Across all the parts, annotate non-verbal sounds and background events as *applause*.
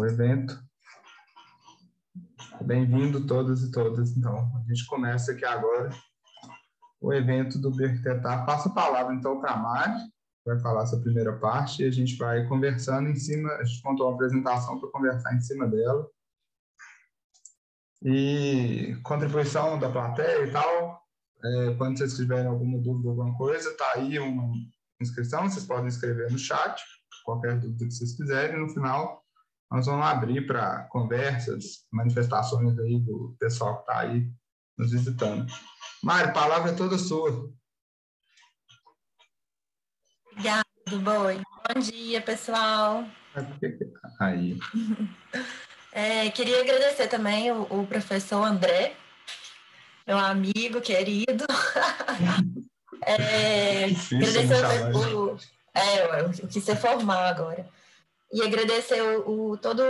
o evento. Bem-vindo todos e todas. Então, a gente começa aqui agora o evento do Bioarquitetar. Passa a palavra, então, para a Mari, vai falar essa primeira parte, e a gente vai conversando em cima, a gente montou uma apresentação para conversar em cima dela. E contribuição da plateia e tal, é, quando vocês tiverem alguma dúvida, alguma coisa, tá aí uma inscrição, vocês podem escrever no chat, qualquer dúvida que vocês quiserem, no final nós vamos abrir para conversas, manifestações aí do pessoal que está aí nos visitando. Mário, a palavra é toda sua. Obrigada, Boi. Bom dia, pessoal. Aí. *laughs* É, queria agradecer também o, o, professor André, meu amigo querido. *laughs* é, agradecer o, o, é, o que você formar agora. E agradecer o, o, toda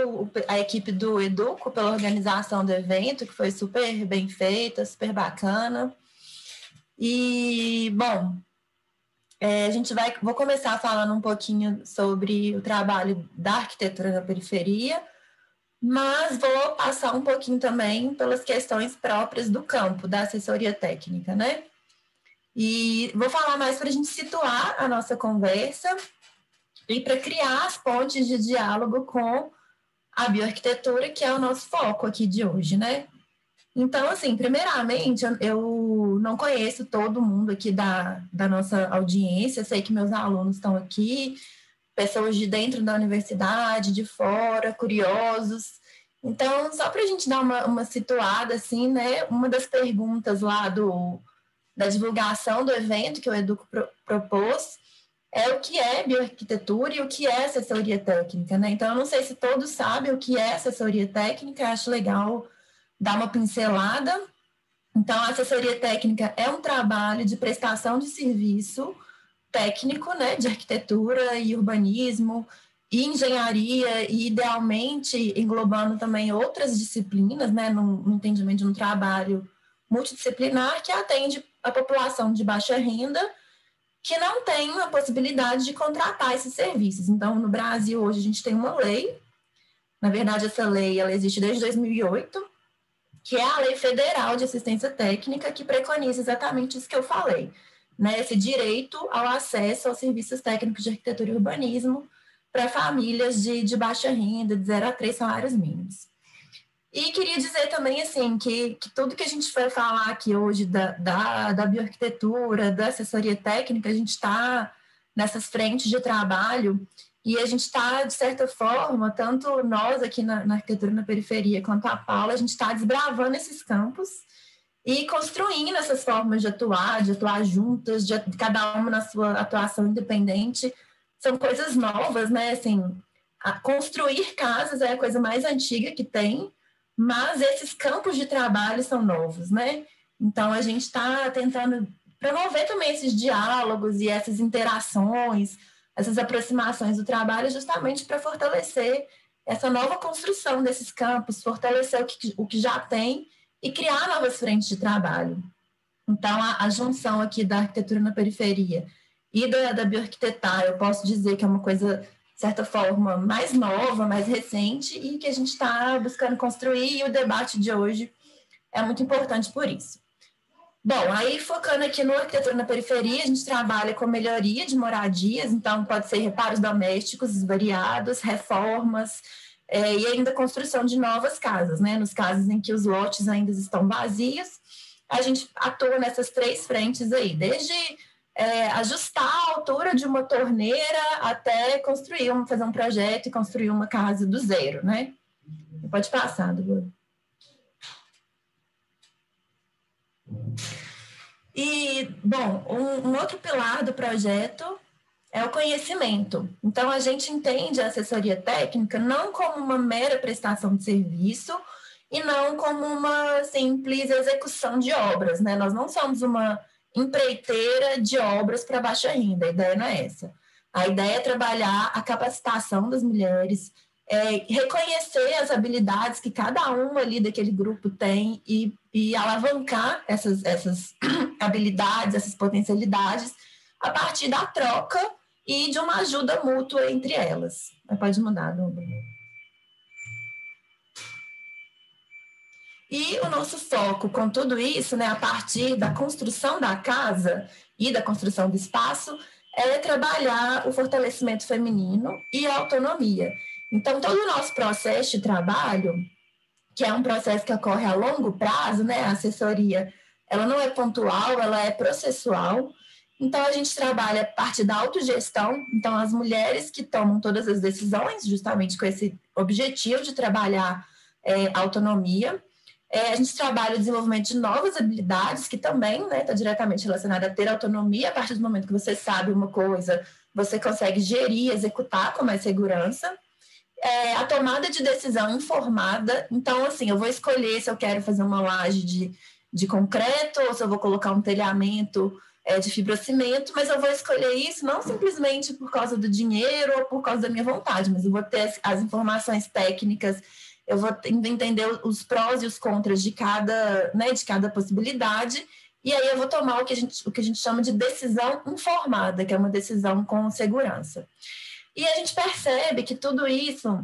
a equipe do Educo pela organização do evento, que foi super bem feita, super bacana. E, bom, é, a gente vai, vou começar falando um pouquinho sobre o trabalho da arquitetura na periferia, mas vou passar um pouquinho também pelas questões próprias do campo, da assessoria técnica, né? E vou falar mais para a gente situar a nossa conversa e para criar as pontes de diálogo com a bioarquitetura, que é o nosso foco aqui de hoje, né? Então, assim, primeiramente, eu não conheço todo mundo aqui da, da nossa audiência, sei que meus alunos estão aqui, pessoas de dentro da universidade, de fora, curiosos. Então, só para a gente dar uma, uma situada, assim, né? Uma das perguntas lá do, da divulgação do evento que o Educo pro, propôs é o que é bioarquitetura e o que é assessoria técnica, né? Então, eu não sei se todos sabem o que é assessoria técnica, acho legal dar uma pincelada. Então, a assessoria técnica é um trabalho de prestação de serviço técnico, né, de arquitetura e urbanismo, e engenharia, e idealmente englobando também outras disciplinas, né, no, entendimento de um trabalho multidisciplinar que atende a população de baixa renda que não tem a possibilidade de contratar esses serviços. Então, no Brasil, hoje, a gente tem uma lei, na verdade, essa lei ela existe desde 2008, que é a Lei Federal de Assistência Técnica, que preconiza exatamente isso que eu falei, né? esse direito ao acesso aos serviços técnicos de arquitetura e urbanismo para famílias de, de baixa renda, de 0 a 3 salários mínimos. E queria dizer também, assim, que, que tudo que a gente vai falar aqui hoje da, da, da bioarquitetura, da assessoria técnica, a gente está nessas frentes de trabalho e a gente está, de certa forma, tanto nós aqui na, na, arquitetura na periferia quanto a Paula, a gente está desbravando esses campos e construindo essas formas de atuar, de atuar juntas, de cada uma na sua atuação independente. São coisas novas, né? Assim, construir casas é a coisa mais antiga que tem, mas esses campos de trabalho são novos, né? Então, a gente está tentando promover também esses diálogos e essas interações, essas aproximações do trabalho, justamente para fortalecer essa nova construção desses campos, fortalecer o que, o que já tem e criar novas frentes de trabalho. Então, a, a junção aqui da arquitetura na periferia e da, da bioarquitetar, eu posso dizer que é uma coisa certa forma, mais nova, mais recente e que a gente está buscando construir, e o debate de hoje é muito importante por isso. Bom, aí focando aqui no arquitetura na periferia, a gente trabalha com melhoria de moradias, então pode ser reparos domésticos variados, reformas é, e ainda construção de novas casas, né? Nos casos em que os lotes ainda estão vazios, a gente atua nessas três frentes aí, desde é, ajustar a altura de uma torneira até construir, um, fazer um projeto e construir uma casa do zero, né? Pode passar, Dudu. E, bom, um, um, outro pilar do projeto é o conhecimento. Então, a gente entende a assessoria técnica não como uma mera prestação de serviço e não como uma simples execução de obras, né? Nós não somos uma empreiteira de obras para baixa renda. A ideia não é essa. A ideia é trabalhar a capacitação das mulheres, é, reconhecer as habilidades que cada uma ali daquele grupo tem e, e alavancar essas, essas *clears throat* habilidades, essas potencialidades a partir da troca e de uma ajuda mútua entre elas. Pode mudar, Duda. E o nosso foco com tudo isso, né, a partir da construção da casa e da construção do espaço, é trabalhar o fortalecimento feminino e a autonomia. Então, todo o nosso processo de trabalho, que é um processo que ocorre a longo prazo, né, a assessoria, ela não é pontual, ela é processual. Então, a gente trabalha a partir da autogestão. Então, as mulheres que tomam todas as decisões, justamente com esse objetivo de trabalhar é, autonomia. É, a gente trabalha o desenvolvimento de novas habilidades, que também está né, tá diretamente relacionada a ter autonomia. A partir do momento que você sabe uma coisa, você consegue gerir, executar com mais segurança. É, a tomada de decisão informada. Então, assim, eu vou escolher se eu quero fazer uma laje de, de concreto ou se eu vou colocar um telhamento é, de fibrocimento, mas eu vou escolher isso não simplesmente por causa do dinheiro ou por causa da minha vontade, mas eu vou ter as, as informações técnicas eu vou entender os prós e os contras de cada, né, de cada possibilidade, e aí eu vou tomar o que, a gente, o que a gente chama de decisão informada, que é uma decisão com segurança. E a gente percebe que tudo isso,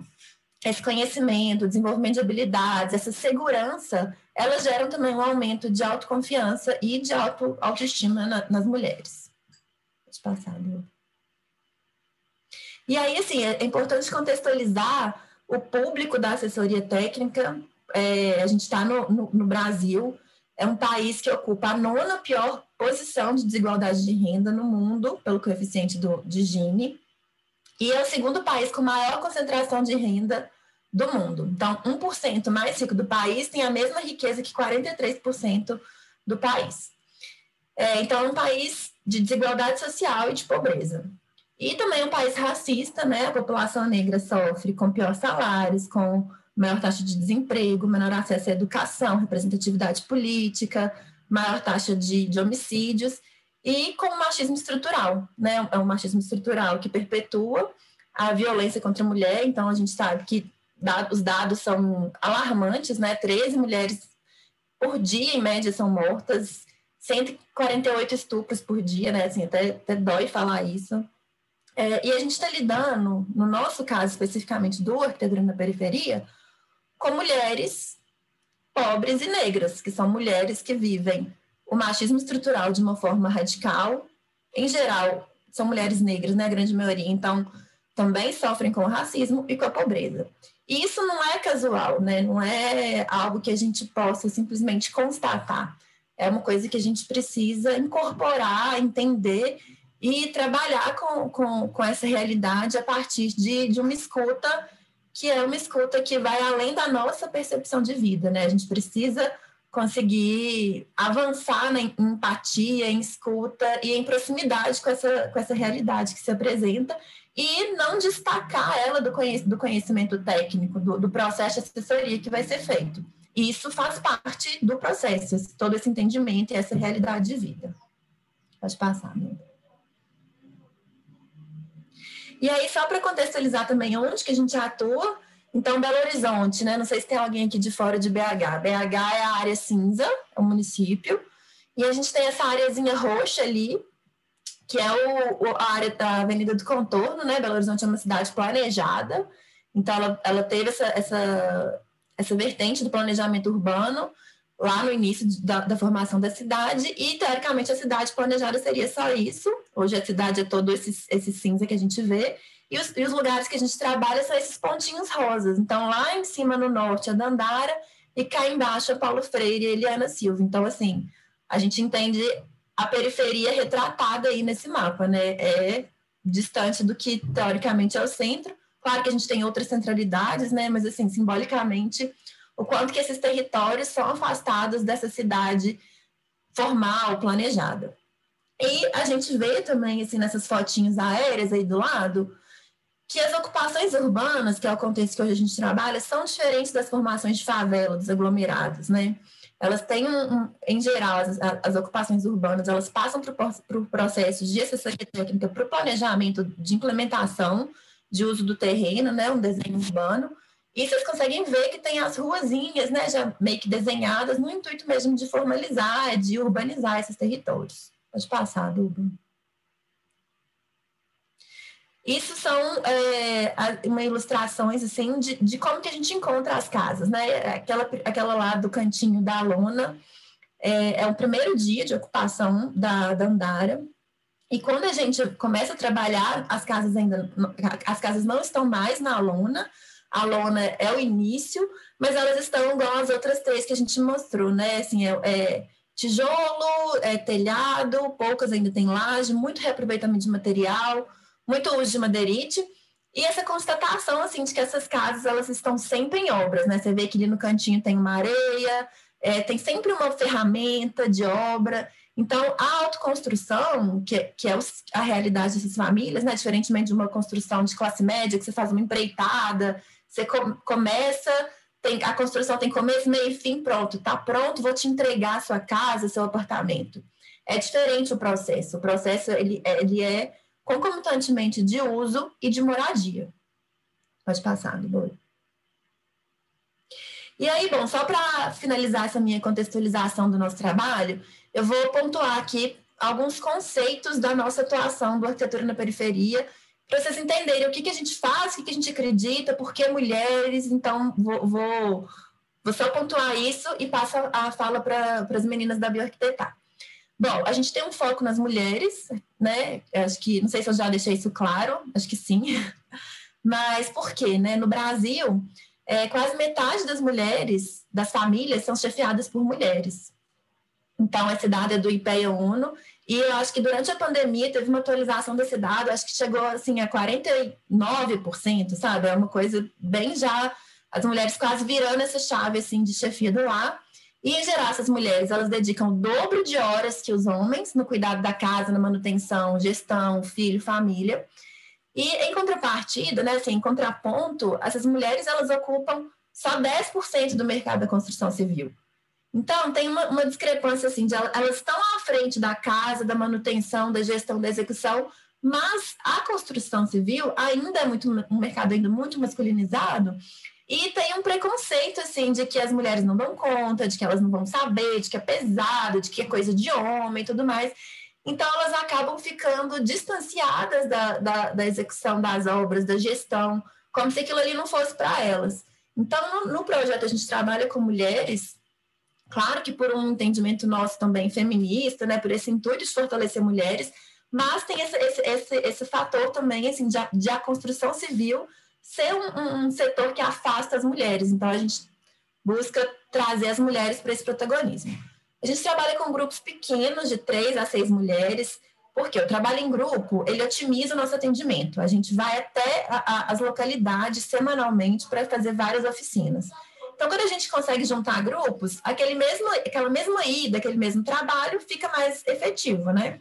esse conhecimento, desenvolvimento de habilidades, essa segurança, elas geram também um aumento de autoconfiança e de auto, autoestima na, nas mulheres. Pode passar, E aí, assim, é importante contextualizar o público da assessoria técnica, é, a gente está no, no, no, Brasil, é um país que ocupa a nona pior posição de desigualdade de renda no mundo, pelo coeficiente do, de Gini, e é o segundo país com maior concentração de renda do mundo. Então, 1% mais rico do país tem a mesma riqueza que 43% do país. É, então, é um país de desigualdade social e de pobreza. E também um país racista, né? A população negra sofre com piores salários, com maior taxa de desemprego, menor acesso à educação, representatividade política, maior taxa de, de homicídios e com o machismo estrutural, né? É um machismo estrutural que perpetua a violência contra a mulher. Então, a gente sabe que os dados são alarmantes, né? 13 mulheres por dia, em média, são mortas, 148 estupros por dia, né? Assim, até, até dói falar isso. É, e a gente está lidando, no nosso caso especificamente do arquitetura na periferia, com mulheres pobres e negras, que são mulheres que vivem o machismo estrutural de uma forma radical. Em geral, são mulheres negras, né, a grande maioria, então também sofrem com o racismo e com a pobreza. E isso não é casual, né? não é algo que a gente possa simplesmente constatar. É uma coisa que a gente precisa incorporar, entender e trabalhar com, com, com essa realidade a partir de, de uma escuta que é uma escuta que vai além da nossa percepção de vida, né? A gente precisa conseguir avançar na empatia, em escuta e em proximidade com essa, com essa realidade que se apresenta e não destacar ela do, do conhecimento técnico, do, do processo de assessoria que vai ser feito. Isso faz parte do processo, todo esse entendimento e essa realidade de vida. Pode passar, amiga. E aí, só para contextualizar também onde que a gente atua, então, Belo Horizonte, né? Não sei se tem alguém aqui de fora de BH. BH é a área cinza, é o município, e a gente tem essa áreazinha roxa ali, que é o, a área da Avenida do Contorno, né? Belo Horizonte é uma cidade planejada, então ela, ela teve essa, essa, essa vertente do planejamento urbano, lá no início da, da, formação da cidade, e teoricamente a cidade planejada seria só isso. Hoje a cidade é todo esse, esse cinza que a gente vê, e os, e os, lugares que a gente trabalha são esses pontinhos rosas. Então, lá em cima no norte é Dandara, e cá embaixo é Paulo Freire e Eliana Silva. Então, assim, a gente entende a periferia retratada aí nesse mapa, né? É distante do que teoricamente é o centro. Claro que a gente tem outras centralidades, né? Mas, assim, simbolicamente o quanto que esses territórios são afastados dessa cidade formal, planejada. E a gente vê também, assim, nessas fotinhas aéreas aí do lado, que as ocupações urbanas, que é o contexto que hoje a gente trabalha, são diferentes das formações de favela, dos aglomerados, né? Elas têm, um, um em geral, as, as, ocupações urbanas, elas passam por, processos de assessoria técnica para o planejamento de implementação de uso do terreno, né? Um desenho urbano, e vocês conseguem ver que tem as ruazinhas, né, já meio que desenhadas, no intuito mesmo de formalizar, de urbanizar esses territórios. Pode passar, Duba. Isso são é, uma ilustrações assim de, de, como que a gente encontra as casas, né? Aquela, aquela lá do cantinho da lona é, é o primeiro dia de ocupação da, da Andara. E quando a gente começa a trabalhar, as casas ainda as casas não estão mais na lona, a lona é o início, mas elas estão igual as outras três que a gente mostrou, né? Assim, é, é tijolo, é telhado, poucas ainda tem laje, muito reaproveitamento de material, muito uso de madeirite. E essa constatação, assim, de que essas casas, elas estão sempre em obras, né? Você vê que ali no cantinho tem uma areia, é, tem sempre uma ferramenta de obra. Então, a autoconstrução, que, que é a realidade dessas famílias, né? Diferentemente de uma construção de classe média, que você faz uma empreitada, você começa, tem, a construção tem começo, meio e fim, pronto, tá pronto, vou te entregar a sua casa, seu apartamento. É diferente o processo. O processo ele, ele é concomitantemente de uso e de moradia. Pode passar, Boi. E aí, bom, só para finalizar essa minha contextualização do nosso trabalho, eu vou pontuar aqui alguns conceitos da nossa atuação do Arquitetura na Periferia para vocês entenderem o que, que a gente faz, o que, que a gente acredita, por que mulheres. Então, vou, vou, vou só pontuar isso e passo a fala para as meninas da Bioarquitetar. Bom, a gente tem um foco nas mulheres, né? Acho que, não sei se eu já deixei isso claro, acho que sim. *laughs* Mas por quê? Né? No Brasil, é, quase metade das mulheres, das famílias, são chefiadas por mulheres. Então, esse dado é do IPEA ONU, e eu acho que durante a pandemia teve uma atualização desse dado, acho que chegou assim a 49%, sabe? É uma coisa bem já as mulheres quase virando essa chave assim de chefia do lar. E em geral essas mulheres, elas dedicam o dobro de horas que os homens no cuidado da casa, na manutenção, gestão, filho, família. E em contrapartida, né, assim, em contraponto, essas mulheres elas ocupam só 10% do mercado da construção civil. Então, tem uma, uma discrepância assim, de elas estão à frente da casa, da manutenção, da gestão, da execução, mas a construção civil ainda é muito um mercado ainda muito masculinizado e tem um preconceito assim de que as mulheres não dão conta, de que elas não vão saber, de que é pesado, de que é coisa de homem e tudo mais. Então elas acabam ficando distanciadas da, da, da execução das obras, da gestão, como se aquilo ali não fosse para elas. Então, no, no projeto a gente trabalha com mulheres Claro que por um entendimento nosso também feminista, né, por esse intuito de fortalecer mulheres, mas tem esse, esse, esse, esse fator também assim, de, de a construção civil ser um, um, setor que afasta as mulheres. Então, a gente busca trazer as mulheres para esse protagonismo. A gente trabalha com grupos pequenos, de três a seis mulheres, porque o trabalho em grupo, ele otimiza o nosso atendimento. A gente vai até a, a, as localidades semanalmente para fazer várias oficinas. Então, quando a gente consegue juntar grupos, aquele mesmo, aquela mesma ida, aquele mesmo trabalho fica mais efetivo, né?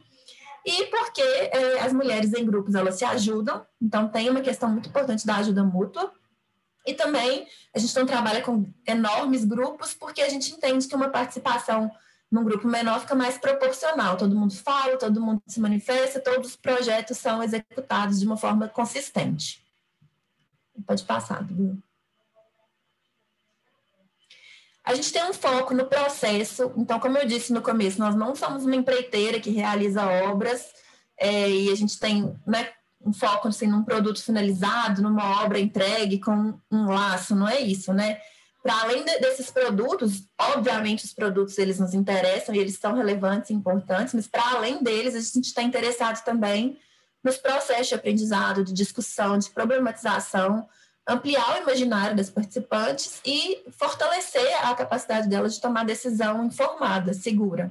E porque é, as mulheres em grupos elas se ajudam, então tem uma questão muito importante da ajuda mútua. E também a gente não trabalha com enormes grupos, porque a gente entende que uma participação num grupo menor fica mais proporcional. Todo mundo fala, todo mundo se manifesta, todos os projetos são executados de uma forma consistente. Pode passar, Dudu. A gente tem um foco no processo, então, como eu disse no começo, nós não somos uma empreiteira que realiza obras, é, e a gente tem né, um foco assim, num produto finalizado, numa obra entregue com um laço, não é isso, né? Para além de, desses produtos, obviamente os produtos eles nos interessam e eles são relevantes e importantes, mas para além deles, a gente está interessado também nos processos de aprendizado, de discussão, de problematização, ampliar o imaginário das participantes e fortalecer a capacidade delas de tomar decisão informada, segura.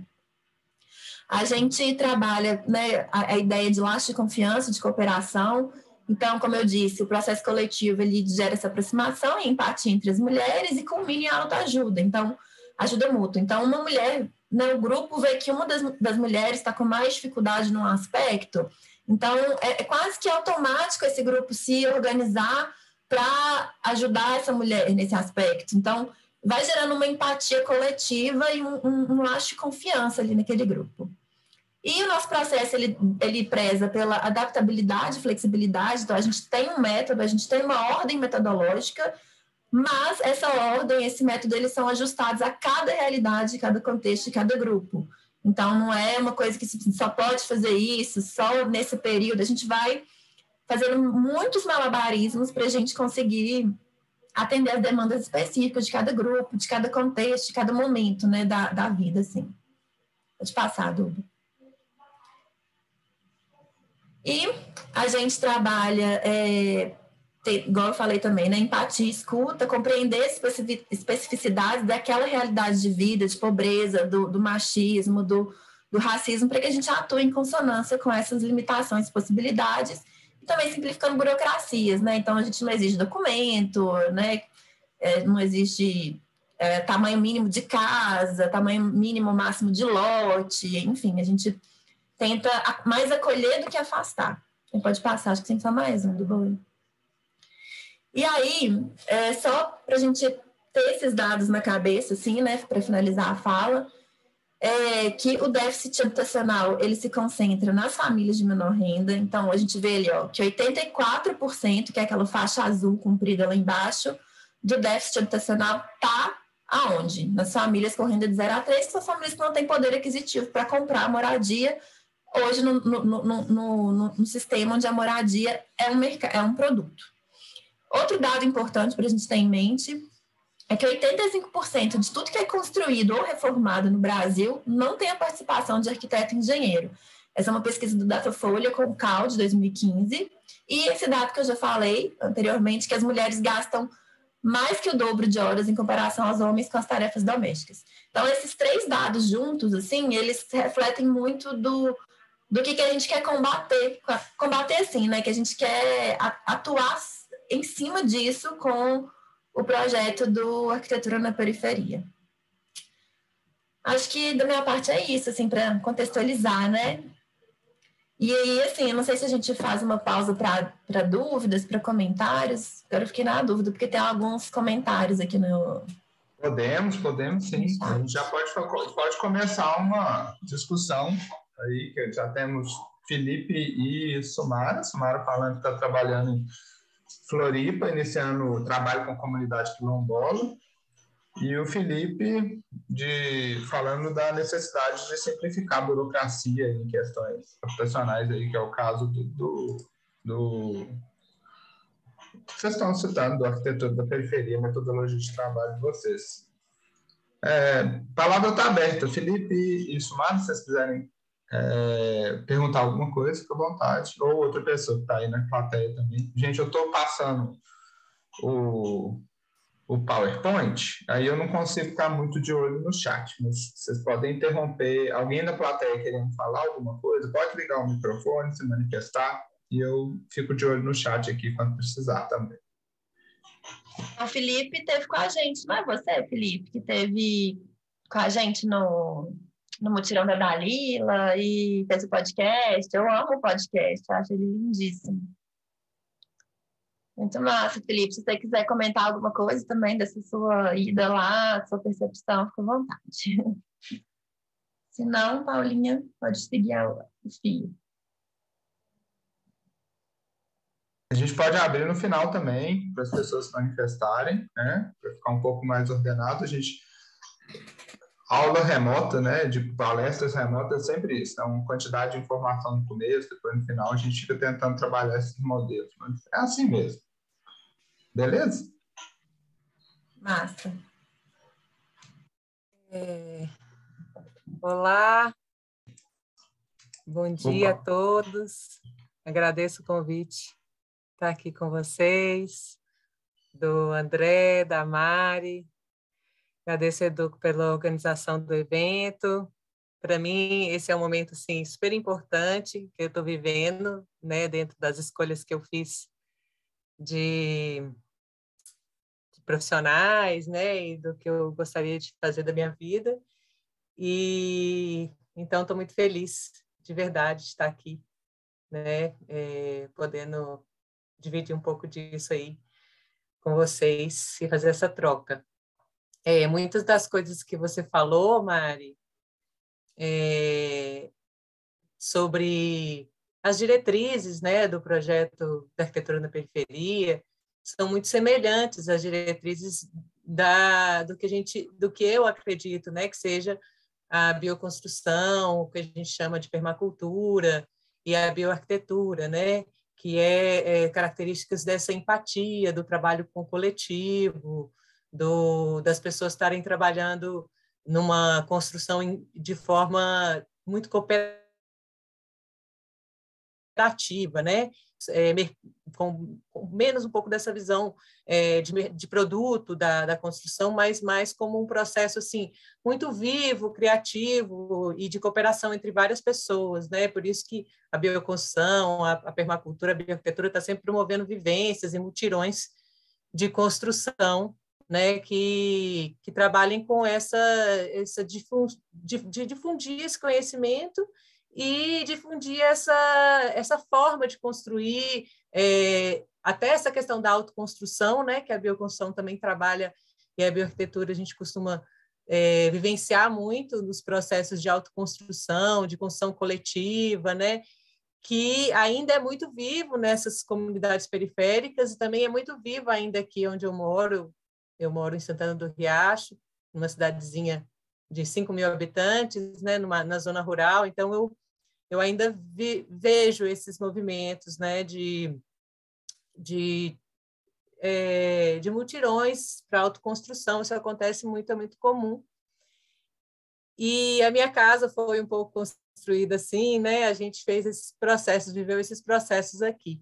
A gente trabalha né, a, a, ideia de laço de confiança, de cooperação. Então, como eu disse, o processo coletivo ele gera essa aproximação e empatia entre as mulheres e culmina em autoajuda. Então, ajuda mútua. Então, uma mulher, né, o grupo vê que uma das, das mulheres está com mais dificuldade num aspecto. Então, é, é quase que automático esse grupo se organizar para ajudar essa mulher nesse aspecto. Então, vai gerando uma empatia coletiva e um, um, um laço de confiança ali naquele grupo. E o nosso processo, ele, ele preza pela adaptabilidade, flexibilidade, então a gente tem um método, a gente tem uma ordem metodológica, mas essa ordem, esse método, eles são ajustados a cada realidade, cada contexto, cada grupo. Então, não é uma coisa que só pode fazer isso, só nesse período, a gente vai fazendo muitos malabarismos para a gente conseguir atender as demandas específicas de cada grupo, de cada contexto, de cada momento né, da, da vida, assim. Pode passar, Duda. E a gente trabalha, é, tem, igual eu falei também, né, empatia, escuta, compreender especificidades daquela realidade de vida, de pobreza, do, do machismo, do, do racismo, para que a gente atue em consonância com essas limitações e possibilidades também simplificando burocracias, né? Então a gente não exige documento, né? É, não existe é, tamanho mínimo de casa, tamanho mínimo máximo de lote, enfim, a gente tenta mais acolher do que afastar. Quem pode passar, acho que tem só mais um do boi. E aí, é, só para a gente ter esses dados na cabeça, assim, né, para finalizar a fala, é que o déficit habitacional ele se concentra nas famílias de menor renda. Então, a gente vê ali ó, que 84%, que é aquela faixa azul comprida lá embaixo, do déficit habitacional está aonde? Nas famílias com renda de 0 a 3, que são famílias que não têm poder aquisitivo para comprar moradia, hoje no, no, no, no, sistema onde a moradia é um, é um produto. Outro dado importante para a gente ter em mente é que 85% de tudo que é construído ou reformado no Brasil não tem a participação de arquiteto e engenheiro. Essa é uma pesquisa do Datafolha com o CAL de 2015. E esse dado que eu já falei anteriormente, que as mulheres gastam mais que o dobro de horas em comparação aos homens com as tarefas domésticas. Então, esses três dados juntos, assim, eles refletem muito do, do que, que a gente quer combater. Combater, assim, né? Que a gente quer atuar em cima disso com o projeto do Arquitetura na Periferia. Acho que da minha parte é isso, assim, para contextualizar, né? E aí, assim, eu não sei se a gente faz uma pausa para dúvidas, para comentários. Agora eu fiquei na dúvida, porque tem alguns comentários aqui no. Podemos, podemos sim. A gente já pode, pode começar uma discussão aí, que já temos Felipe e Sumara. Sumara falando que está trabalhando em Floripa, iniciando o trabalho com a comunidade quilombola, e o Felipe de, falando da necessidade de simplificar a burocracia em questões profissionais, aí, que é o caso do, do, do vocês estão citando do arquitetura da periferia, metodologia de trabalho de vocês. É, palavra está aberta. Felipe e Sumar, se vocês quiserem é, perguntar alguma coisa, fica à vontade. Ou outra pessoa que está aí na plateia também. Gente, eu estou passando o, o PowerPoint, aí eu não consigo ficar muito de olho no chat, mas vocês podem interromper. Alguém da plateia querendo falar alguma coisa, pode ligar o microfone, se manifestar, e eu fico de olho no chat aqui quando precisar também. O Felipe teve com a gente, não é você, Felipe, que teve com a gente no, no mutirão da Dalila e fez o podcast. Eu amo o podcast, acho ele lindíssimo. Muito massa, Felipe. Se você quiser comentar alguma coisa também dessa sua ida lá, sua percepção, fica à vontade. *laughs* Se não, Paulinha, pode seguir o fio. A gente pode abrir no final também, para as pessoas se manifestarem, né? Para ficar um pouco mais ordenado. A gente aula remota, né, de palestras remotas, é sempre isso, uma quantidade de informação no começo, depois no final, a gente fica tentando trabalhar esses modelos, mas é assim mesmo. Beleza? Massa. É... Olá, bom dia Opa. a todos, agradeço o convite estar aqui com vocês, do André, da Mari, Agradeço, Edu, pela organização do evento. Para mim, esse é um momento assim, super importante que eu estou vivendo, né, dentro das escolhas que eu fiz de, de profissionais, né, e do que eu gostaria de fazer da minha vida. E então estou muito feliz, de verdade, de estar aqui, né, é, podendo dividir um pouco disso aí com vocês e fazer essa troca. É, muitas das coisas que você falou, Mari, é, sobre as diretrizes né, do projeto da arquitetura na periferia são muito semelhantes às diretrizes da, do que a gente, do que eu acredito, né, que seja a bioconstrução, o que a gente chama de permacultura e a bioarquitetura, né? que é, é características dessa empatia, do trabalho com o coletivo, do, das pessoas estarem trabalhando numa construção de forma muito cooperativa, né? É, com, com, menos um pouco dessa visão é, de, de, produto da, da, construção, mas mais como um processo assim muito vivo, criativo e de cooperação entre várias pessoas, né? Por isso que a bioconstrução, a, a permacultura, a bioarquitetura está sempre promovendo vivências e mutirões de construção, né? Que, que trabalhem com essa essa difun, de, de difundir esse conhecimento e difundir essa, essa forma de construir, é, até essa questão da autoconstrução, né, que a bioconstrução também trabalha, e a bioarquitetura a gente costuma é, vivenciar muito nos processos de autoconstrução, de construção coletiva, né, que ainda é muito vivo nessas comunidades periféricas e também é muito vivo ainda aqui onde eu moro. Eu moro em Santana do Riacho, numa cidadezinha de 5 mil habitantes, né, numa, na zona rural. Então, eu eu ainda vi, vejo esses movimentos né, de, de, é, de mutirões para autoconstrução, isso acontece muito, é muito comum. E a minha casa foi um pouco construída assim, né? A gente fez esses processos, viveu esses processos aqui.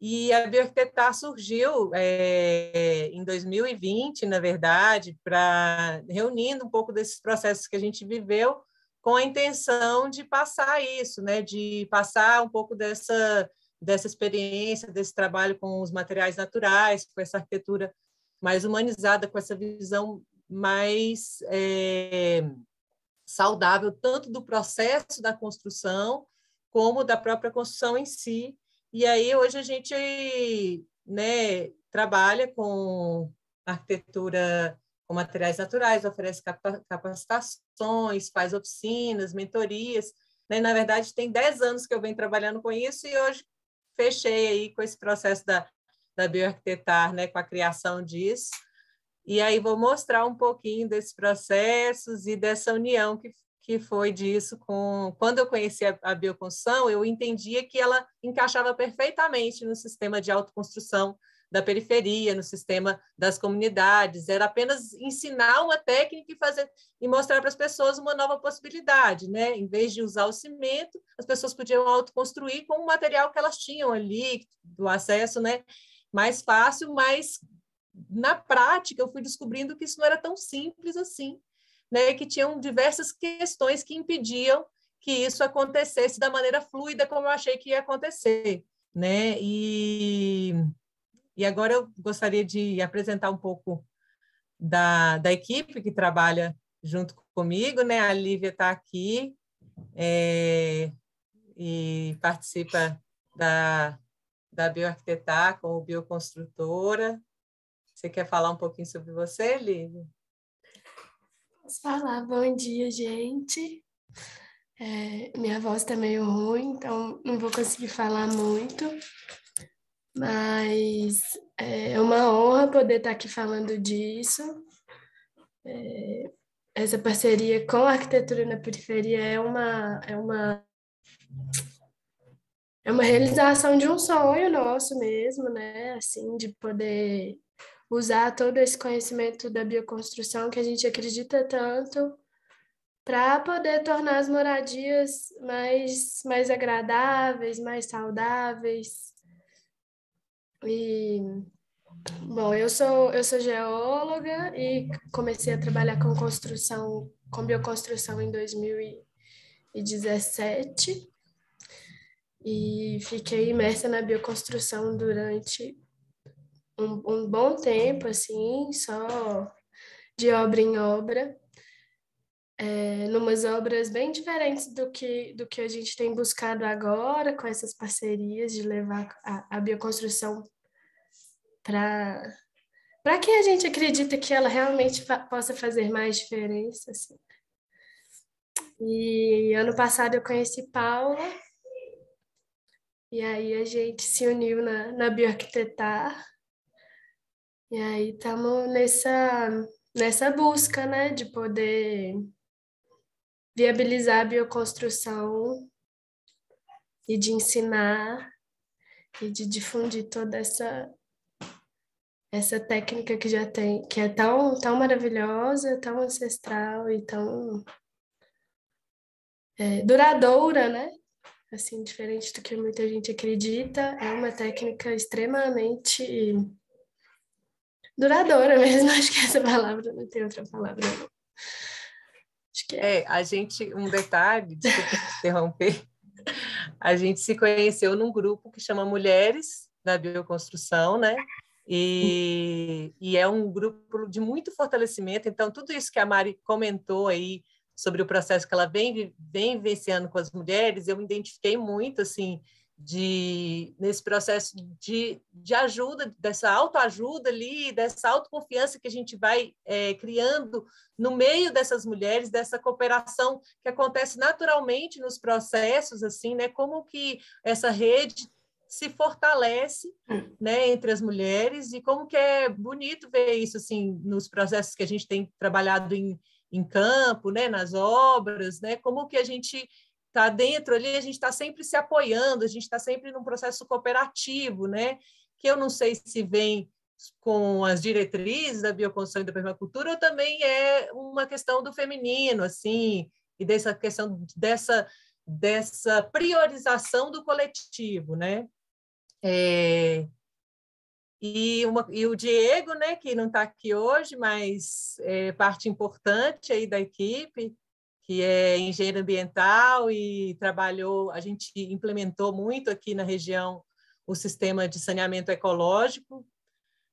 E a Bioarquitetar surgiu é, em 2020, na verdade, para reunindo um pouco desses processos que a gente viveu com a intenção de passar isso, né, de passar um pouco dessa, dessa experiência, desse trabalho com os materiais naturais, com essa arquitetura mais humanizada, com essa visão mais é, saudável, tanto do processo da construção, como da própria construção em si. E aí, hoje, a gente né, trabalha com arquitetura com materiais naturais, oferece capacitações, faz oficinas, mentorias. Né? Na verdade, tem 10 anos que eu venho trabalhando com isso e hoje fechei aí com esse processo da, da bioarquitetar, né? com a criação disso. E aí vou mostrar um pouquinho desses processos e dessa união que, que foi disso com... Quando eu conheci a, a bioconstrução, eu entendia que ela encaixava perfeitamente no sistema de autoconstrução da periferia, no sistema das comunidades, era apenas ensinar uma técnica e fazer e mostrar para as pessoas uma nova possibilidade, né? Em vez de usar o cimento, as pessoas podiam autoconstruir com o material que elas tinham ali, do acesso, né? Mais fácil, mas na prática eu fui descobrindo que isso não era tão simples assim, né? Que tinham diversas questões que impediam que isso acontecesse da maneira fluida como eu achei que ia acontecer, né? E e agora eu gostaria de apresentar um pouco da, da equipe que trabalha junto comigo, né? A Lívia está aqui é, e participa da, da Bioarquitetar como bioconstrutora. Você quer falar um pouquinho sobre você, Lívia? Posso falar? Bom dia, gente. É, minha voz está meio ruim, então não vou conseguir falar muito. Mas é, é uma honra poder estar aqui falando disso. É, essa parceria com a arquitetura na periferia é uma, é uma é uma realização de um sonho nosso mesmo, né? Assim, de poder usar todo esse conhecimento da bioconstrução que a gente acredita tanto para poder tornar as moradias mais, mais agradáveis, mais saudáveis, e, bom, eu sou, eu sou geóloga e comecei a trabalhar com construção, com bioconstrução em 2017 e fiquei imersa na bioconstrução durante um, um bom tempo, assim, só de obra em obra é, numas obras bem diferentes do que, do que a gente tem buscado agora com essas parcerias de levar a, a bioconstrução para para que a gente acredita que ela realmente fa possa fazer mais diferença. Assim. E ano passado eu conheci Paula, e aí a gente se uniu na, na Bioarquitetar, e aí estamos nessa, nessa busca né, de poder viabilizar a bioconstrução e de ensinar e de difundir toda essa essa técnica que já tem, que é tão, tão maravilhosa, tão ancestral e tão é, duradoura, né? Assim, diferente do que muita gente acredita, é uma técnica extremamente duradoura *laughs* mesmo, acho que essa palavra não tem outra palavra. Não. Acho que é. é, a gente, um detalhe, desculpa interromper, a gente se conheceu num grupo que chama Mulheres da Bioconstrução, né? E, e é um grupo de muito fortalecimento. Então, tudo isso que a Mari comentou aí sobre o processo que ela vem, vem vivenciando com as mulheres, eu me identifiquei muito, assim, de nesse processo de, de ajuda, dessa autoajuda ali, dessa autoconfiança que a gente vai é, criando no meio dessas mulheres, dessa cooperação que acontece naturalmente nos processos, assim, né? Como que essa rede se fortalece, né, entre as mulheres e como que é bonito ver isso, assim, nos processos que a gente tem trabalhado em, em campo, né, nas obras, né? Como que a gente está dentro ali, a gente está sempre se apoiando, a gente está sempre num processo cooperativo, né? Que eu não sei se vem com as diretrizes da bioconstrução e da permacultura, ou também é uma questão do feminino, assim, e dessa questão dessa dessa priorização do coletivo, né? É, e, uma, e o Diego, né, que não está aqui hoje, mas é parte importante aí da equipe, que é engenheiro ambiental e trabalhou, a gente implementou muito aqui na região o sistema de saneamento ecológico,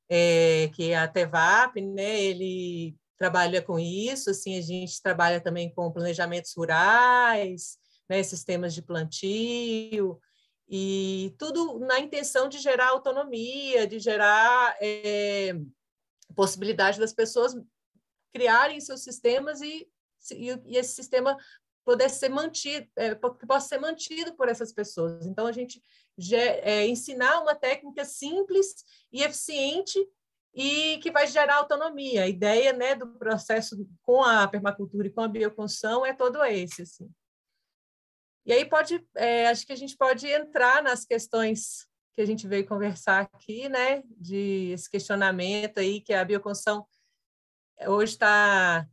é, que é a TEVAP, né? Ele trabalha com isso, assim, a gente trabalha também com planejamentos rurais, né, sistemas de plantio, e tudo na intenção de gerar autonomia, de gerar é, possibilidade das pessoas criarem seus sistemas e e, esse sistema pudesse ser mantido, é, que possa ser mantido por essas pessoas. Então, a gente é, ensinar uma técnica simples e eficiente e que vai gerar autonomia. A ideia né, do processo com a permacultura e com a bioconstrução é todo esse. Assim. E aí pode, é, acho que a gente pode entrar nas questões que a gente veio conversar aqui, né, de esse questionamento aí que a bioconstrução hoje está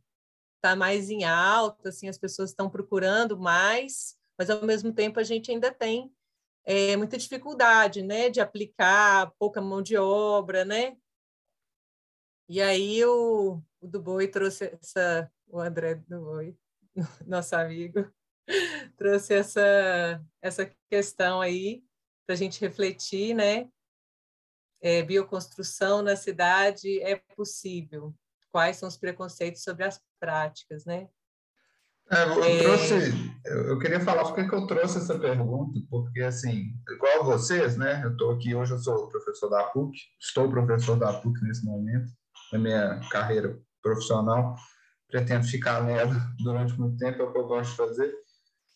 está mais em alta, assim, as pessoas estão procurando mais, mas ao mesmo tempo a gente ainda tem é, muita dificuldade, né, de aplicar pouca mão de obra, né? E aí o, o do Boi trouxe essa, o André do Boi, *laughs* nosso amigo, *laughs* trouxe essa essa questão aí para a gente refletir, né? É, bioconstrução na cidade é possível? Quais são os preconceitos sobre as práticas, né? É, eu, é... trouxe, eu, eu, queria falar por que eu trouxe essa pergunta, porque, assim, igual vocês, né? Eu estou aqui, hoje eu sou professor da PUC, estou professor da PUC nesse momento, na minha carreira profissional, pretendo ficar nela durante muito tempo, é o que eu gosto de fazer,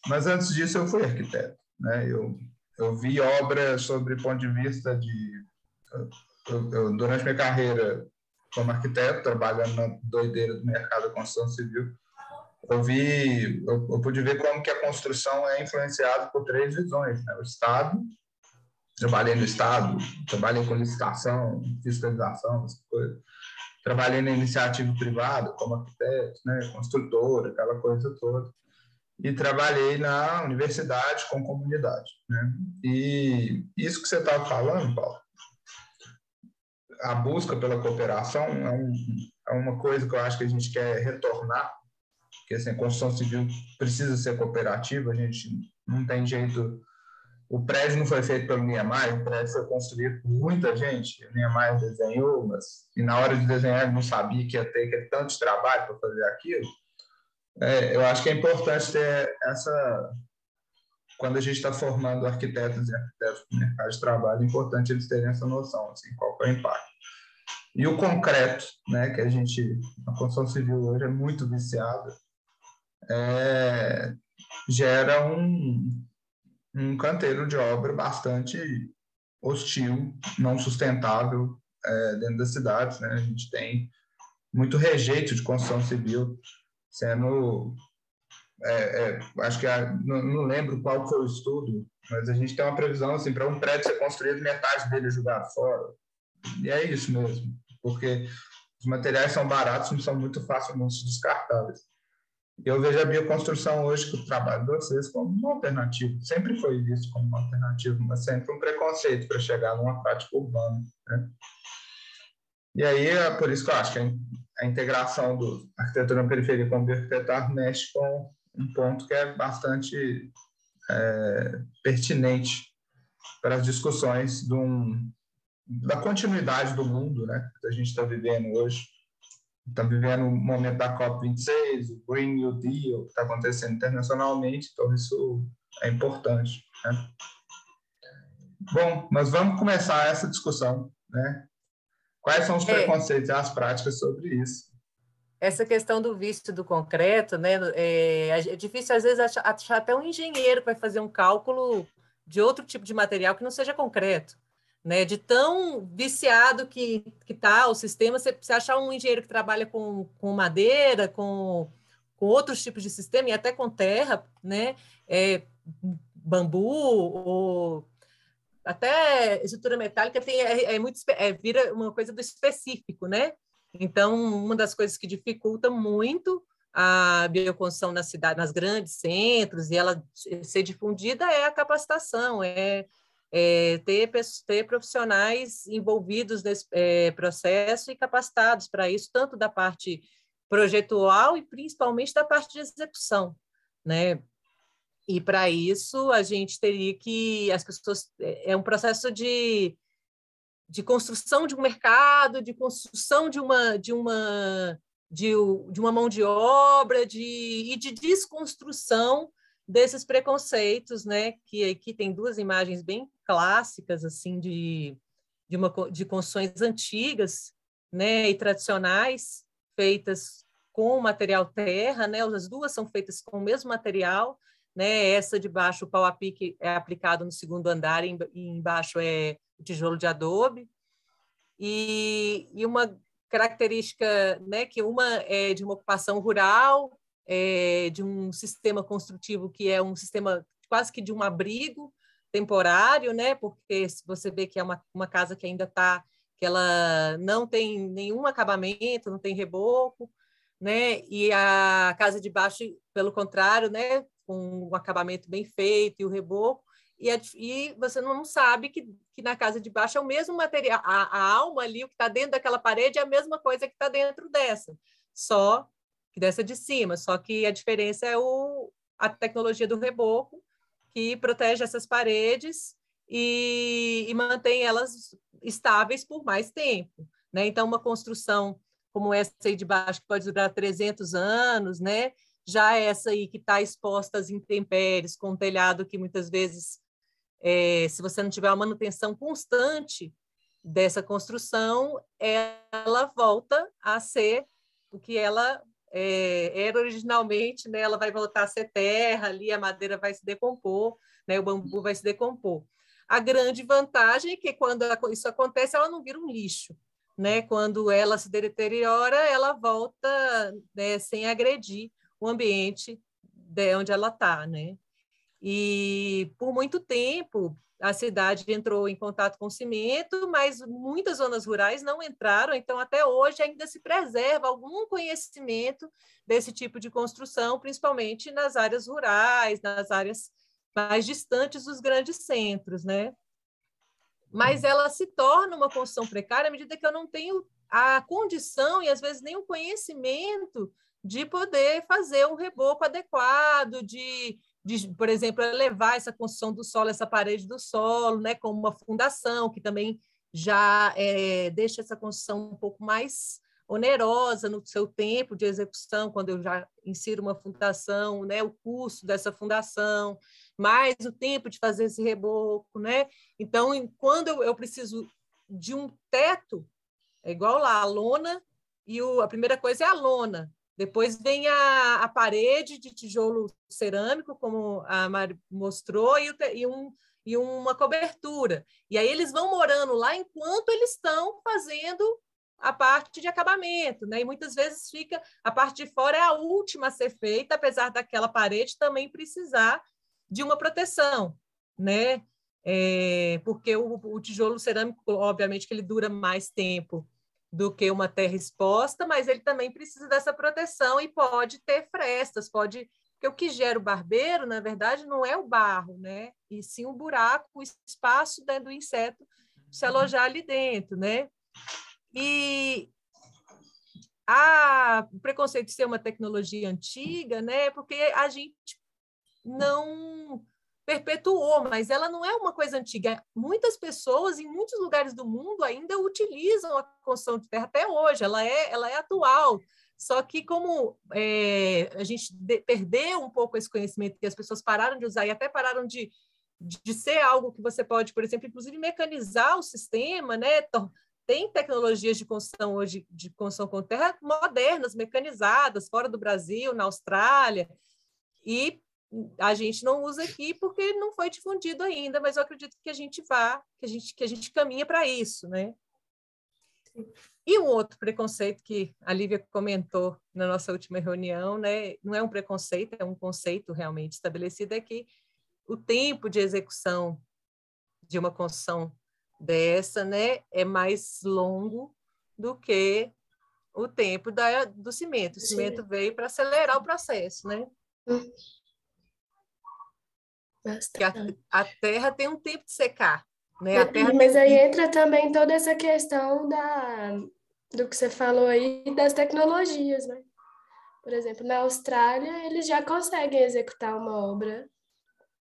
mas antes disso eu fui arquiteto, né? Eu, eu vi obra sobre ponto de vista de... Eu, eu, durante minha carreira como arquiteto, trabalhando na doideira do mercado da construção civil, eu vi, eu, eu, pude ver como que a construção é influenciada por três visões, né? O Estado, trabalhei no Estado, trabalhei com licitação, fiscalização, essas coisas. Trabalhei na iniciativa privada, como arquiteto, né? Construtora, aquela coisa toda. E trabalhei na universidade com comunidade, né? E isso que você estava falando, Paulo, a busca pela cooperação é, um, é, uma coisa que eu acho que a gente quer retornar, porque assim, a construção civil precisa ser cooperativa, a gente não tem jeito. O prédio não foi feito pelo Niemeyer, o prédio foi construído por muita gente. O Niemeyer desenhou, mas e na hora de desenhar não sabia que ia ter aquele tanto trabalho para fazer aquilo. É, eu acho que é importante ter essa quando a gente está formando arquitetos e arquitetos no mercado de trabalho, é importante eles terem essa noção, assim, qual é o impacto. E o concreto, né, que a gente, a construção civil hoje é muito viciada, é, gera um, um canteiro de obra bastante hostil, não sustentável é, dentro das cidades. Né? A gente tem muito rejeito de construção civil sendo é, é, acho que a, não, não, lembro qual foi o estudo, mas a gente tem uma previsão assim, para um prédio ser construído, metade dele jogar fora. E é isso mesmo, porque os materiais são baratos, não são muito facilmente descartáveis. Eu vejo a bioconstrução hoje, que o trabalho de vocês, como uma alternativa. Sempre foi visto como uma alternativa, mas sempre um preconceito para chegar numa prática urbana. Né? E aí, é por isso que eu acho que a integração do arquitetura na periferia com o bioarquitetar mexe com um ponto que é bastante é, pertinente para as discussões de um, da continuidade do mundo né, que a gente está vivendo hoje. Estamos vivendo o momento da COP26, o Green New Deal, que está acontecendo internacionalmente, então isso é importante. Né? Bom, mas vamos começar essa discussão. Né? Quais são os é. preconceitos e as práticas sobre isso? essa questão do visto do concreto, né? É, é, difícil, às vezes, achar, achar, até um engenheiro que vai fazer um cálculo de outro tipo de material que não seja concreto. Né, de tão viciado que está o sistema, você, você achar um engenheiro que trabalha com, com madeira, com, com outros tipos de sistema, e até com terra, né, é, bambu, ou até estrutura metálica, tem, é, é muito, é, vira uma coisa do específico, né? Então, uma das coisas que dificulta muito a bioconstrução na cidade, nas grandes centros, e ela ser difundida é a capacitação, é, é ter, ter profissionais envolvidos nesse é, processo e capacitados para isso, tanto da parte projetual e principalmente da parte de execução, né? E para isso a gente teria que as pessoas é, é um processo de de construção de um mercado, de construção de uma de uma de, de uma mão de obra, de e de desconstrução desses preconceitos, né? Que aqui tem duas imagens bem clássicas assim de de uma de construções antigas, né? E tradicionais feitas com material terra, né? As duas são feitas com o mesmo material, né? Essa de baixo o pau a pique é aplicado no segundo andar e embaixo é tijolo de adobe. E, e uma característica, né, que uma é de uma ocupação rural, é, de um sistema construtivo que é um sistema quase que de um abrigo temporário, né, porque você vê que é uma, uma casa que ainda está, que ela não tem nenhum acabamento, não tem reboco, né, e a casa de baixo, pelo contrário, né, com um acabamento bem feito e o reboco, e, é, e você não sabe que, que na casa de baixo é o mesmo material, a, a alma ali, o que está dentro daquela parede é a mesma coisa que está dentro dessa, só que dessa de cima, só que a diferença é o, a tecnologia do reboco, que protege essas paredes e, e mantém elas estáveis por mais tempo. Né? Então, uma construção como essa aí de baixo, que pode durar 300 anos, né? já essa aí que está exposta às intempéries, com um telhado que muitas vezes é, se você não tiver uma manutenção constante dessa construção, ela volta a ser o que ela é, era originalmente, né? ela vai voltar a ser terra, ali a madeira vai se decompor, né? o bambu vai se decompor. A grande vantagem é que quando isso acontece, ela não vira um lixo. Né? Quando ela se deteriora, ela volta né, sem agredir o ambiente de onde ela está. Né? E por muito tempo a cidade entrou em contato com o cimento, mas muitas zonas rurais não entraram, então até hoje ainda se preserva algum conhecimento desse tipo de construção, principalmente nas áreas rurais, nas áreas mais distantes dos grandes centros, né? Mas ela se torna uma construção precária à medida que eu não tenho a condição e às vezes nem o conhecimento de poder fazer um reboco adequado, de de, por exemplo, elevar essa construção do solo, essa parede do solo, né, como uma fundação, que também já é, deixa essa construção um pouco mais onerosa no seu tempo de execução, quando eu já insiro uma fundação, né, o custo dessa fundação, mais o tempo de fazer esse reboco, né? Então, quando eu, eu preciso de um teto, é igual lá, a lona, e o, a primeira coisa é a lona, depois vem a, a parede de tijolo cerâmico, como a Mari mostrou, e, e, um, e uma cobertura. E aí eles vão morando lá enquanto eles estão fazendo a parte de acabamento, né? E muitas vezes fica a parte de fora é a última a ser feita, apesar daquela parede também precisar de uma proteção, né? É, porque o, o, tijolo cerâmico, obviamente, que ele dura mais tempo do que uma terra exposta, mas ele também precisa dessa proteção e pode ter frestas, pode porque o que gera o barbeiro, na verdade, não é o barro, né? E sim o buraco, o espaço do inseto se alojar ali dentro, né? E a, o preconceito de ser uma tecnologia antiga, né? Porque a gente não perpetuou, mas ela não é uma coisa antiga. Muitas pessoas em muitos lugares do mundo ainda utilizam a construção de terra até hoje. Ela é, ela é atual. Só que como é, a gente de, perdeu um pouco esse conhecimento que as pessoas pararam de usar e até pararam de, de, de ser algo que você pode, por exemplo, inclusive mecanizar o sistema, né? tem tecnologias de construção hoje de construção com terra modernas, mecanizadas, fora do Brasil, na Austrália, e a gente não usa aqui porque não foi difundido ainda, mas eu acredito que a gente vá, que a gente, que a gente caminha para isso, né? E um outro preconceito que a Lívia comentou na nossa última reunião, né? Não é um preconceito, é um conceito realmente estabelecido, é que o tempo de execução de uma construção dessa, né, é mais longo do que o tempo da, do cimento. O cimento Sim. veio para acelerar o processo, né? Hum. A, a, terra tem um tempo de secar, né? A terra Mas aí entra também toda essa questão da, do que você falou aí das tecnologias, né? Por exemplo, na Austrália, eles já conseguem executar uma obra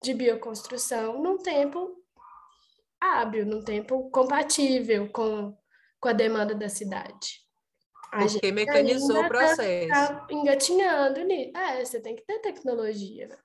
de bioconstrução num tempo hábil, num tempo compatível com, com a demanda da cidade. A Porque mecanizou o processo. Tá, tá engatinhando nisso. É, você tem que ter tecnologia. Né?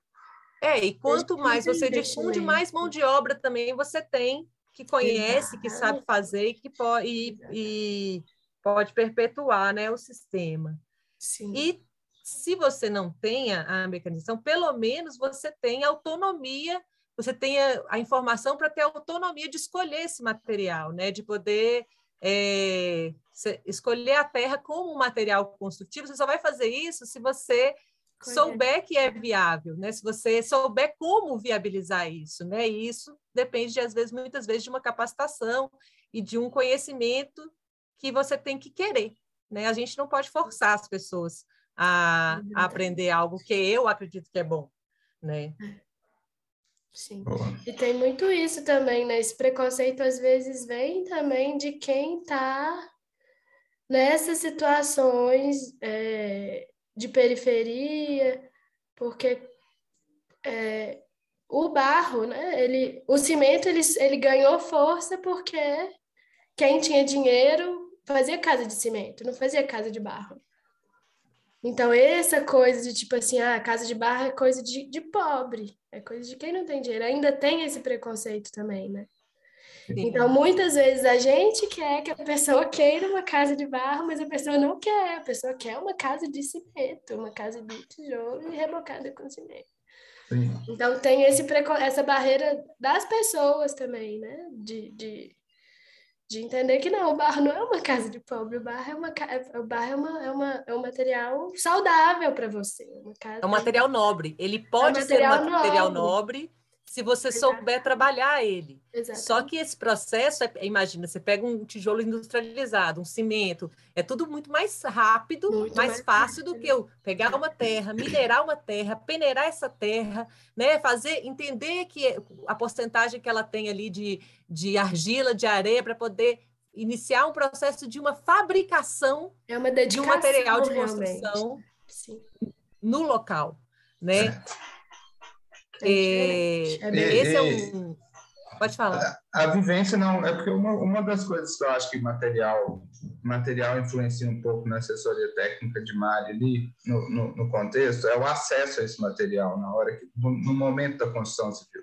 É, e quanto mais você difunde, mais mão de obra também você tem que conhece, que sabe fazer e que pode, e, e pode perpetuar né, o sistema. Sim. E se você não tem a mecanização, pelo menos você tem autonomia você tenha a informação para ter a autonomia de escolher esse material, né? de poder é, escolher a terra como um material construtivo. Você só vai fazer isso se você souber que é viável, né? se você souber como viabilizar isso. Né? E isso depende, de, às vezes, muitas vezes, de uma capacitação e de um conhecimento que você tem que querer. Né? A gente não pode forçar as pessoas a, a aprender algo que eu acredito que é bom. Né? Sim. Boa. E tem muito isso também, né? Esse preconceito às vezes vem também de quem está nessas situações é, de periferia, porque é, o barro, né? Ele, o cimento ele, ele ganhou força porque quem tinha dinheiro fazia casa de cimento, não fazia casa de barro. Então, essa coisa de tipo assim, ah, casa de barro é coisa de, de pobre, é coisa de quem não tem dinheiro. Ainda tem esse preconceito também, né? Então, muitas vezes a gente quer que a pessoa queira uma casa de barro, mas a pessoa não quer. A pessoa quer uma casa de cimento, uma casa de tijolo e rebocada com cimento. Sim. Então, tem esse essa barreira das pessoas também, né? De, de de entender que não, o barro não é uma casa de pobre, o barro é uma o barro é, uma, é, uma, é um material saudável para você. Uma casa... É um material nobre. Ele pode é um ser um material nobre, nobre se você Exato. souber trabalhar ele. Exato. Só que esse processo, é, imagina, você pega um tijolo industrializado, um cimento, é tudo muito mais rápido, muito mais, mais, fácil rápido. do que eu pegar uma terra, minerar uma terra, peneirar essa terra, né, fazer, entender que a porcentagem que ela tem ali de, de argila, de areia, para poder iniciar um processo de uma fabricação é uma de um material de construção no local, né? É, é, esse é um. Pode falar. A, a, vivência não. É porque uma, uma das coisas que eu acho que material, material influencia um pouco na assessoria técnica de Mari ali, no, no, no contexto, é o acesso a esse material na hora que, no, no momento da construção civil.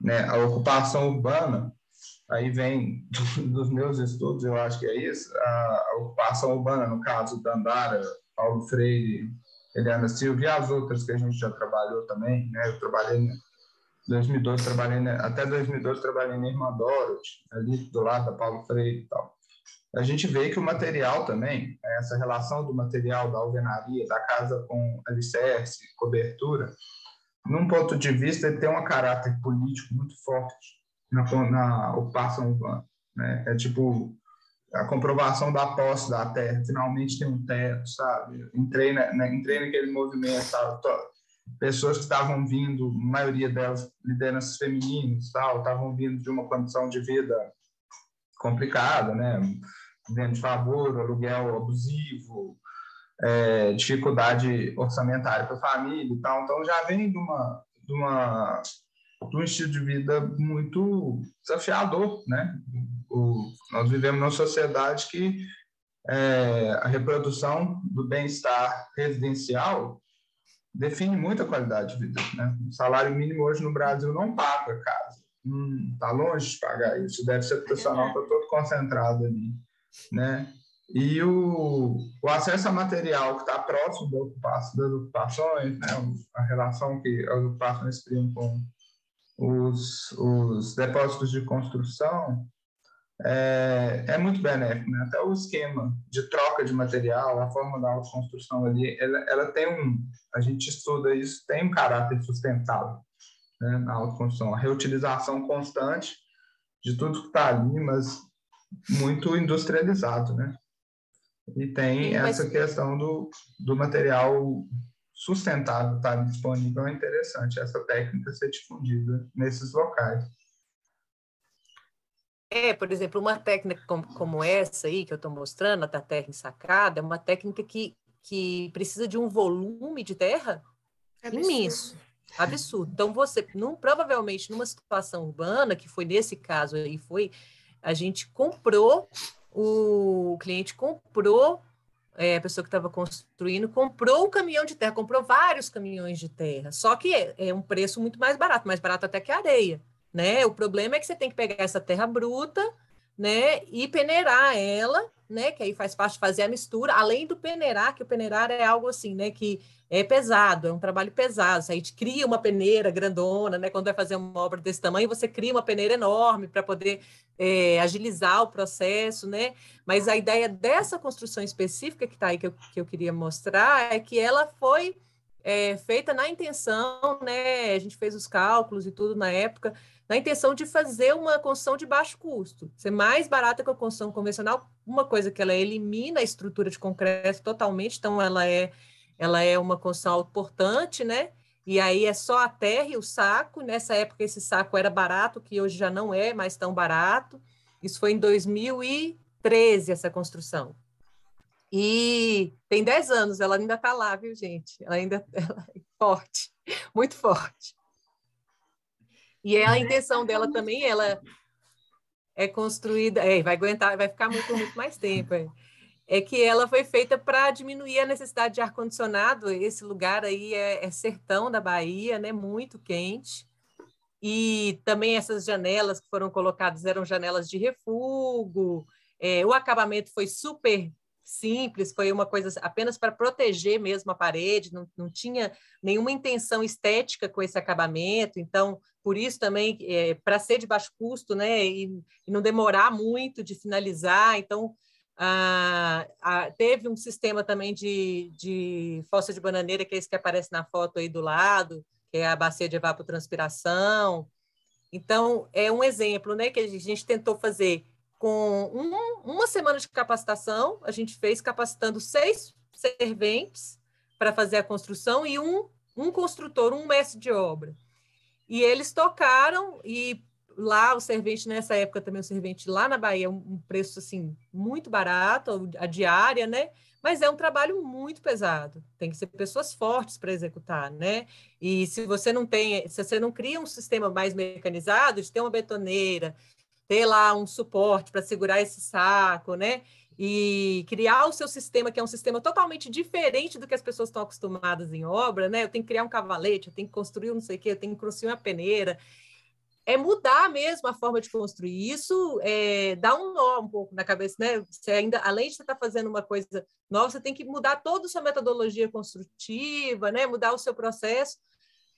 Né? A ocupação urbana, aí vem *laughs* dos meus estudos, eu acho que é isso, a, a ocupação urbana, no caso da Andara, Paulo Freire, Eliana Silva e as outras que a gente já trabalhou também, né? Eu trabalhei em 2012, trabalhei até 2012 trabalhei na Irmã Dorothy, ali do lado da Paulo Freire e tal. a gente vê que o material também, essa relação do material da alvenaria, da casa com alicerce, cobertura, num ponto de vista, ele tem um caráter político muito forte na, na ocupação urbana. Né? É tipo a comprovação da posse da terra, finalmente tem um teto, sabe? Entrei, na, entrei naquele movimento, sabe? pessoas que estavam vindo, a maioria delas lideranças femininas, tal, estavam vindo de uma condição de vida complicada, né? Vendo de favor, aluguel abusivo, é, dificuldade orçamentária para a família e tal. Então já vem de uma, de uma de um estilo de vida muito desafiador, né? O, nós vivemos numa sociedade que é, a reprodução do bem-estar residencial define muito a qualidade de vida. Né? O salário mínimo hoje no Brasil não paga casa. Está hum, longe de pagar isso. Deve ser profissional está todo concentrado ali. Né? E o, o acesso a material que está próximo da ocupação, das ocupações, né? a relação que as ocupações criam com os, os depósitos de construção, é, é muito benéfico, né? Até o esquema de troca de material, a forma da autoconstrução ali, ela, ela tem um, a gente estuda isso, tem um caráter sustentável né, na autoconstrução, a reutilização constante de tudo que está ali, mas muito industrializado, né? E tem essa questão do, do material sustentável estar tá disponível, é interessante essa técnica ser difundida nesses locais. É, por exemplo, uma técnica como, como essa aí que eu estou mostrando, a da terra ensacada, é uma técnica que, que precisa de um volume de terra absurdo. imenso, absurdo. Então, você, num, provavelmente, numa situação urbana, que foi nesse caso aí, foi, a gente comprou, o, o cliente comprou, é, a pessoa que estava construindo, comprou um caminhão de terra, comprou vários caminhões de terra, só que é, é um preço muito mais barato, mais barato até que a areia né? O problema é que você tem que pegar essa terra bruta, né, e peneirar ela, né, que aí faz parte de fazer a mistura, além do peneirar, que o peneirar é algo assim, né, que é pesado, é um trabalho pesado, a gente cria uma peneira grandona, né, quando vai fazer uma obra desse tamanho, você cria uma peneira enorme para poder é, agilizar o processo, né, mas a ideia dessa construção específica que está aí, que eu, que eu queria mostrar, é que ela foi é, feita na intenção, né, a gente fez os cálculos e tudo na época, na intenção de fazer uma construção de baixo custo, ser mais barata que a construção convencional, uma coisa que ela elimina a estrutura de concreto totalmente, então ela é, ela é uma construção autoportante, né? E aí é só a terra e o saco. Nessa época esse saco era barato, que hoje já não é mais tão barato. Isso foi em 2013 essa construção. E tem 10 anos, ela ainda está lá, viu, gente? Ela ainda *laughs* ela é forte, muito forte. E é a intenção dela também, ela é construída, é, vai aguentar, vai ficar muito, muito mais tempo. É, é que ela foi feita para diminuir a necessidade de ar-condicionado. Esse lugar aí é, é, sertão da Bahia, né? Muito quente. E também essas janelas que foram colocadas eram janelas de refúgio. É, o acabamento foi super simples, foi uma coisa apenas para proteger mesmo a parede, não, não tinha nenhuma intenção estética com esse acabamento, então, por isso também, é, para ser de baixo custo, né, e, e, não demorar muito de finalizar, então, ah, teve um sistema também de, de fossa de bananeira, que é esse que aparece na foto aí do lado, que é a bacia de evapotranspiração, então, é um exemplo, né, que a gente tentou fazer com um, uma semana de capacitação, a gente fez capacitando seis serventes para fazer a construção e um, um construtor, um mestre de obra. E eles tocaram e lá o servente nessa época também o servente lá na Bahia um preço assim muito barato a diária né mas é um trabalho muito pesado tem que ser pessoas fortes para executar né e se você não tem se você não cria um sistema mais mecanizado de ter uma betoneira ter lá um suporte para segurar esse saco, né? E criar o seu sistema, que é um sistema totalmente diferente do que as pessoas estão acostumadas em obra, né? Eu tenho que criar um cavalete, eu tenho que construir um não sei o quê, eu tenho que construir uma peneira. É mudar mesmo a forma de construir. Isso é, dá um nó um pouco na cabeça, né? Você ainda, além de você estar tá fazendo uma coisa nova, você tem que mudar toda a sua metodologia construtiva, né? Mudar o seu processo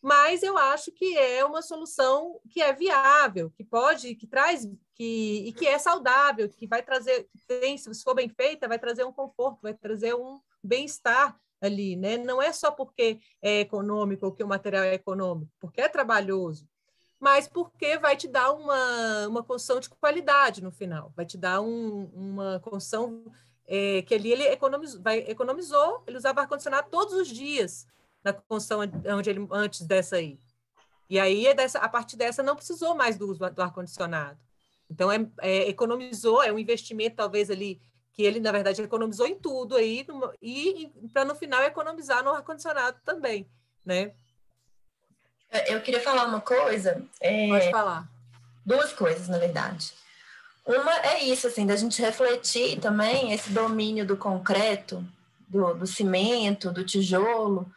mas eu acho que é uma solução que é viável, que pode, que traz, que, e que é saudável, que vai trazer, tem, se for bem feita, vai trazer um conforto, vai trazer um bem-estar ali, né? Não é só porque é econômico ou que o material é econômico, porque é trabalhoso, mas porque vai te dar uma, uma construção de qualidade no final, vai te dar um, uma construção é, que ali ele economizou, vai, economizou, ele usava ar-condicionado todos os dias, na construção onde ele, antes dessa aí. E aí, é dessa, a partir dessa, não precisou mais do uso do ar-condicionado. Então, é, é, economizou, é um investimento, talvez, ali, que ele, na verdade, economizou em tudo aí, e para no final economizar no ar-condicionado também, né? Eu queria falar uma coisa. É, Pode falar. Duas coisas, na verdade. Uma é isso, assim, da gente refletir também esse domínio do concreto, do, do cimento, do tijolo,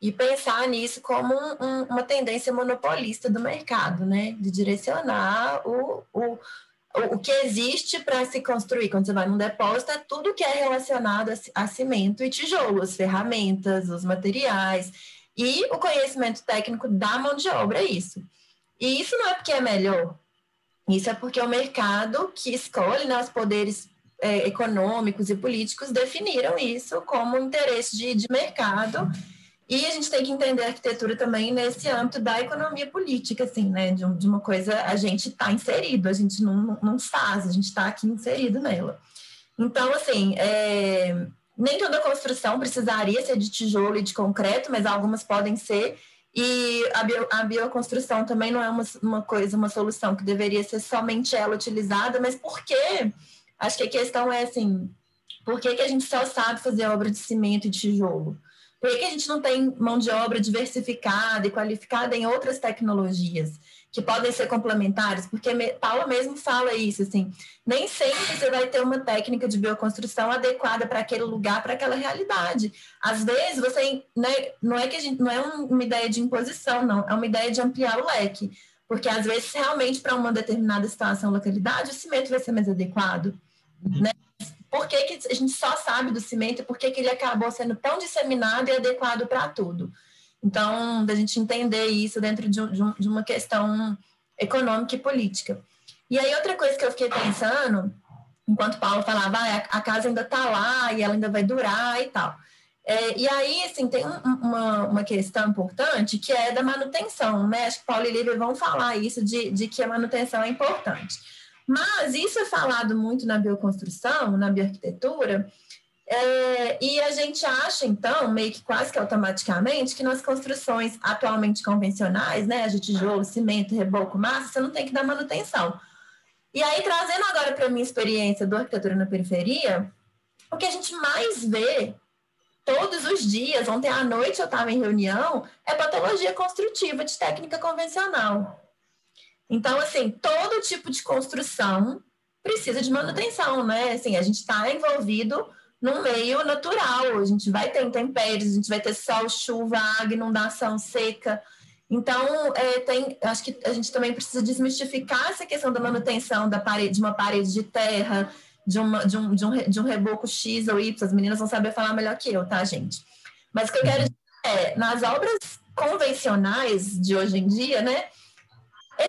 e pensar nisso como um, um, uma tendência monopolista do mercado, né? De direcionar o, o, o que existe para se construir. Quando você vai num depósito, é tudo que é relacionado a, a cimento e tijolo, as ferramentas, os materiais e o conhecimento técnico da mão de obra, é isso. E isso não é porque é melhor, isso é porque o mercado que escolhe, né, os poderes é, econômicos e políticos definiram isso como interesse de, de mercado e a gente tem que entender a arquitetura também nesse âmbito da economia política, assim, né? De, de uma coisa, a gente está inserido, a gente não, não faz, a gente está aqui inserido nela. Então, assim, é, nem toda construção precisaria ser de tijolo e de concreto, mas algumas podem ser. E a, bio, a bioconstrução também não é uma, uma coisa, uma solução que deveria ser somente ela utilizada, mas por quê? Acho que a questão é assim, por que, que a gente só sabe fazer obra de cimento e tijolo? Por que, a gente não tem mão de obra diversificada e qualificada em outras tecnologias que podem ser complementares? Porque Paula mesmo fala isso, assim, nem sempre você vai ter uma técnica de bioconstrução adequada para aquele lugar, para aquela realidade. Às vezes você, né, não é que a gente, não é uma ideia de imposição, não, é uma ideia de ampliar o leque. Porque às vezes realmente para uma determinada situação, localidade, o cimento vai ser mais adequado, né? Por que, que a gente só sabe do cimento e por que, que ele acabou sendo tão disseminado e adequado para tudo. Então, da gente entender isso dentro de, um, de, uma questão econômica e política. E aí, outra coisa que eu fiquei pensando, enquanto Paulo falava, ah, a casa ainda está lá e ela ainda vai durar e tal. É, e aí, assim, tem um, uma, uma questão importante que é da manutenção, né? Acho que Paulo e Lívia vão falar isso, de, de que a manutenção é importante. Mas isso é falado muito na bioconstrução, na bioarquitetura, é, e a gente acha, então, meio que quase que automaticamente, que nas construções atualmente convencionais, né, de tijolo, cimento, reboco, massa, você não tem que dar manutenção. E aí, trazendo agora para a minha experiência do arquitetura na periferia, o que a gente mais vê todos os dias, ontem à noite eu estava em reunião, é patologia construtiva de técnica convencional. Então, assim, todo tipo de construção precisa de manutenção, né? Assim, a gente está envolvido no meio natural, a gente vai ter intempéries, a gente vai ter sol, chuva, água, inundação, seca. Então, é, tem, acho que a gente também precisa desmistificar essa questão da manutenção da parede, de uma parede de terra, de, uma, de, um, de, um, de um reboco X ou Y. As meninas vão saber falar melhor que eu, tá, gente? Mas o que eu quero dizer é, nas obras convencionais de hoje em dia, né?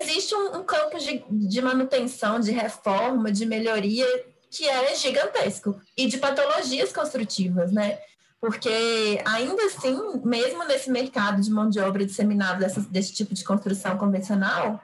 Existe um, um campo de, de manutenção, de reforma, de melhoria que é gigantesco e de patologias construtivas, né? Porque ainda assim, mesmo nesse mercado de mão de obra disseminada dessa, desse tipo de construção convencional,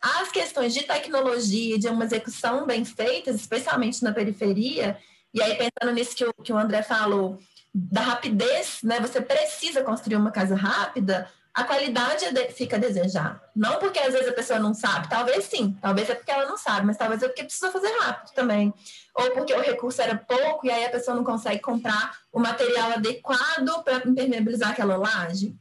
as questões de tecnologia, de uma execução bem feita, especialmente na periferia, e aí pensando nisso que o, que o André falou, da rapidez, né? Você precisa construir uma casa rápida, a qualidade é fica a desejar. Não porque às vezes a pessoa não sabe, talvez sim, talvez é porque ela não sabe, mas talvez é porque precisa fazer rápido também. Ou porque o recurso era pouco e aí a pessoa não consegue comprar o material adequado para impermeabilizar aquela laje.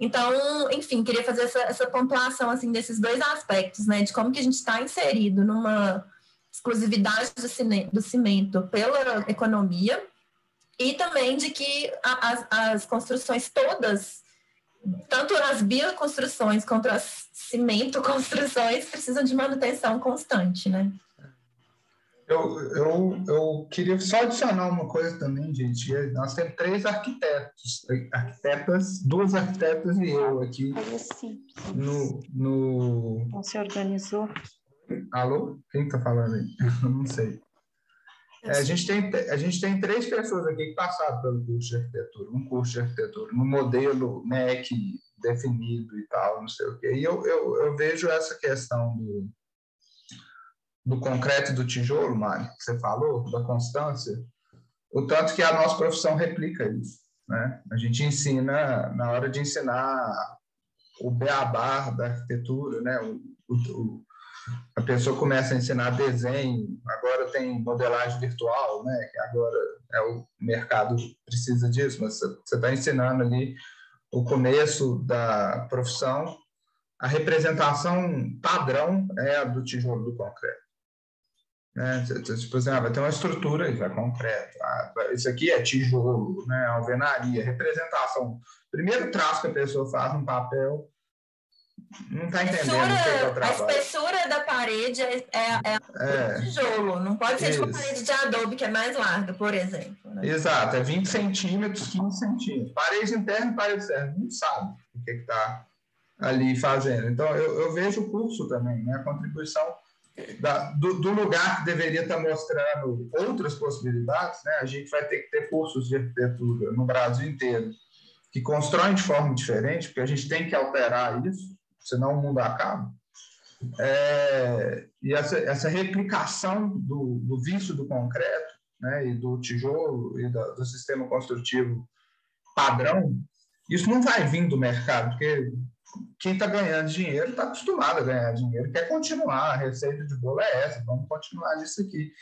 Então, enfim, queria fazer essa, essa pontuação assim desses dois aspectos, né? De como que a gente está inserido numa exclusividade do, cine, do cimento pela economia e também de que a, as, as construções todas tanto as bioconstruções quanto as cimento construções precisam de manutenção constante, né? Eu, eu, eu queria só adicionar uma coisa também, gente. Nós temos três arquitetos, arquitetas, duas arquitetas e eu aqui. Assim, no, no... Não se organizou. Alô? Quem está falando aí? *laughs* Eu não sei. É, a, gente tem, a gente tem três pessoas aqui que passaram pelo curso de arquitetura, um curso de arquitetura, no modelo MEC definido e tal, não sei o quê. E eu, eu, eu vejo essa questão do, do concreto e do tijolo, Mário, que você falou, da constância, o tanto que a nossa profissão replica isso. Né? A gente ensina, na hora de ensinar o beabá da arquitetura, né? o, o, a pessoa começa a ensinar desenho, agora tem modelagem virtual, né? agora é o mercado precisa disso, mas você está ensinando ali o começo da profissão, a representação padrão é a do tijolo do concreto. Né? Tipo assim, ah, vai ter uma estrutura vai concreto. Ah, isso aqui é tijolo, né? alvenaria, representação. Primeiro traço que a pessoa faz no papel, não está entendendo é o A espessura da parede é, é, é, é tijolo, não pode ser tipo parede de adobe, que é mais larga, por exemplo. Né? Exato, é 20 centímetros, 15 centímetros. Parede interna e parede externa, não sabe o que está ali fazendo. Então, eu, eu vejo o curso também, né? a contribuição da, do, do, lugar que deveria estar mostrando outras possibilidades, né? a gente vai ter que ter cursos de arquitetura no Brasil inteiro que constroem de forma diferente, porque a gente tem que alterar isso, senão o mundo acaba. É, e essa, essa replicação do, do vício do concreto né, e do tijolo e da, do sistema construtivo padrão, isso não vai vir do mercado, porque quem está ganhando dinheiro está acostumado a ganhar dinheiro, quer continuar, a receita de bolo é essa, vamos continuar disso aqui.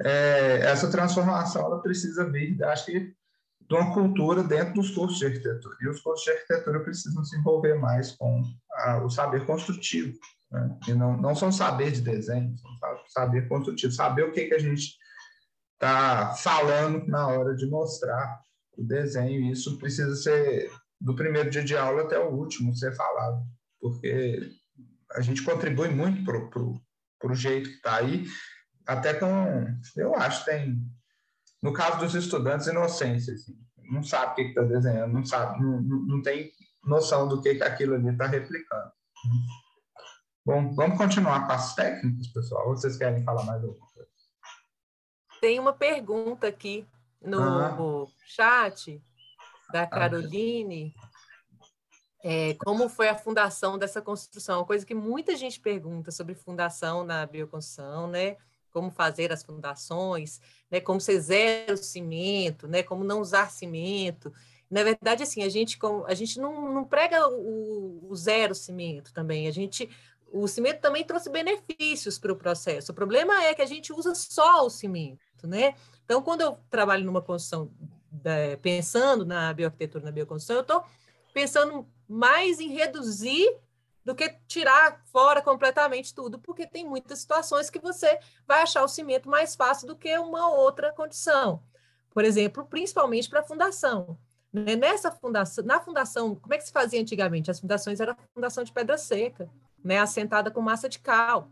É, essa transformação ela precisa vir, acho que, de uma cultura dentro dos cursos de arquitetura. E os cursos de arquitetura precisam se envolver mais com o saber construtivo, né? e não, não são saber de desenho, são saber construtivo, saber o que, que a gente está falando na hora de mostrar o desenho, e isso precisa ser do primeiro dia de aula até o último ser falado, porque a gente contribui muito para o jeito que está aí, até com, eu acho, tem, no caso dos estudantes, inocência, assim, não sabe o que está desenhando, não sabe, não, não tem noção do que, que aquilo ali está replicando. Bom, vamos continuar com as técnicas, pessoal. Ou vocês querem falar mais alguma coisa? Tem uma pergunta aqui no ah. chat da ah, Caroline, é, como foi a fundação dessa construção? Uma coisa que muita gente pergunta sobre fundação na bioconstrução, né? Como fazer as fundações, né? Como ser zero cimento, né? Como não usar cimento. Na verdade, assim, a gente, a gente não, não prega o, o zero cimento também. A gente o cimento também trouxe benefícios para o processo. O problema é que a gente usa só o cimento, né? Então, quando eu trabalho numa construção pensando na bioarquitetura, na bioconstrução, eu estou pensando mais em reduzir do que tirar fora completamente tudo, porque tem muitas situações que você vai achar o cimento mais fácil do que uma outra condição. Por exemplo, principalmente para a fundação. Né? Nessa fundação, na fundação, como é que se fazia antigamente? As fundações eram fundação de pedra seca, né? assentada com massa de cal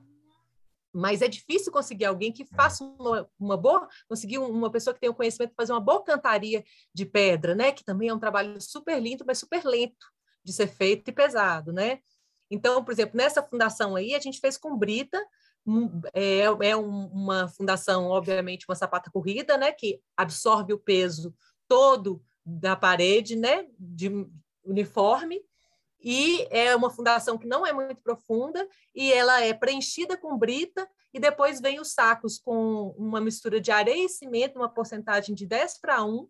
mas é difícil conseguir alguém que faça uma, uma boa, conseguir uma pessoa que tenha o conhecimento de fazer uma boa cantaria de pedra, né? Que também é um trabalho super lindo, mas super lento de ser feito e pesado, né? Então, por exemplo, nessa fundação aí, a gente fez com brita, é, é uma fundação, obviamente, uma sapata corrida, né? Que absorve o peso todo da parede, né? De uniforme, e é uma fundação que não é muito profunda e ela é preenchida com brita e depois vem os sacos com uma mistura de areia e cimento, uma porcentagem de 10 para 1,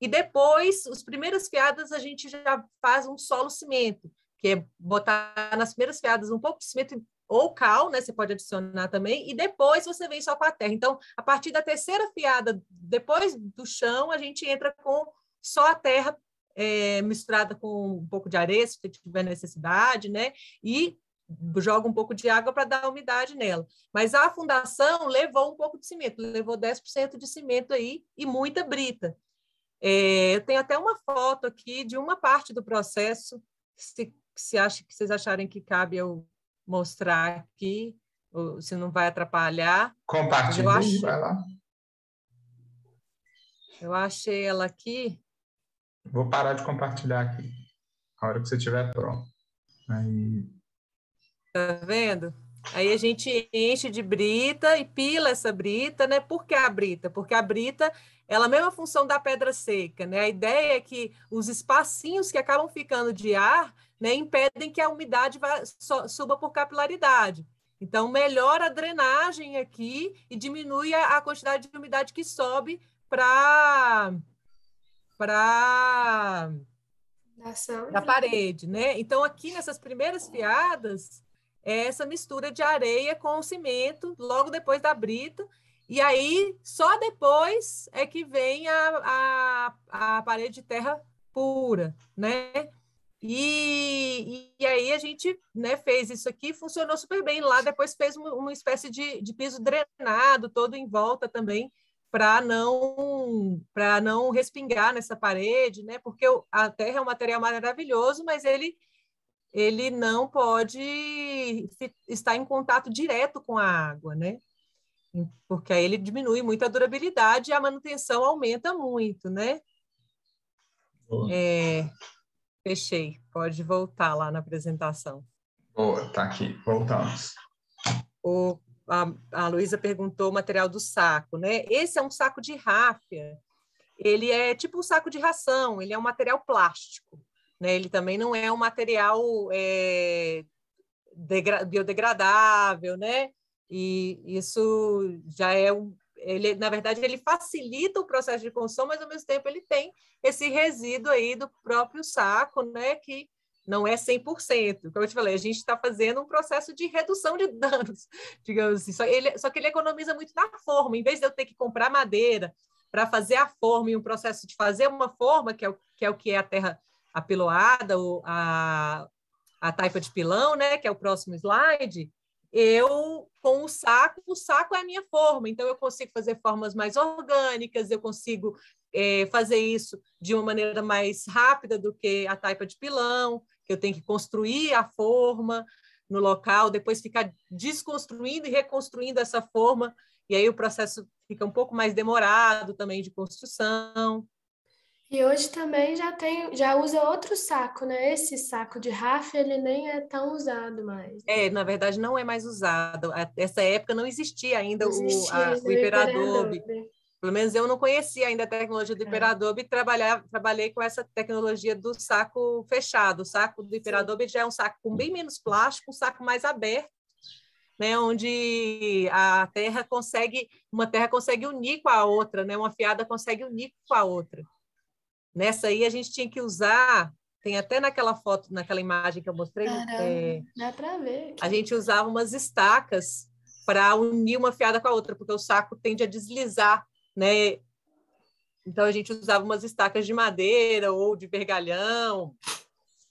e depois, as primeiras fiadas, a gente já faz um solo cimento, que é botar nas primeiras fiadas um pouco de cimento ou cal, né? Você pode adicionar também, e depois você vem só com a terra. Então, a partir da terceira fiada, depois do chão, a gente entra com só a terra é, misturada com um pouco de areia, se tiver necessidade, né? E joga um pouco de água para dar umidade nela. Mas a fundação levou um pouco de cimento, levou 10% de cimento aí e muita brita. É, eu tenho até uma foto aqui de uma parte do processo, se, se, acha, que vocês acharem que cabe eu mostrar aqui. ou se não vai atrapalhar. Compartilha aí, vai lá. Eu achei ela aqui. Vou parar de compartilhar aqui. A hora que você estiver pronto. Aí. Tá vendo? Aí a gente enche de brita e pila essa brita, né? Por que a brita? Porque a brita ela é a mesma função da pedra seca, né? A ideia é que os espacinhos que acabam ficando de ar, né, impedem que a umidade vá, suba por capilaridade. Então, melhora a drenagem aqui e diminui a, a quantidade de umidade que sobe para para da parede, né? Então, aqui nessas primeiras fiadas, é essa mistura de areia com cimento, logo depois da brita, e aí só depois é que vem a, a, a parede de terra pura, né? E, e, aí a gente né, fez isso aqui, funcionou super bem. Lá depois fez uma, uma espécie de, de piso drenado todo em volta também, para não para não respingar nessa parede, né? Porque a terra é um material maravilhoso, mas ele ele não pode estar em contato direto com a água, né? Porque aí ele diminui muito a durabilidade e a manutenção aumenta muito, né? É, fechei. Pode voltar lá na apresentação. Boa, tá aqui. Voltamos. O, a, a Luísa perguntou o material do saco, né? Esse é um saco de ráfia. Ele é tipo um saco de ração, ele é um material plástico. Né? Ele também não é um material é, biodegradável, né? E isso já é um, ele, na verdade, ele facilita o processo de construção, mas ao mesmo tempo ele tem esse resíduo aí do próprio saco, né? Que não é 100%. Como eu te falei, a gente está fazendo um processo de redução de danos, *laughs* digamos assim. Só, ele, só que ele economiza muito na forma. Em vez de eu ter que comprar madeira para fazer a forma e um processo de fazer uma forma, que é o que é, o que é a terra apiloada, ou a, a taipa de pilão, né, que é o próximo slide, eu, com o saco, o saco é a minha forma, então eu consigo fazer formas mais orgânicas, eu consigo é, fazer isso de uma maneira mais rápida do que a taipa de pilão, que eu tenho que construir a forma no local, depois ficar desconstruindo e reconstruindo essa forma, e aí o processo fica um pouco mais demorado também de construção. E hoje também já tem, já usa outro saco, né? Esse saco de rafa, ele nem é tão usado mais. É, na verdade não é mais usado. Essa época não existia ainda não existia, o, a, o Hiperadobe. Pelo menos eu não conhecia ainda a tecnologia do Hiperadobe é. e trabalhar, trabalhei com essa tecnologia do saco fechado. O saco do Hiperadobe já é um saco com bem menos plástico, um saco mais aberto, né, onde a terra consegue, uma terra consegue unir com a outra, né, uma fiada consegue unir com a outra. Nessa aí a gente tinha que usar, tem até naquela foto, naquela imagem que eu mostrei, Caramba, é, dá para ver. A gente usava umas estacas para unir uma fiada com a outra, porque o saco tende a deslizar, né? Então a gente usava umas estacas de madeira ou de vergalhão,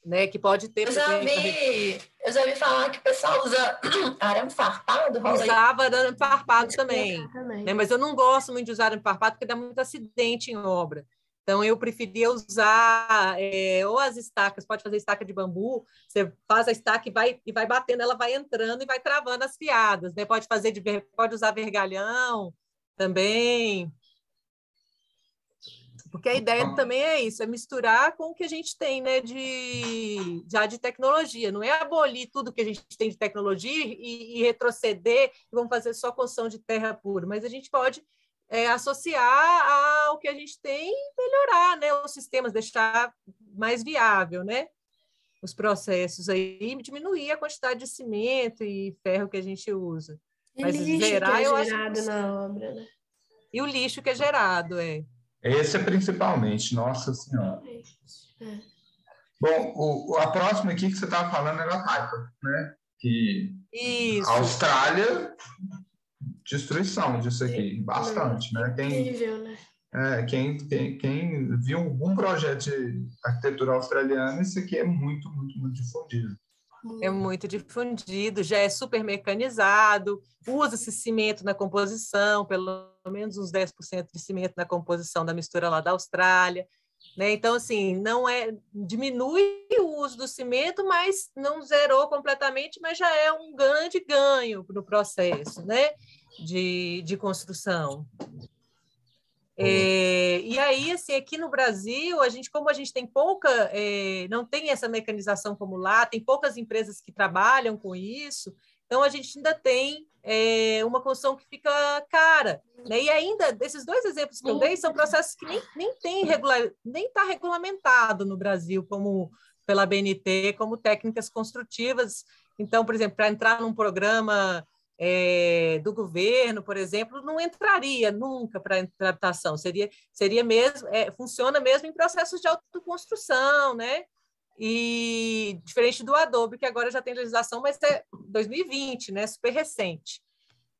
né? Que pode ter. Eu já vi, eu já vi falar que o pessoal usa *clears throat* arame farpado. Usava arame farpado também, também. Né? Mas eu não gosto muito de usar arame farpado porque dá muito acidente em obra. Então, eu preferia usar é, ou as estacas, pode fazer estaca de bambu, você faz a estaca e vai, e vai batendo, ela vai entrando e vai travando as fiadas, né? Pode fazer de pode usar vergalhão também. Porque a ideia também é isso, é misturar com o que a gente tem, né, de já de tecnologia. Não é abolir tudo que a gente tem de tecnologia e, e retroceder e vamos fazer só construção de terra pura, mas a gente pode é, associar ao que a gente tem e melhorar né, os sistemas, deixar mais viável né, os processos aí, diminuir a quantidade de cimento e ferro que a gente usa. Mas lixo zerar, que é gerado que... na obra, né? E o lixo que é gerado, é. Esse é principalmente, nossa senhora. É. Bom, o, a próxima aqui que você estava falando era a Taipa, né? Que Isso. Austrália destruição disso aqui, bastante, né? Quem, Incrível, né? É, quem, quem, quem viu algum projeto de arquitetura australiana, isso aqui é muito, muito, muito difundido. É muito difundido, já é super mecanizado, usa-se cimento na composição, pelo menos uns 10% de cimento na composição da mistura lá da Austrália. Né? Então, assim, não é diminui o uso do cimento, mas não zerou completamente, mas já é um grande ganho no processo né? de, de construção. É, e aí, assim, aqui no Brasil, a gente, como a gente tem pouca, é, não tem essa mecanização como lá, tem poucas empresas que trabalham com isso, então a gente ainda tem é, uma construção que fica cara. Né? E ainda, esses dois exemplos que eu dei são processos que nem, nem tem regular, nem está regulamentado no Brasil, como pela BNT, como técnicas construtivas. Então, por exemplo, para entrar num programa é, do governo, por exemplo, não entraria nunca para adaptação. Seria, seria mesmo, é, funciona mesmo em processos de autoconstrução, né? E diferente do Adobe, que agora já tem legislação, mas é 2020, né? Super recente.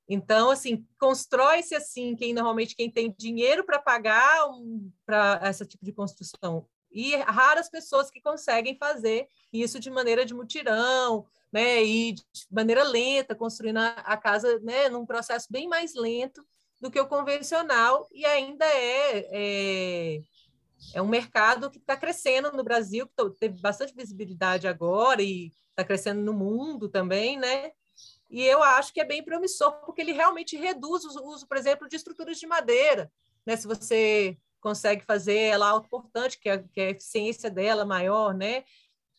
Então, assim, constrói-se assim, quem normalmente quem tem dinheiro para pagar um, para esse tipo de construção. E raras pessoas que conseguem fazer isso de maneira de mutirão, né, e de maneira lenta, construindo a, casa né, num processo bem mais lento do que o convencional, e ainda é, é, é um mercado que está crescendo no Brasil, que teve bastante visibilidade agora e está crescendo no mundo também, né? E eu acho que é bem promissor, porque ele realmente reduz o uso, por exemplo, de estruturas de madeira. Né? Se você consegue fazer ela autoportante, que, é, que é a eficiência dela maior, né?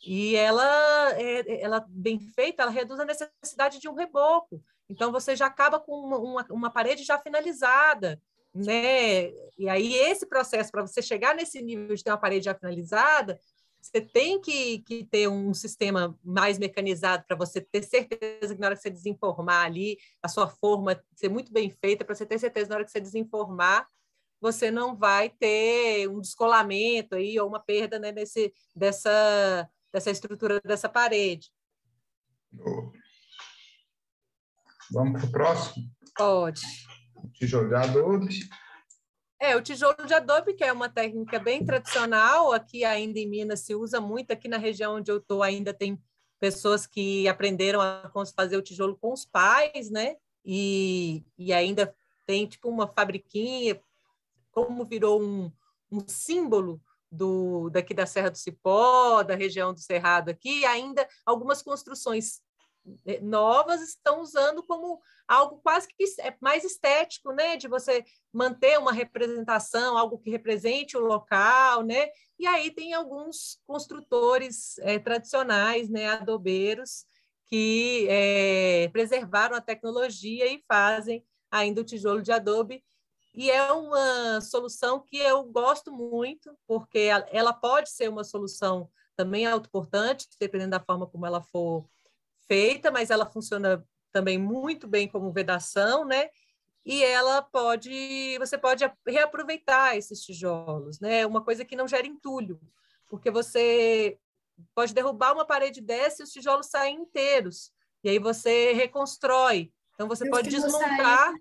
E ela, é, ela bem feita, ela reduz a necessidade de um reboco. Então, você já acaba com uma, uma, uma parede já finalizada, né? E aí, esse processo, para você chegar nesse nível de ter uma parede já finalizada, você tem que, que ter um sistema mais mecanizado para você ter certeza que na hora que você desenformar ali, a sua forma ser muito bem feita, para você ter certeza na hora que você desenformar, você não vai ter um descolamento aí ou uma perda né, nesse, dessa, dessa estrutura dessa parede. Vamos para o próximo? Pode. tijolo de adobe. É, o tijolo de adobe, que é uma técnica bem tradicional, aqui ainda em Minas se usa muito, aqui na região onde eu estou ainda tem pessoas que aprenderam a fazer o tijolo com os pais, né? E, e ainda tem tipo uma fabriquinha, como virou um, um símbolo do, daqui da Serra do Cipó, da região do Cerrado aqui, ainda algumas construções eh, novas estão usando como algo quase que é mais estético, né, de você manter uma representação, algo que represente o local, né, e aí tem alguns construtores é, tradicionais, né, adobeiros, que é, preservaram a tecnologia e fazem ainda o tijolo de adobe e é uma solução que eu gosto muito, porque ela pode ser uma solução também autoportante, dependendo da forma como ela for feita, mas ela funciona também muito bem como vedação, né? E ela pode, você pode reaproveitar esses tijolos, né? Uma coisa que não gera entulho, porque você pode derrubar uma parede dessa e os tijolos saem inteiros. E aí você reconstrói. Então você pode desmontar.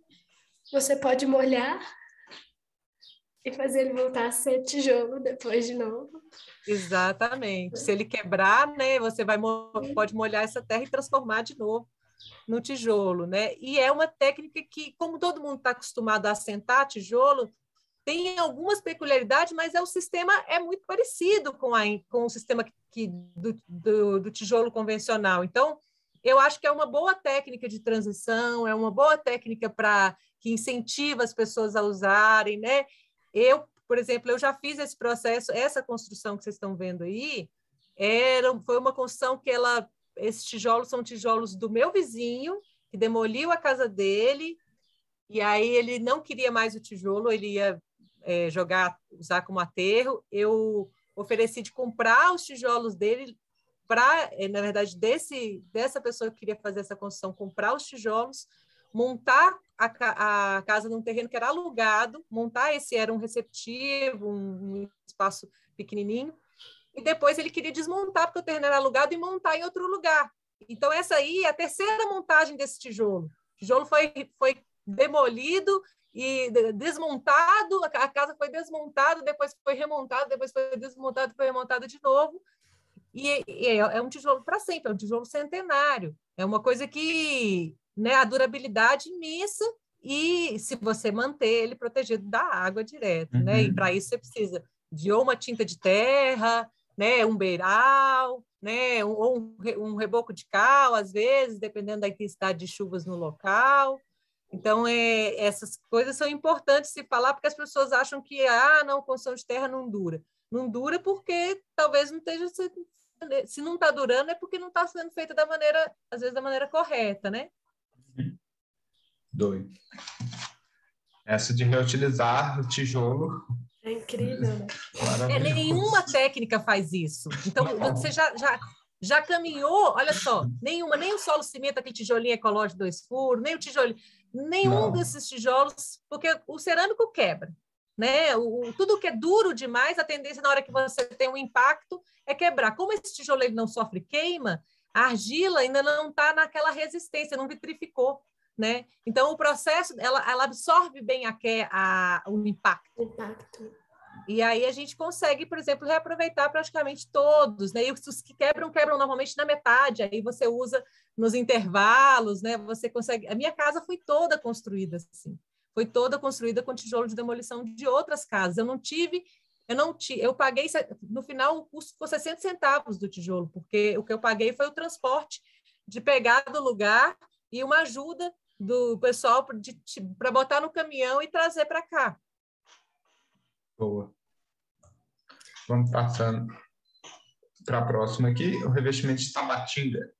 Você pode molhar e fazer ele voltar a ser tijolo depois de novo. Exatamente. Se ele quebrar, né, você vai pode molhar essa terra e transformar de novo no tijolo, né? E é uma técnica que, como todo mundo está acostumado a assentar tijolo, tem algumas peculiaridades, mas é o sistema é muito parecido com, a, com o sistema que, do, do, do tijolo convencional. Então, eu acho que é uma boa técnica de transição, é uma boa técnica para que incentiva as pessoas a usarem, né? Eu, por exemplo, eu já fiz esse processo, essa construção que vocês estão vendo aí, era, foi uma construção que ela, esses tijolos são tijolos do meu vizinho, que demoliu a casa dele, e aí ele não queria mais o tijolo, ele ia é, jogar, usar como aterro. Eu ofereci de comprar os tijolos dele para, é, na verdade, desse, dessa pessoa que queria fazer essa construção, comprar os tijolos, montar a, a, casa num terreno que era alugado, montar esse era um receptivo, um, um, espaço pequenininho, e depois ele queria desmontar porque o terreno era alugado e montar em outro lugar. Então essa aí é a terceira montagem desse tijolo. O tijolo foi foi demolido e desmontado, a casa foi desmontada, depois foi remontada, depois foi desmontado, foi remontado de novo. E, e é, é um tijolo para sempre, é um tijolo centenário. É uma coisa que né, a durabilidade imensa e se você manter ele protegido da água direto, uhum. né? E uhum. para isso você precisa de ou uma tinta de terra, né, um beiral, né, ou um, um reboco de cal, às vezes, dependendo da intensidade de chuvas no local. Então, é, essas coisas são importantes se falar, porque as pessoas acham que, ah, não, construção de terra não dura. Não dura porque talvez não esteja, se não está durando é porque não está sendo feita da maneira, às vezes, da maneira correta, né? Doido. Essa de reutilizar o tijolo. É incrível, né? É, nenhuma técnica faz isso. Então, você já, já, já caminhou, olha só, nenhuma, nem o solo cimento, aquele tijolinho ecológico dois furos, nem o tijolinho, nenhum Não. desses tijolos, porque o cerâmico quebra. Né? O, tudo que é duro demais, a tendência na hora que você tem um impacto é quebrar. Como esse tijolo ele não sofre queima, a argila ainda não está naquela resistência, não vitrificou né? Então o processo ela, ela absorve bem a, a, o impacto. impacto. E aí a gente consegue, por exemplo, reaproveitar praticamente todos, né? E os que quebram, quebram normalmente na metade, aí você usa nos intervalos, né? Você consegue. A minha casa foi toda construída assim. Foi toda construída com tijolo de demolição de outras casas. Eu não tive, eu não tive, eu paguei no final o custo foi 60 centavos do tijolo, porque o que eu paguei foi o transporte de pegar do lugar e uma ajuda do pessoal para botar no caminhão e trazer para cá. Boa. Vamos passando para a próxima aqui, o revestimento de tabatinga.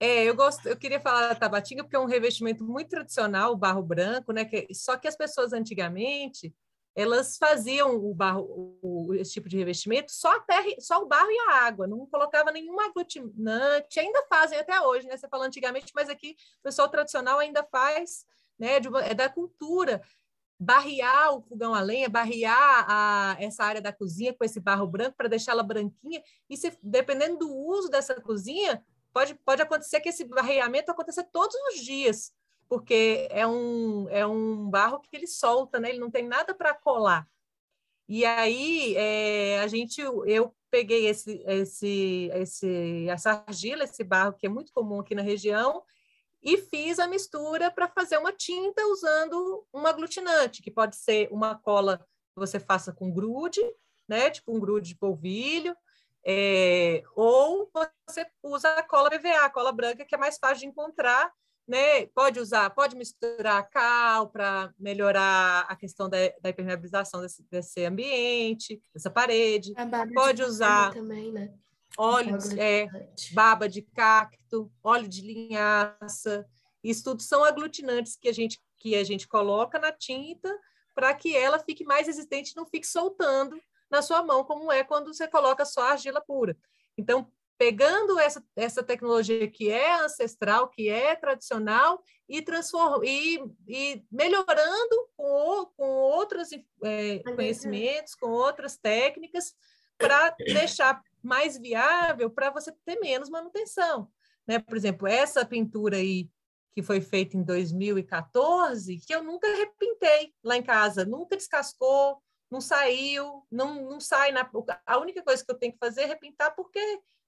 É, eu gosto, eu queria falar da tabatinga porque é um revestimento muito tradicional, o barro branco, né? Que, só que as pessoas antigamente elas faziam o barro, o, esse tipo de revestimento só a terra, só o barro e a água, não colocava nenhum aglutinante, ainda fazem até hoje, né? Você falou antigamente, mas aqui o pessoal tradicional ainda faz, né? Uma, é da cultura. Barrear o fogão a lenha, barrear a, essa área da cozinha com esse barro branco para deixá-la branquinha, e se, dependendo do uso dessa cozinha, pode, pode acontecer que esse barreamento aconteça todos os dias porque é um, é um barro que ele solta, né? Ele não tem nada para colar. E aí é, a gente, eu peguei esse, esse, esse, essa argila, esse barro que é muito comum aqui na região, e fiz a mistura para fazer uma tinta usando um aglutinante, que pode ser uma cola que você faça com grude, né? Tipo um grude de polvilho, é, ou você usa a cola PVA, a cola branca, que é mais fácil de encontrar, né? Pode usar, pode misturar cal para melhorar a questão da, da impermeabilização desse, desse, ambiente, dessa parede. Pode usar também, né? óleo, de, é, baba de cacto, óleo de linhaça. Isso tudo são aglutinantes que a gente que a gente coloca na tinta para que ela fique mais resistente, não fique soltando na sua mão, como é quando você coloca só argila pura. Então, pegando essa, essa tecnologia que é ancestral, que é tradicional, e, transform, e, e melhorando com, com outros é, conhecimentos, com outras técnicas, para deixar mais viável para você ter menos manutenção. Né? Por exemplo, essa pintura aí que foi feita em 2014, que eu nunca repintei lá em casa, nunca descascou, não saiu, não, não sai na. A única coisa que eu tenho que fazer é repintar porque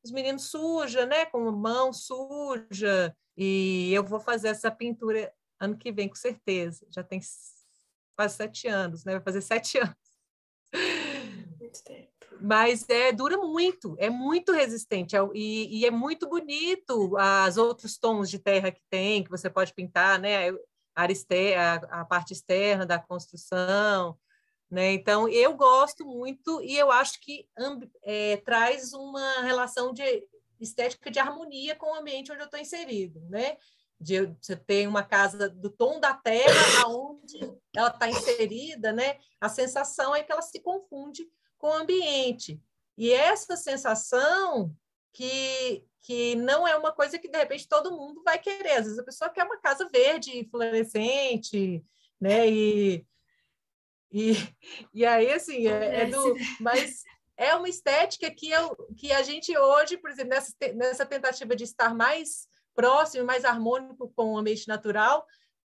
os meninos suja, né? Com mão suja. E eu vou fazer essa pintura ano que vem, com certeza. Já tem quase sete anos, né? Vai fazer sete *laughs* anos. Muito tempo. Mas é, dura muito, é muito resistente é, e, e, é muito bonito as outros tons de terra que tem, que você pode pintar, né? A, a, a parte externa da construção, né? Então, eu gosto muito e eu acho que é, traz uma relação de estética de harmonia com o ambiente onde eu estou inserido, né? De você ter uma casa do tom da terra, aonde ela está inserida, né? A sensação é que ela se confunde com o ambiente. E essa sensação que, que não é uma coisa que, de repente, todo mundo vai querer. Às vezes a pessoa quer uma casa verde, fluorescente, né? E e, e aí, assim, é, é do. *laughs* Mas é uma estética que, eu, que a gente hoje, por exemplo, nessa, nessa tentativa de estar mais próximo, mais harmônico com o ambiente natural,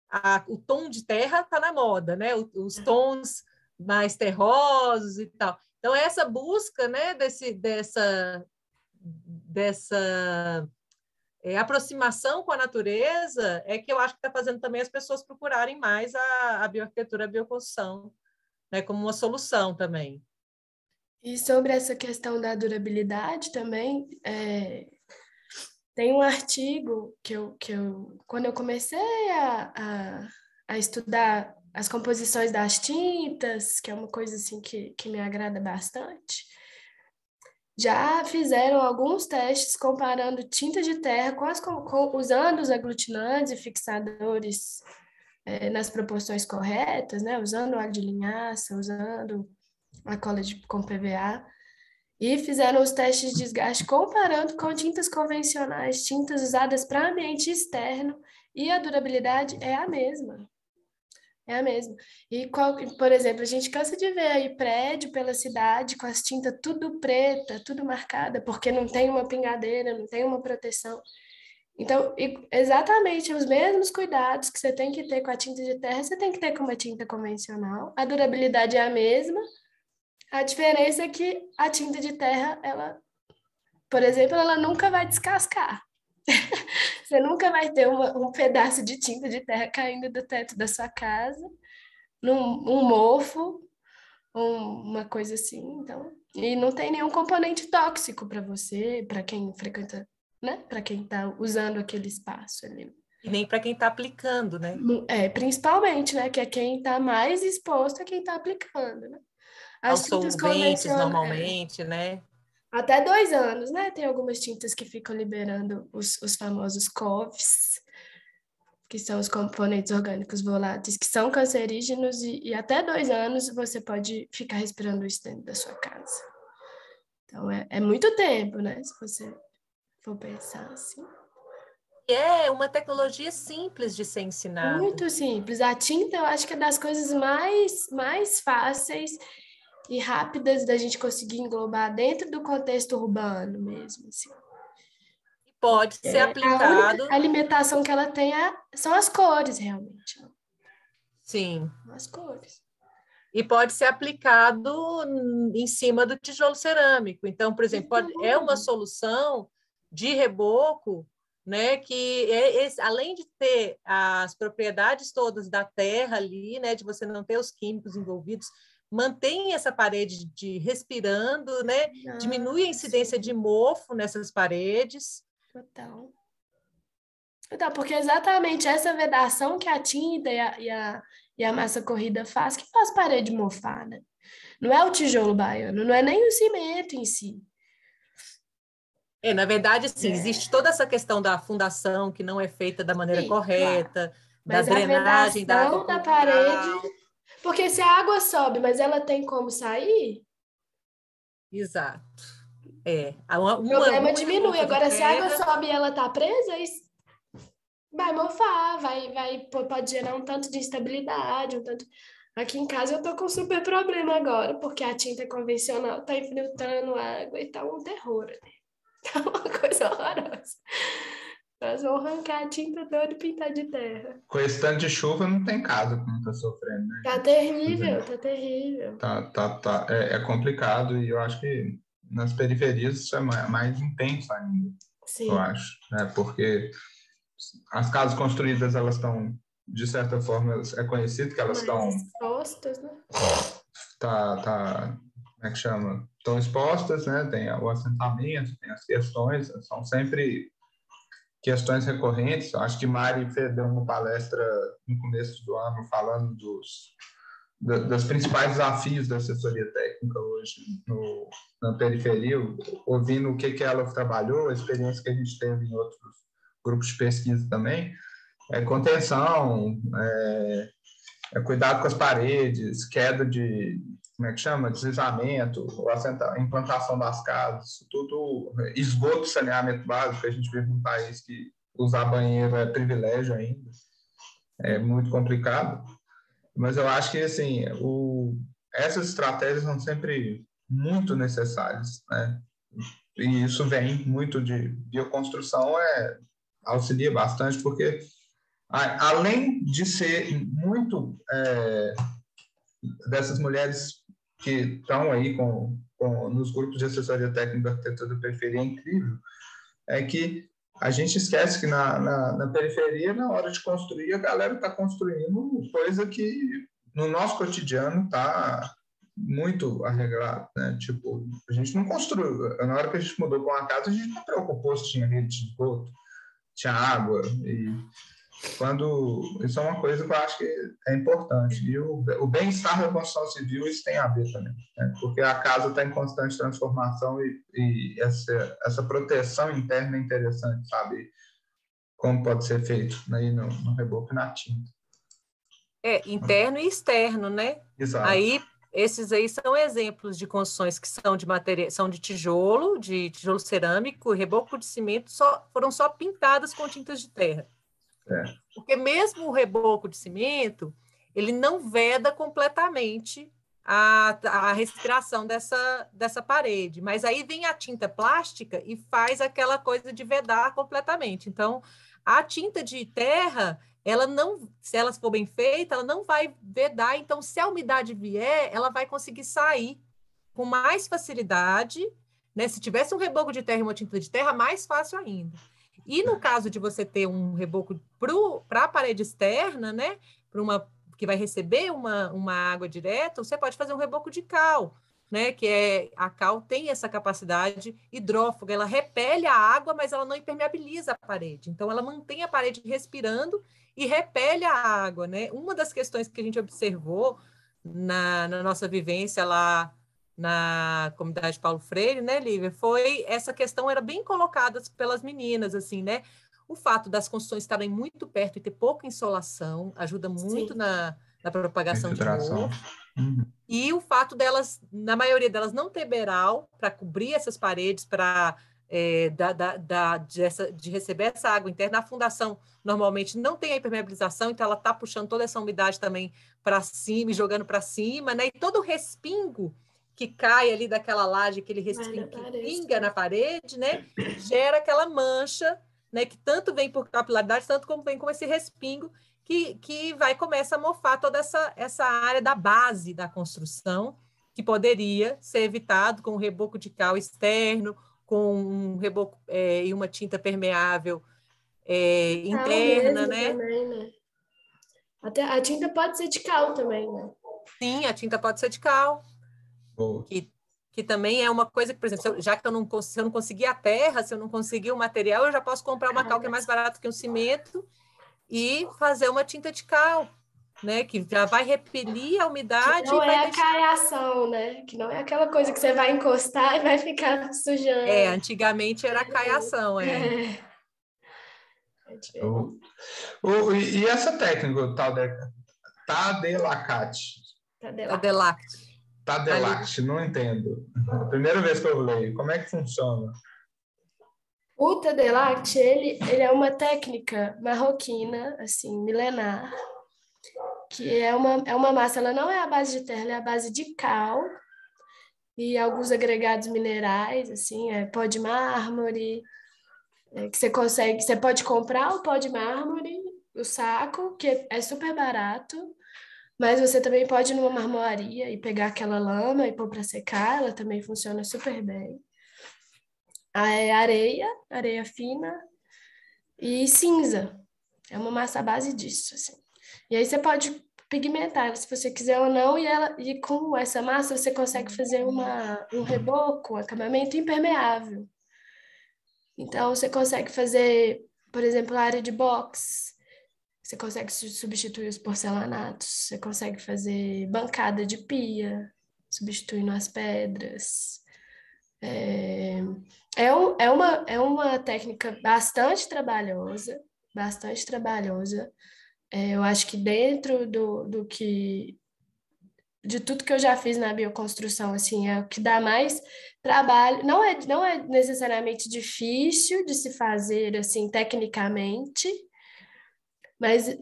a, o tom de terra está na moda, né? Os tons mais terrosos e tal. Então, essa busca né, desse, dessa, dessa é, aproximação com a natureza é que eu acho que está fazendo também as pessoas procurarem mais a, a bioarquitetura, a bioconstrução né, como uma solução também. E sobre essa questão da durabilidade também, é, tem um artigo que eu, que eu quando eu comecei a, a, a, estudar as composições das tintas, que é uma coisa assim que, que me agrada bastante, já fizeram alguns testes comparando tinta de terra com as, com, usando os aglutinantes e fixadores é, nas proporções corretas, né? usando óleo de linhaça, usando a cola de, com PVA, e fizeram os testes de desgaste comparando com tintas convencionais, tintas usadas para ambiente externo, e a durabilidade é a mesma. É a mesma. E, qual, por exemplo, a gente cansa de ver aí prédio pela cidade com as tintas tudo preta, tudo marcada, porque não tem uma pingadeira, não tem uma proteção. Então, exatamente os mesmos cuidados que você tem que ter com a tinta de terra, você tem que ter com uma tinta convencional. A durabilidade é a mesma. A diferença é que a tinta de terra, ela, por exemplo, ela nunca vai descascar. *laughs* Você nunca vai ter uma, um pedaço de tinta de terra caindo do teto da sua casa, num um mofo, um, uma coisa assim. Então, e não tem nenhum componente tóxico para você, para quem frequenta, né? Para quem está usando aquele espaço ali. E nem para quem está aplicando, né? É, principalmente, né? Que é quem está mais exposto a quem está aplicando, né? As solventes, normalmente, é. né? até dois anos, né? Tem algumas tintas que ficam liberando os, os famosos COVs, que são os componentes orgânicos voláteis, que são cancerígenos, e, e, até dois anos você pode ficar respirando isso dentro da sua casa. Então, é, é muito tempo, né? Se você for pensar assim. É uma tecnologia simples de ser ensinada. Muito simples. A tinta, eu acho que é das coisas mais, mais fáceis e rápidas da gente conseguir englobar dentro do contexto urbano mesmo. Assim. Pode ser é, aplicado. A, a, alimentação que ela tem é, são as cores, realmente. Sim. As cores. E pode ser aplicado em cima do tijolo cerâmico. Então, por exemplo, pode, é uma solução de reboco, né, que é, é, além de ter as propriedades todas da terra ali, né, de você não ter os químicos envolvidos, mantém essa parede de respirando, né? Diminui a incidência de mofo nessas paredes. Total. Total, porque exatamente essa vedação que a tinta e a, e a, e a massa corrida faz, que faz parede mofada. Não é o tijolo baiano, não é nem o cimento em si. É, na verdade, sim, é. existe toda essa questão da fundação que não é feita da maneira sim, correta, claro. da drenagem da água. da parede porque se a água sobe, mas ela tem como sair? Exato. É. Uma, o problema diminui. Agora, se a água sobe e ela está presa, vai mofar, vai, vai, pode gerar um tanto de instabilidade, um tanto. Aqui em casa eu tô com super problema agora, porque a tinta convencional tá infiltrando água e tá um terror. Né? Tá *laughs* uma coisa horrorosa. Nós vamos arrancar a tinta toda e pintar de terra. Com esse tanto de chuva, não tem casa como tá sofrendo, né? Tá terrível, tá terrível. Tá, tá, tá. É, é, complicado e eu acho que nas periferias isso é mais, mais intenso ainda. Sim. Eu acho, né? Porque as casas construídas, elas estão, de certa forma, é conhecido que elas estão... expostas, né? Tá, tá... Como é que chama? Estão expostas, né? Tem o assentamento, tem as questões, são sempre questões recorrentes. Acho que Mari deu uma palestra no começo do ano falando dos, dos principais desafios da assessoria técnica hoje no, na periferia, ouvindo o que, que ela trabalhou, a experiência que a gente teve em outros grupos de pesquisa também. É contenção, é, é cuidado com as paredes, queda de, como é que chama? Deslizamento, implantação das casas, tudo esgoto, saneamento básico, a gente vive num país que usar banheiro é privilégio ainda, é muito complicado, mas eu acho que, assim, o, essas estratégias são sempre muito necessárias, né? E isso vem muito de bioconstrução, é, auxilia bastante, porque além de ser muito é, dessas mulheres que estão aí com, com, nos grupos de assessoria técnica da arquitetura da periferia é incrível, é que a gente esquece que na, na, na periferia, na hora de construir, a galera está construindo coisa que no nosso cotidiano tá muito arreglado, né? Tipo, a gente não construiu. Na hora que a gente mudou para uma casa, a gente não preocupou se tinha rede de esgoto, tinha água. E quando. Isso é uma coisa que eu acho que é importante. E o, o bem-estar da construção civil, isso tem a ver também. Né? Porque a casa está em constante transformação e, e essa, essa proteção interna é interessante, sabe? Como pode ser feito né? no, no reboco na tinta. É, interno e externo, né? Exato. Aí esses aí são exemplos de construções que são de material, são de tijolo, de tijolo cerâmico, reboco de cimento, só, foram só pintadas com tintas de terra. É. Porque mesmo o reboco de cimento, ele não veda completamente a, a respiração dessa, dessa parede. Mas aí vem a tinta plástica e faz aquela coisa de vedar completamente. Então, a tinta de terra, ela não, se ela for bem feita, ela não vai vedar. Então, se a umidade vier, ela vai conseguir sair com mais facilidade. Né? Se tivesse um reboco de terra e uma tinta de terra, mais fácil ainda. E no caso de você ter um reboco para a parede externa, né? Para uma que vai receber uma, uma água direta, você pode fazer um reboco de cal, né? Que é a cal tem essa capacidade hidrófuga, ela repele a água, mas ela não impermeabiliza a parede. Então ela mantém a parede respirando e repele a água, né? Uma das questões que a gente observou na, na nossa vivência lá na comunidade Paulo Freire, né, Lívia, foi essa questão era bem colocada pelas meninas, assim, né? O fato das construções estarem muito perto e ter pouca insolação ajuda muito na, na propagação de calor. Uhum. E o fato delas, na maioria delas, não ter beiral para cobrir essas paredes, para é, da, da, da, de, essa, de, receber essa água interna. A fundação normalmente não tem a impermeabilização, então ela está puxando toda essa umidade também para cima e jogando para cima, né? E todo o respingo que cai ali daquela laje, aquele respingo que pinga na parede, né? *coughs* Gera aquela mancha, né? Que tanto vem por capilaridade, tanto como vem com esse respingo, que, que vai começar a mofar toda essa, essa área da base da construção, que poderia ser evitado com um reboco de cal externo com um reboco é, e uma tinta permeável é, interna, né? Também, né? Até a tinta pode ser de cal também, né? Sim, a tinta pode ser de cal. Que, que também é uma coisa que, por exemplo, já que eu não, se eu não conseguir a terra, se eu não conseguir o material, eu já posso comprar uma cal que é mais barato que um cimento e fazer uma tinta de cal né? Que já vai repelir a umidade. Que não é a deixar... caiação, né? Que não é aquela coisa que você vai encostar e vai ficar *laughs* sujando. É, antigamente era caiação, é. é. *laughs* é o, o, e essa técnica, o tal de Tadelacate? Tadelacte. Tadelacte, não entendo. Primeira vez que eu leio. Como é que funciona? O Tadelacte, ele, ele é uma técnica marroquina, assim, milenar, que é uma, é uma massa, ela não é a base de terra, ela é a base de cal e alguns agregados minerais, assim, é pó de mármore, é, que você consegue, você pode comprar o pó de mármore, o saco, que é super barato, mas você também pode ir numa marmoraria e pegar aquela lama e pôr para secar, ela também funciona super bem. É areia, areia fina e cinza. É uma massa à base disso, assim. E aí você pode pigmentar se você quiser ou não, e, ela, e com essa massa você consegue fazer uma, um reboco, um acabamento impermeável. Então você consegue fazer, por exemplo, a área de box, você consegue substituir os porcelanatos, você consegue fazer bancada de pia, substituindo as pedras. É, é, é, uma, é uma técnica bastante trabalhosa, bastante trabalhosa, é, eu acho que dentro do, do que de tudo que eu já fiz na bioconstrução, assim, é o que dá mais trabalho. Não é, não é necessariamente difícil de se fazer, assim, tecnicamente, mas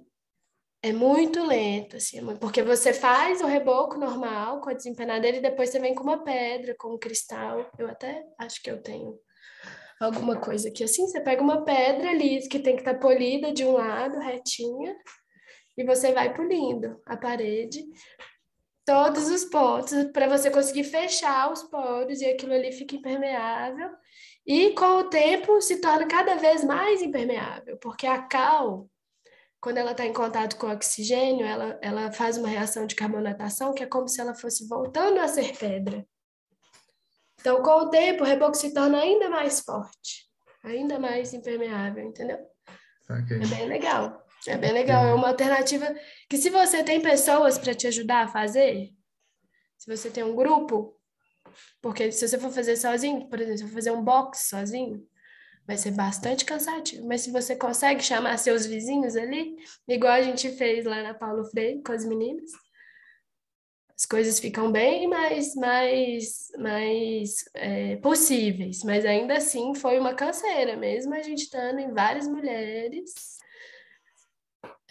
é muito lento, assim, é porque você faz o reboco normal com a desempenadeira e depois você vem com uma pedra, com um cristal. Eu até acho que eu tenho alguma coisa aqui assim. Você pega uma pedra ali que tem que estar tá polida de um lado, retinha, e você vai polindo a parede, todos os pontos, para você conseguir fechar os poros e aquilo ali fica impermeável. E com o tempo se torna cada vez mais impermeável, porque a cal, quando ela está em contato com oxigênio, ela, ela faz uma reação de carbonatação que é como se ela fosse voltando a ser pedra. Então, com o tempo, o reboco se torna ainda mais forte, ainda mais impermeável, entendeu? Okay. É bem legal. É bem legal. É uma alternativa que, se você tem pessoas para te ajudar a fazer, se você tem um grupo, porque se você for fazer sozinho, por exemplo, se for fazer um box sozinho, vai ser bastante cansativo. Mas se você consegue chamar seus vizinhos ali, igual a gente fez lá na Paulo Freire com as meninas, as coisas ficam bem mais, mais, mais é, possíveis. Mas ainda assim foi uma canseira, mesmo a gente estando em várias mulheres.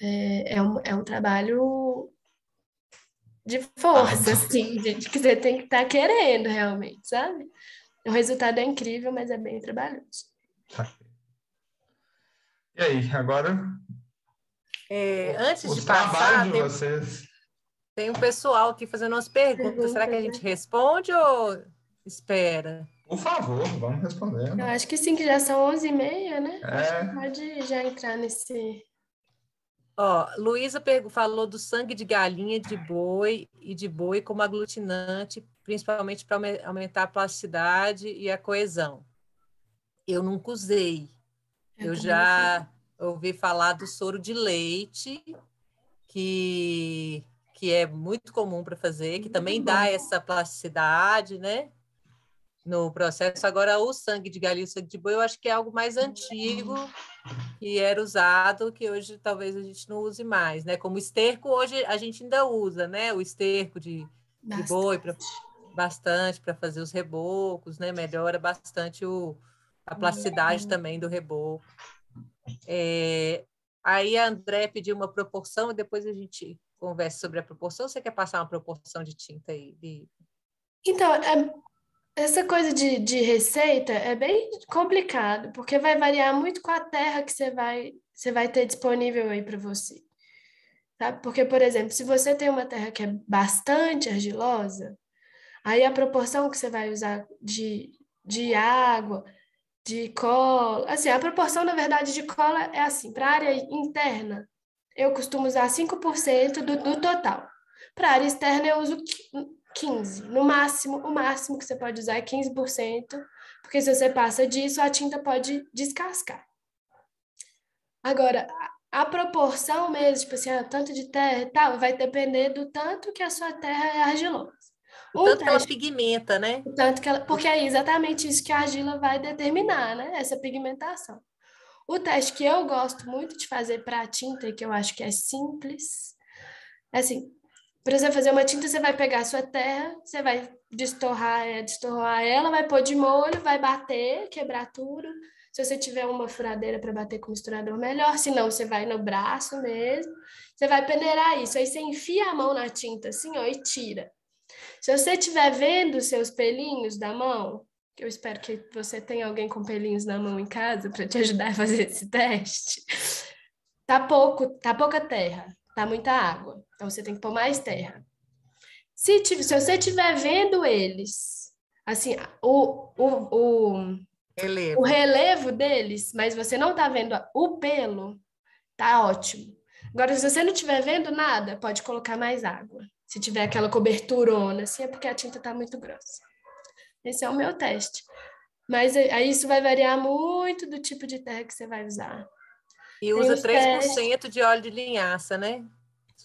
É, é, um, é um trabalho de força, ah, assim, gente, que você tem que estar tá querendo realmente, sabe? O resultado é incrível, mas é bem trabalhoso. E aí, agora? É, antes de passar, de tem, vocês. tem um pessoal aqui fazendo umas perguntas. Será que a gente responde ou espera? Por favor, vamos responder. Eu acho que sim, que já são 11h30, né? É. Pode já entrar nesse Ó, Luísa falou do sangue de galinha, de boi e de boi como aglutinante, principalmente para aumentar a plasticidade e a coesão. Eu nunca usei. Eu, Eu já ouvi falar do soro de leite, que, que é muito comum para fazer, que também dá essa plasticidade, né? no processo. Agora, o sangue de galinha, o sangue de boi, eu acho que é algo mais antigo que era usado, que hoje talvez a gente não use mais, né? Como esterco, hoje a gente ainda usa, né? O esterco de, de boi pra, bastante para fazer os rebocos, né? Melhora bastante o, a plasticidade também do reboco. É, aí a André pediu uma proporção e depois a gente conversa sobre a proporção. Você quer passar uma proporção de tinta aí? De... Então, é, essa coisa de, de receita é bem complicado, porque vai variar muito com a terra que você vai, você vai ter disponível aí para você. Sabe? Porque, por exemplo, se você tem uma terra que é bastante argilosa, aí a proporção que você vai usar de, de água, de cola, assim, a proporção, na verdade, de cola é assim, para a área interna, eu costumo usar 5% do, do total. Para a área externa, eu uso 15. No máximo, o máximo que você pode usar é 15%, porque se você passa disso, a tinta pode descascar. Agora, a proporção mesmo, tipo assim, ah, tanto de terra e tal, vai depender do tanto que a sua terra é argilosa. O tanto que ela pigmenta, né? O tanto que ela, porque é exatamente isso que a argila vai determinar, né? Essa pigmentação. O teste que eu gosto muito de fazer para a tinta, e que eu acho que é simples, é assim, para você fazer uma tinta, você vai pegar a sua terra, você vai destorrar, é, destorrar ela, vai pôr de molho, vai bater, quebrar tudo. Se você tiver uma furadeira para bater com o misturador, melhor. Se não, você vai no braço mesmo. Você vai peneirar isso. Aí você enfia a mão na tinta assim, ó, e tira. Se você estiver vendo seus pelinhos da mão, eu espero que você tenha alguém com pelinhos na mão em casa para te ajudar a fazer esse teste. Tá pouco, tá pouca terra tá muita água. Então você tem que pôr mais terra. Se, se você estiver vendo eles, assim, o, o, o, relevo. o relevo deles, mas você não tá vendo o pelo, tá ótimo. Agora, se você não estiver vendo nada, pode colocar mais água. Se tiver aquela coberturona, assim, é porque a tinta tá muito grossa. Esse é o meu teste. Mas aí isso vai variar muito do tipo de terra que você vai usar. E usa 3% de óleo de linhaça, né?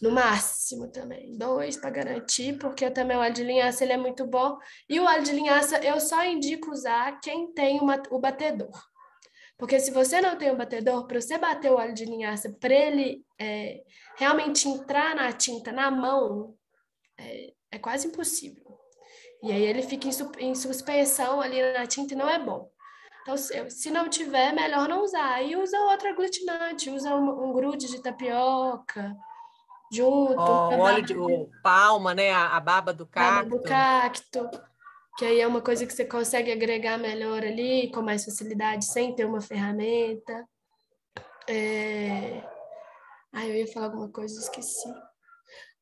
No máximo também. Dois para garantir, porque também o óleo de linhaça ele é muito bom. E o óleo de linhaça eu só indico usar quem tem uma, o batedor. Porque se você não tem o batedor, para você bater o óleo de linhaça, para ele é, realmente entrar na tinta na mão, é, é, quase impossível. E aí ele fica em, em suspensão ali na tinta e não é bom. Então, se não tiver, melhor não usar. Aí usa outro aglutinante, usa um, um grude de tapioca junto. Oh, o óleo de o palma, né? A, a baba do cacto. Baba do cacto. Que aí é uma coisa que você consegue agregar melhor ali, com mais facilidade, sem ter uma ferramenta. É... Ah, eu ia falar alguma coisa, esqueci.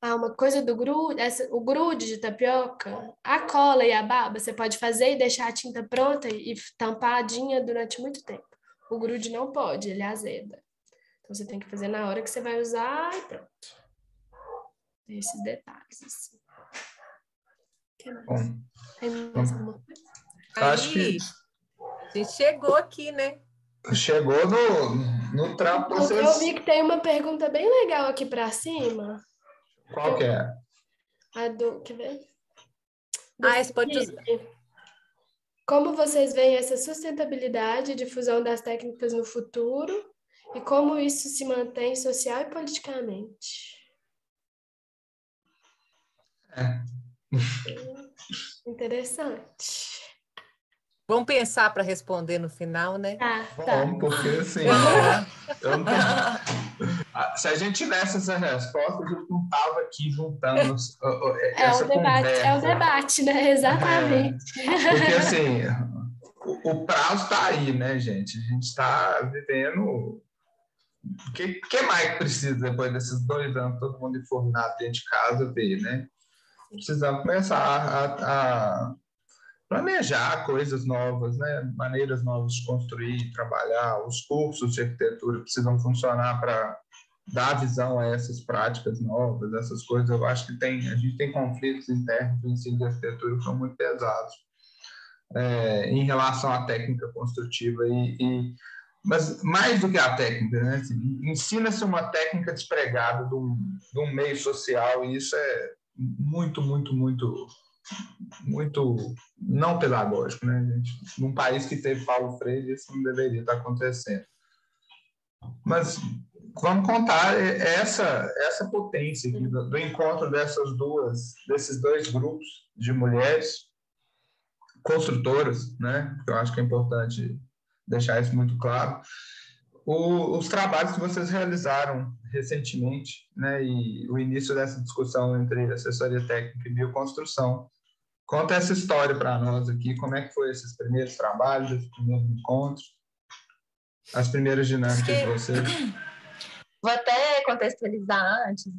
Ah, uma coisa do grude, essa, o grude de tapioca, a cola e a baba, você pode fazer e deixar a tinta pronta e tampadinha durante muito tempo. O grude não pode, ele azeda. Então você tem que fazer na hora que você vai usar e pronto. Esses detalhes, assim. Que mais? Bom, Tem mais alguma coisa? acho que a gente chegou aqui, né? chegou no, no trampo Eu vocês. vi que tem uma pergunta bem legal aqui para cima. Qual que é? A do. Quer ver? Do Ah, esse pode usar. Como vocês veem essa sustentabilidade e difusão das técnicas no futuro e como isso se mantém social e politicamente? É. Interessante. Vamos pensar para responder no final, né? Tá, tá. Bom, porque assim, *laughs* eu não tenho- Ah, se a gente tivesse essa resposta, a gente não estava aqui juntando o- É essa o debate, é o conversa. debate, né? Exatamente. Porque assim, o, o prazo está aí, né, gente? A gente está vivendo. O que, que mais precisa depois desses dois anos, todo mundo informado dentro de casa, ver, né? Precisamos começar a, a planejar coisas novas, né? Maneiras novas de construir, trabalhar. Os cursos de arquitetura precisam funcionar para dar visão a essas práticas novas, essas coisas. Eu acho que tem, a gente tem conflitos internos do ensino de arquitetura que são muito pesados é, em relação à técnica construtiva e, e- mas mais do que a técnica, né? Assim, Ensina-se uma técnica despregada de um, de um meio social e isso é muito, muito, muito, muito não pedagógico, né, gente? Num país que teve Paulo Freire, isso não deveria estar acontecendo. Mas vamos contar essa essa potência aqui do, do encontro dessas duas, desses dois grupos de mulheres construtoras, né? Eu acho que é importante deixar isso muito claro. O, os trabalhos que vocês realizaram recentemente, né? E o início dessa discussão entre assessoria técnica e bioconstrução. Conta essa história para nós aqui, como é que foi esses primeiros trabalhos, esses primeiros encontros, as primeiras dinâmicas de vocês. Vou até contextualizar antes.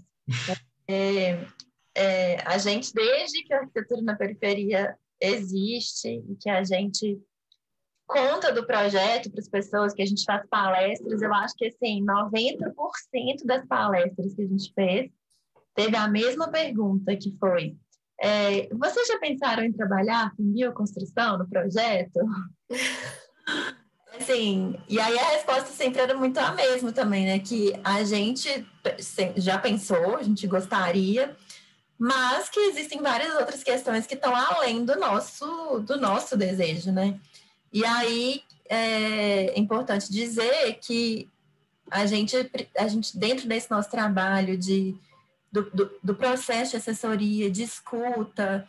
É, é, a gente, desde que a arquitetura na periferia existe e que a gente conta do projeto para as pessoas, que a gente faz palestras, eu acho que assim, 90% das palestras que a gente fez teve a mesma pergunta, que foi é, vocês já pensaram em trabalhar com bioconstrução no projeto? *laughs* Assim, e aí a resposta sempre era muito a mesma também, né? Que a gente já pensou, a gente gostaria, mas que existem várias outras questões que estão além do nosso, do nosso desejo, né? E aí é importante dizer que a gente, a gente dentro desse nosso trabalho de, do, do, do processo de assessoria, de escuta,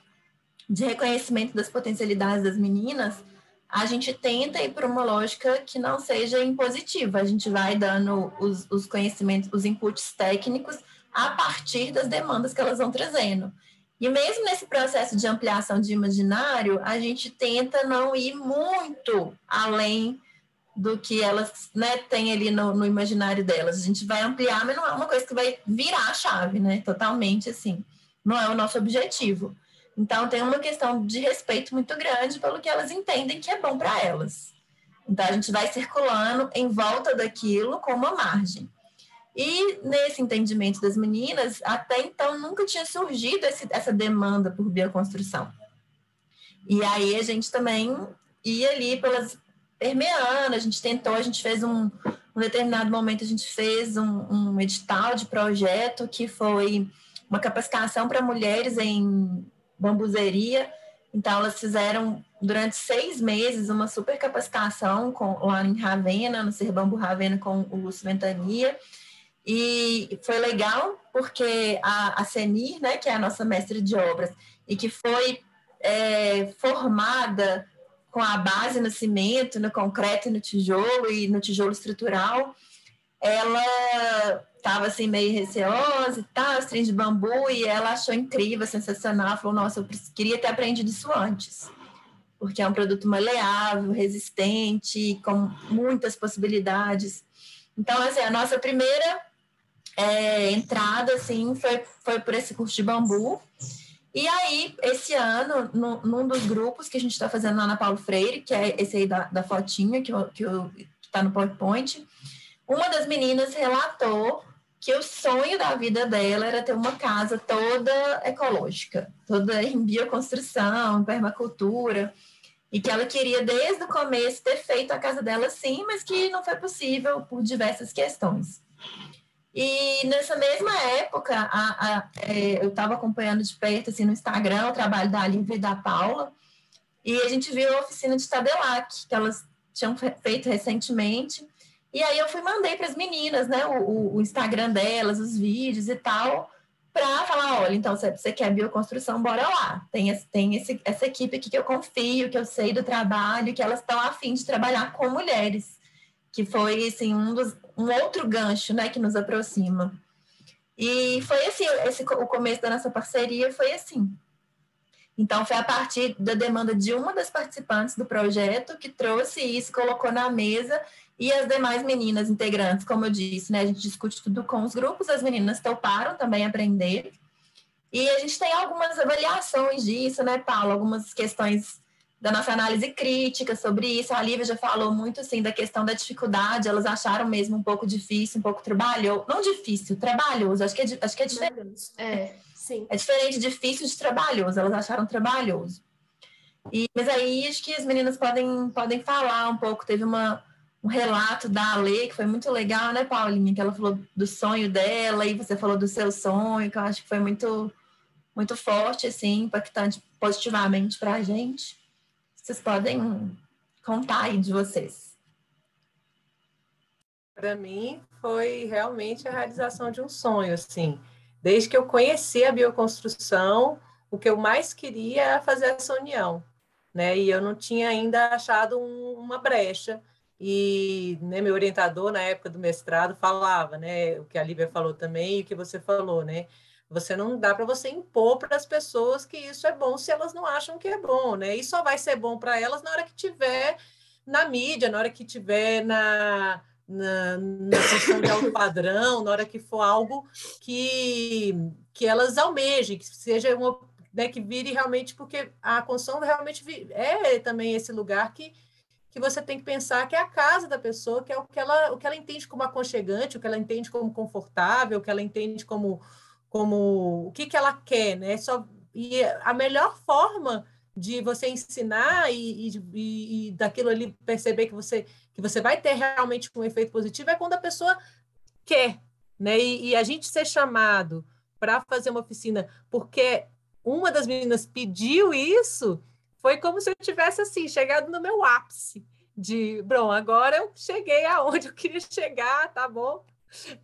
de reconhecimento das potencialidades das meninas, a gente tenta ir para uma lógica que não seja impositiva. A gente vai dando os, os conhecimentos, os inputs técnicos a partir das demandas que elas vão trazendo. E mesmo nesse processo de ampliação de imaginário, a gente tenta não ir muito além do que elas né, têm ali no, no, imaginário delas. A gente vai ampliar, mas não é uma coisa que vai virar a chave, né? Totalmente assim. Não é o nosso objetivo. Então, tem uma questão de respeito muito grande pelo que elas entendem que é bom para elas. Então, a gente vai circulando em volta daquilo com uma margem. E nesse entendimento das meninas, até então nunca tinha surgido esse, essa demanda por bioconstrução. E aí a gente também ia ali pelas permeando, a gente tentou, a gente fez um, um determinado momento, a gente fez um, um edital de projeto que foi uma capacitação para mulheres em bambuzeria. Então, elas fizeram durante seis meses uma super capacitação com, lá em Ravena, no Ser Bambu Ravena, com o Lúcio Ventania. E foi legal porque a, a Senir, né, que é a nossa mestre de obras, e que foi é, formada com a base no cimento, no concreto e no tijolo, e no tijolo estrutural, ela estava assim meio receosa e tal, os trens de bambu, e ela achou incrível, sensacional, falou, nossa, eu queria ter aprendido isso antes, porque é um produto maleável, resistente, com muitas possibilidades. Então, assim, a nossa primeira é, entrada, assim, foi, foi por esse curso de bambu, e aí, esse ano, no, num dos grupos que a gente está fazendo lá na Paulo Freire, que é esse aí da, da fotinha, que, que, que tá no PowerPoint, uma das meninas relatou que o sonho da vida dela era ter uma casa toda ecológica, toda em bioconstrução, permacultura, e que ela queria desde o começo ter feito a casa dela sim, mas que não foi possível por diversas questões. E nessa mesma época, a, a, é, eu estava acompanhando de perto assim, no Instagram o trabalho da Lívia e da Paula, e a gente viu a oficina de Tadelac, que elas tinham feito recentemente, e aí eu fui mandei para as meninas, né, o, o, Instagram delas, os vídeos e tal, para falar, olha, então se você quer bioconstrução, bora lá. Tem, esse, tem esse, essa equipe aqui que eu confio, que eu sei do trabalho, que elas estão afim de trabalhar com mulheres, que foi assim um, dos, um outro gancho, né, que nos aproxima. E foi assim, esse, o começo da nossa parceria foi assim. Então, foi a partir da demanda de uma das participantes do projeto que trouxe isso, colocou na mesa e as demais meninas integrantes, como eu disse, né, a gente discute tudo com os grupos, as meninas toparam também aprender. E a gente tem algumas avaliações disso, né, Paulo? Algumas questões da nossa análise crítica sobre isso. A Lívia já falou muito, assim, da questão da dificuldade. Elas acharam mesmo um pouco difícil, um pouco trabalhoso. Não difícil, trabalhoso. Acho que é, acho que é diferente. É, sim. É diferente difícil de trabalhoso. Elas acharam trabalhoso. E, mas aí acho que as meninas podem, podem falar um pouco. Teve uma, um relato da Ale, que foi muito legal, né, Paulinha? Que ela falou do sonho dela e você falou do seu sonho, que eu acho que foi muito, muito forte, assim, impactante positivamente para a gente. Vocês podem contar aí de vocês. Para mim, foi realmente a realização de um sonho, assim. Desde que eu conheci a bioconstrução, o que eu mais queria era fazer essa união, né? E eu não tinha ainda achado um, uma brecha e né, meu orientador na época do mestrado falava, né, o que a Lívia falou também e o que você falou, né? Você não dá para você impor para as pessoas que isso é bom se elas não acham que é bom, né? E só vai ser bom para elas na hora que tiver na mídia, na hora que tiver na na, na questão de alto padrão, na hora que for algo que que elas almejem, que seja uma né, que vire realmente porque a construção realmente é também esse lugar que que você tem que pensar que é a casa da pessoa, que é o que ela, o que ela entende como aconchegante, o que ela entende como confortável, o que ela entende como, como o que, que ela quer, né? Só, e a melhor forma de você ensinar e, e, e, daquilo ali perceber que você que você vai ter realmente um efeito positivo é quando a pessoa quer, né? E, e a gente ser chamado para fazer uma oficina porque uma das meninas pediu isso, foi como se eu tivesse assim chegado no meu ápice de, bom, agora eu cheguei aonde eu queria chegar, tá bom?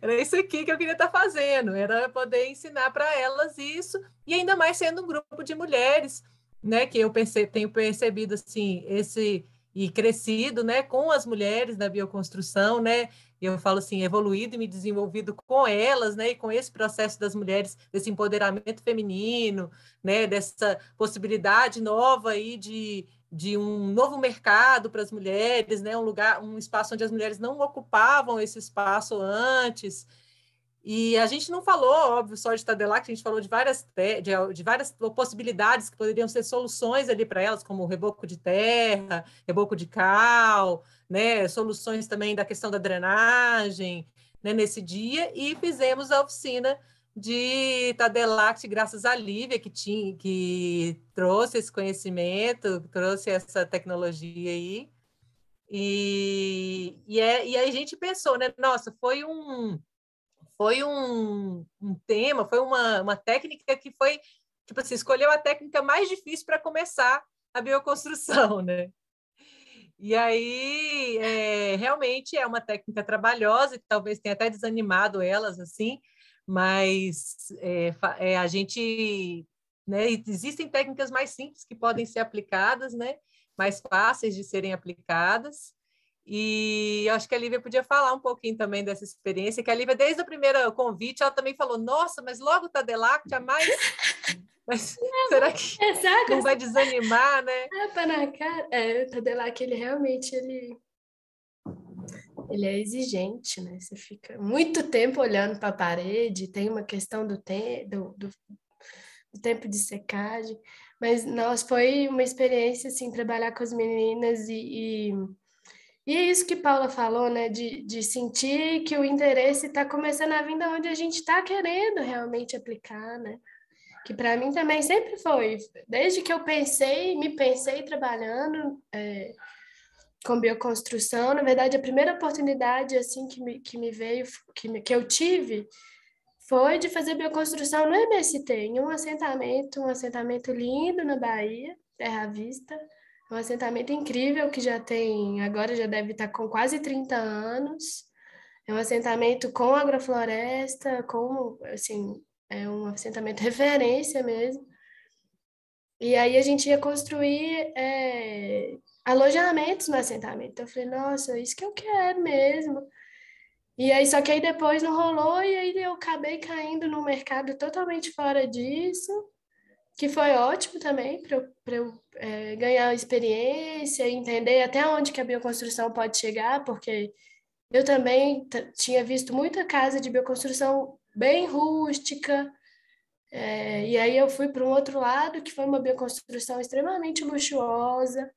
Era isso aqui que eu queria estar tá fazendo, era poder ensinar para elas isso, e ainda mais sendo um grupo de mulheres, né, que eu perce tenho percebido assim, esse e crescido, né, com as mulheres da bioconstrução, né, eu falo assim, evoluído e me desenvolvido com elas, né, e com esse processo das mulheres, desse empoderamento feminino, né, dessa possibilidade nova aí de, de um novo mercado para as mulheres, né, um lugar, um espaço onde as mulheres não ocupavam esse espaço antes, e a gente não falou, óbvio, só de Tadelac, a gente falou de várias, de, de várias possibilidades que poderiam ser soluções ali para elas, como reboco de terra, reboco de cal, né, soluções também da questão da drenagem, né, nesse dia, e fizemos a oficina de Tadelac, graças à Lívia, que, tinha, que trouxe esse conhecimento, trouxe essa tecnologia aí. E, e, é, e aí a gente pensou, né? Nossa, foi um foi um, um tema, foi uma, uma técnica que foi, tipo assim, escolheu a técnica mais difícil para começar a bioconstrução, *laughs* né? E aí, é, realmente é uma técnica trabalhosa, e talvez tenha até desanimado elas, assim, mas é, é, a gente, né, existem técnicas mais simples que podem ser aplicadas, né, mais fáceis de serem aplicadas, e acho que a Lívia podia falar um pouquinho também dessa experiência, que a Lívia, desde o primeiro convite, ela também falou, nossa, mas logo Tadelac, mais... *laughs* Mas não, será que exato, não vai desanimar, né? Tapa na cara. É, o Tadelac, ele realmente, ele... Ele é exigente, né? Você fica muito tempo olhando para a parede, tem uma questão do, te... do, do, do tempo de secagem, mas, nossa, foi uma experiência, assim, trabalhar com as meninas e, e E é isso que Paula falou, né? De, de sentir que o interesse está começando a vir da onde a gente está querendo realmente aplicar, né? Que para mim também sempre foi. Desde que eu pensei, me pensei trabalhando é, com bioconstrução, na verdade, a primeira oportunidade assim que me, que me veio, que, me, que eu tive, foi de fazer bioconstrução no MST, em um assentamento, um assentamento lindo na Bahia, Terra Vista um assentamento incrível que já tem, agora já deve estar com quase 30 anos. É um assentamento com agrofloresta, com, assim, é um assentamento *laughs* referência mesmo. E aí a gente ia construir é, alojamentos no assentamento. Eu falei, nossa, isso que eu quero mesmo. E aí, só que aí depois não rolou, e aí eu acabei caindo no mercado totalmente fora disso que foi ótimo também para eu, eu é, ganhar experiência, entender até onde que a bioconstrução pode chegar, porque eu também tinha visto muita casa de bioconstrução bem rústica, é, e aí eu fui para um outro lado, que foi uma bioconstrução extremamente luxuosa,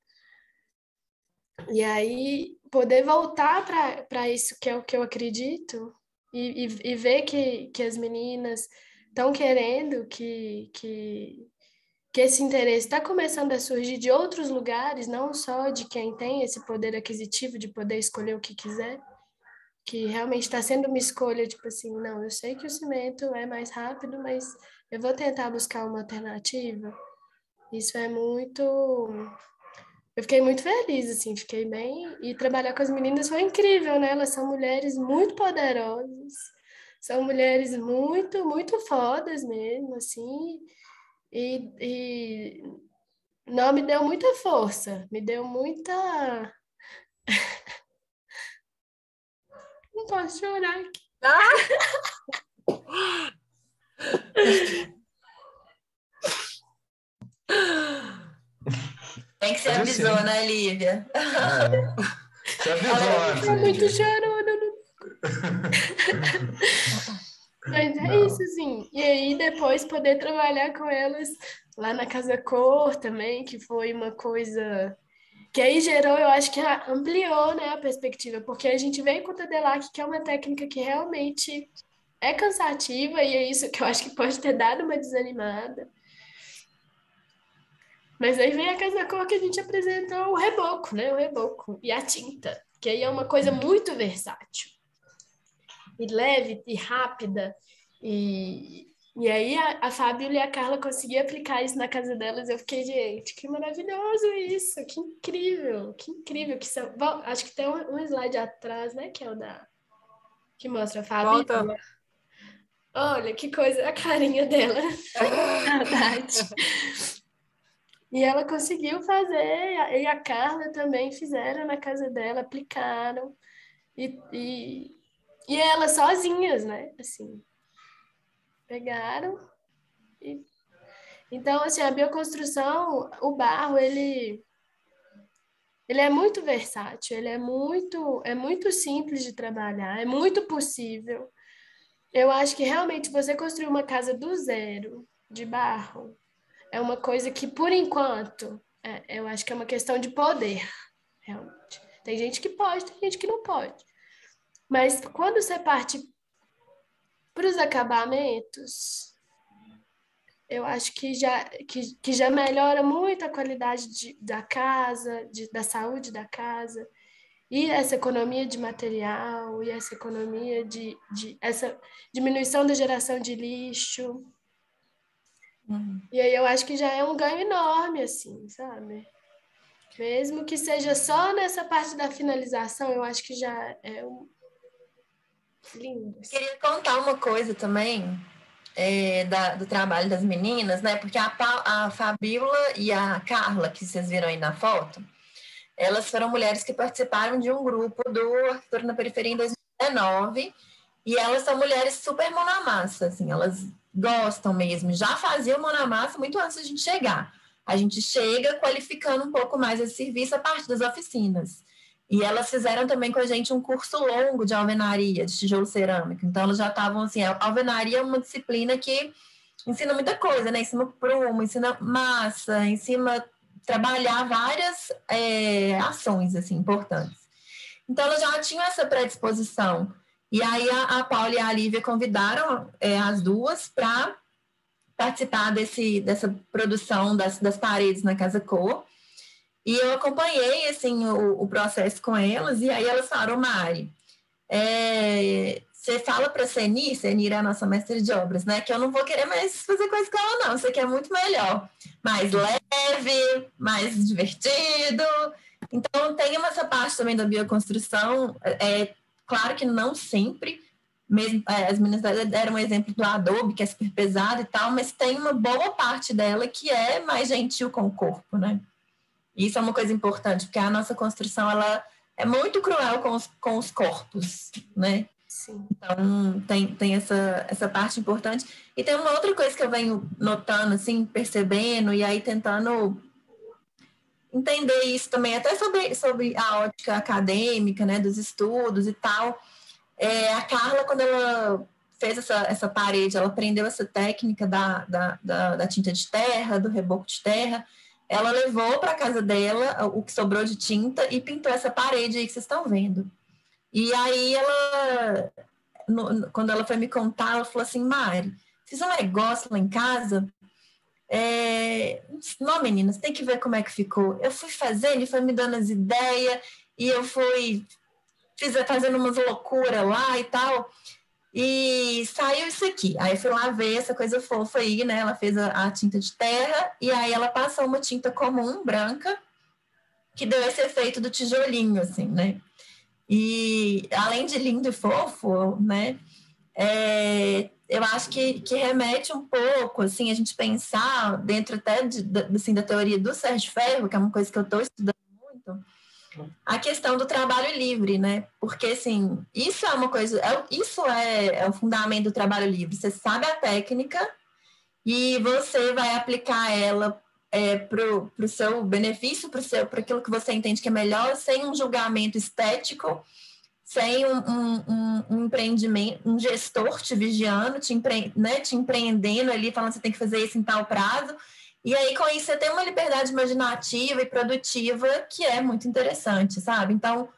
e aí poder voltar para isso que é o que eu acredito, e, e, e ver que, que as meninas estão querendo que, que, que esse interesse está começando a surgir de outros lugares, não só de quem tem esse poder aquisitivo de poder escolher o que quiser, que realmente está sendo uma escolha, tipo assim, não, eu sei que o cimento é mais rápido, mas eu vou tentar buscar uma alternativa. Isso é muito. Eu fiquei muito feliz, assim, fiquei bem. E trabalhar com as meninas foi incrível, né? Elas são mulheres muito poderosas são mulheres muito, muito fodas mesmo, assim, e, e não me deu muita força, me deu muita. *laughs* não posso chorar aqui. Ah! Tem que ser avisou, né, Lívia? É. Você *laughs* avisou antes. É muito chorona, não *laughs* Mas é Não. isso, sim. E aí depois poder trabalhar com elas lá na Casa Cor também, que foi uma coisa que aí gerou, eu acho que ampliou né, a perspectiva, porque a gente veio com o Tadelac, que é uma técnica que realmente é cansativa, e é isso que eu acho que pode ter dado uma desanimada. Mas aí vem a Casa Cor que a gente apresentou o reboco, né? O reboco e a tinta, que aí é uma coisa muito versátil e leve e rápida. E, e aí a, a Fábio e a Carla conseguiram aplicar isso na casa delas. Eu fiquei, gente, que maravilhoso isso, que incrível, que incrível. que são, bom, Acho que tem um, um, slide atrás, né? Que é o da. Que mostra a Fábio. Volta. Olha que coisa, a carinha dela. *laughs* E ela conseguiu fazer, e a Carla também fizeram na casa dela, aplicaram. E, e, e elas sozinhas, né? Assim, pegaram e... Então, assim, a bioconstrução, o barro, ele ele é muito versátil, ele é muito é muito simples de trabalhar, é muito possível. Eu acho que realmente você construir uma casa do zero, de barro, é uma coisa que, por enquanto, é, eu acho que é uma questão de poder, realmente. Tem gente que pode, tem gente que não pode. Mas quando você parte para os acabamentos, eu acho que já, que, que já melhora muito a qualidade de, da casa, de, da saúde da casa, e essa economia de material, e essa economia de, de essa diminuição da geração de lixo. Uhum. E aí eu acho que já é um ganho enorme, assim, sabe? Mesmo que seja só nessa parte da finalização, eu acho que já é um, Lindos. Queria contar uma coisa também é, da, do trabalho das meninas, né? Porque a, a Fabíola e a Carla, que vocês viram aí na foto, elas foram mulheres que participaram de um grupo do Arquitetura na Periferia em 2019 e elas são mulheres super mão na massa, assim, elas gostam mesmo, já faziam mão na massa muito antes da gente chegar. A gente chega qualificando um pouco mais esse serviço a partir das oficinas. E elas fizeram também com a gente um curso longo de alvenaria, de tijolo cerâmico. Então, elas já estavam assim, a alvenaria é uma disciplina que ensina muita coisa, né? Ensina prumo, ensina massa, ensina trabalhar várias é, ações, assim, importantes. Então, elas já tinham essa predisposição. E aí, a, a Paula e a Lívia convidaram é, as duas para participar desse, dessa produção das, das paredes na Casa Cor. E eu acompanhei, assim, o, o processo com elas, e aí elas falaram, Mari, é, você fala para a Seni, Seni é a nossa mestre de obras, né? Que eu não vou querer mais fazer coisa com ela, não. Você quer muito melhor. Mais leve, mais divertido. Então, tem essa parte também da bioconstrução. É, claro que não sempre. Mesmo, é, as meninas deram um exemplo do Adobe, que é super pesado e tal, mas tem uma boa parte dela que é mais gentil com o corpo, né? Isso é uma coisa importante, porque a nossa construção, ela é muito cruel com os, com os corpos, né? Sim. Então, tem, tem essa, essa parte importante. E tem uma outra coisa que eu venho notando, assim, percebendo, e aí tentando entender isso também, até sobre, sobre a ótica acadêmica, né, dos estudos e tal. É, a Carla, quando ela fez essa, essa parede, ela aprendeu essa técnica da, da, da, da tinta de terra, do reboco de terra, ela levou para casa dela o que sobrou de tinta e pintou essa parede aí que vocês estão vendo. E aí ela, no, quando ela foi me contar, ela falou assim, Mari, fiz um negócio lá em casa. É... Não, meninas, tem que ver como é que ficou. Eu fui fazendo e foi me dando as ideias, e eu fui fiz, fazendo umas loucuras lá e tal. E saiu isso aqui. Aí eu fui lá ver essa coisa fofa aí, né? Ela fez a, a, tinta de terra e aí ela passou uma tinta comum, branca, que deu esse efeito do tijolinho, assim, né? E além de lindo e fofo, né? É, eu acho que, que remete um pouco, assim, a gente pensar dentro até de, de, assim, da teoria do Sérgio Ferro, que é uma coisa que eu estou estudando muito, a questão do trabalho livre, né? Porque, assim, isso é uma coisa, é, isso é, é o fundamento do trabalho livre. Você sabe a técnica e você vai aplicar ela é, para o seu benefício, para aquilo que você entende que é melhor, sem um julgamento estético, sem um, um, um, um empreendimento, um gestor te vigiando, te, empre, né, te empreendendo ali, falando que você tem que fazer isso em tal prazo. E aí, com isso, você tem uma liberdade imaginativa e produtiva que é muito interessante, sabe? Então,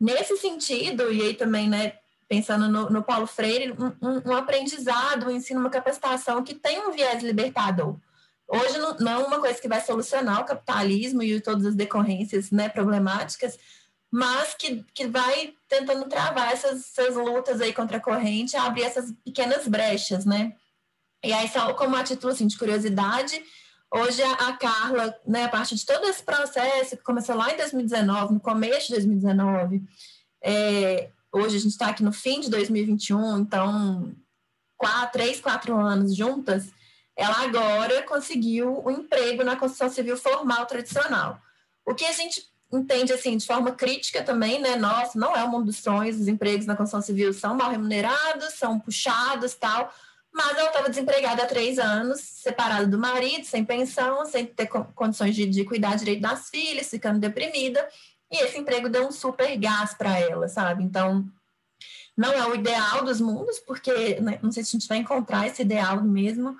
nesse sentido, e aí também, né, pensando no, no Paulo Freire, um, um aprendizado, um ensino, uma capacitação que tem um viés libertador Hoje não, não é uma coisa que vai solucionar o capitalismo e todas as decorrências né, problemáticas, mas que, que vai tentando travar essas, essas lutas aí contra a corrente, abrir essas pequenas brechas, né? E aí, só como título assim, de curiosidade, hoje a, Carla, né, a partir de todo esse processo que começou lá em 2019, no começo de 2019, é, hoje a gente está aqui no fim de 2021, então, quatro, três, quatro anos juntas, ela agora conseguiu um emprego na construção civil formal tradicional. O que a gente entende assim de forma crítica também, né? Nossa, não é o mundo dos sonhos, os empregos na construção civil são mal remunerados, são puxados, tal. Mas ela estava desempregada há três anos, separada do marido, sem pensão, sem ter condições de, de cuidar direito das filhas, ficando deprimida. E esse emprego deu um super gás para ela, sabe? Então, não é o ideal dos mundos, porque né, não sei se a gente vai encontrar esse ideal mesmo,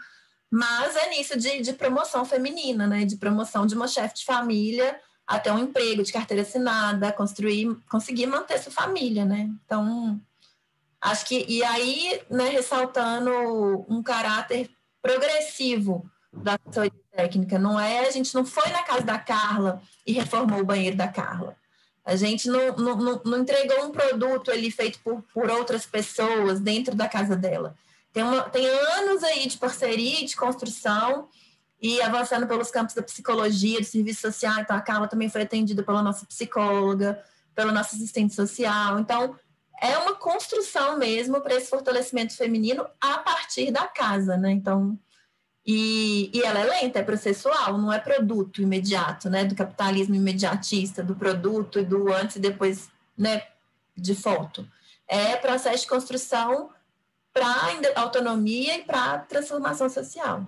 mas é nisso de, de promoção feminina, né? De promoção de uma chefe de família até um emprego de carteira assinada, construir, conseguir manter sua família, né? Então, acho que e aí, né, ressaltando um caráter progressivo da sua técnica, não é a gente não foi na casa da Carla e reformou o banheiro da Carla. A gente não, não, não entregou um produto ali feito por, por outras pessoas dentro da casa dela. Tem, uma, tem anos aí de parceria de construção e avançando pelos campos da psicologia, do serviço social. Então, a Carla também foi atendida pela nossa psicóloga, pela nossa assistente social. Então, é uma construção mesmo para esse fortalecimento feminino a partir da casa, né? Então, e, e ela é lenta, é processual, não é produto imediato, né? Do capitalismo imediatista, do produto e do antes e depois, né? De foto. É processo de construção para autonomia e para transformação social.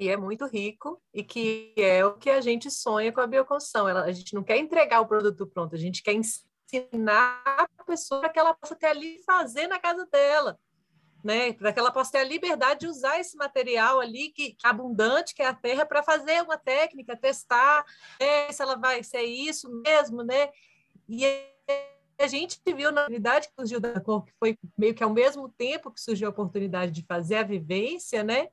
E é muito rico e que é o que a gente sonha com a bioconstrução. Ela, a gente não quer entregar o produto pronto, a gente quer ensinar a pessoa para que ela possa ter ali fazer na casa dela. né? Para que ela possa ter a liberdade de usar esse material ali que, que abundante que é a terra para fazer uma técnica, testar né? se ela vai ser isso mesmo, né? E a gente viu na unidade que surgiu da cor, que foi meio que ao mesmo tempo que surgiu a oportunidade de fazer a vivência, né?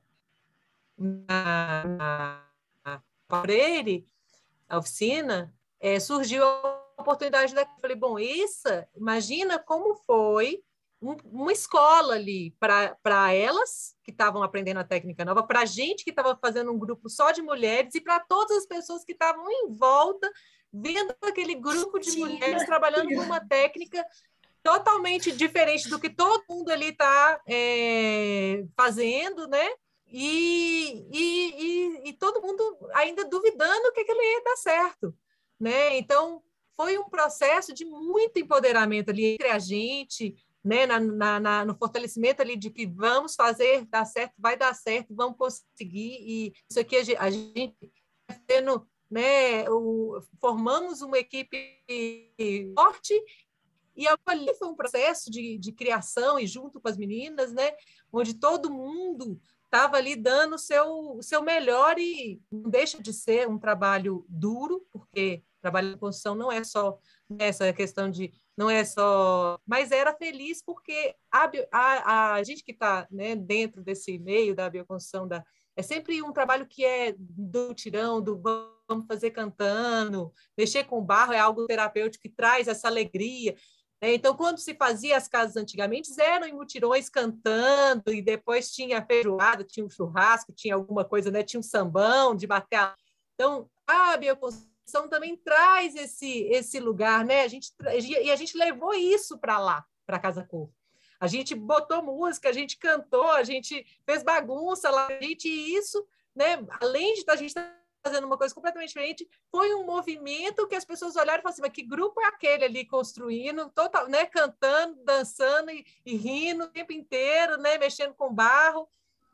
Na, Freire, a oficina, é, surgiu a oportunidade da. Falei, bom, isso, imagina como foi um, uma escola ali para elas que estavam aprendendo a técnica nova, para a gente que estava fazendo um grupo só de mulheres e para todas as pessoas que estavam em volta vendo aquele grupo de mulheres trabalhando com uma técnica totalmente diferente do que todo mundo ali está é, fazendo, né? E, e, e, e, todo mundo ainda duvidando que aquilo ia dar certo, né? Então, foi um processo de muito empoderamento ali entre a gente, né, na, na, na, no fortalecimento ali de que vamos fazer, dar certo, vai dar certo, vamos conseguir, e isso aqui a gente, tendo né, o, formamos uma equipe forte e ali foi um processo de, de criação e junto com as meninas, né, onde todo mundo estava ali dando o seu, o seu melhor e não deixa de ser um trabalho duro, porque trabalho de construção não é só essa questão de não é só, mas era feliz porque a, a, a gente que está né, dentro desse meio da bioconstrução da é sempre um trabalho que é do tirão, do vamos fazer cantando, mexer com barro é algo terapêutico que traz essa alegria. Né? Então, quando se fazia as casas antigamente, eram em mutirões cantando, e depois tinha feijoada, tinha um churrasco, tinha alguma coisa, né? tinha um sambão de bater. Então, a bioconstrução também traz esse, esse lugar, né? A gente, e a gente levou isso para lá, para Casa Cor. A gente botou música, a gente cantou, a gente fez bagunça lá, a gente isso, né? Além de a gente estar fazendo uma coisa completamente diferente, foi um movimento que as pessoas olharam e falaram assim, mas que grupo é aquele ali construindo, total, né? Cantando, dançando e, e rindo o tempo inteiro, né? Mexendo com barro.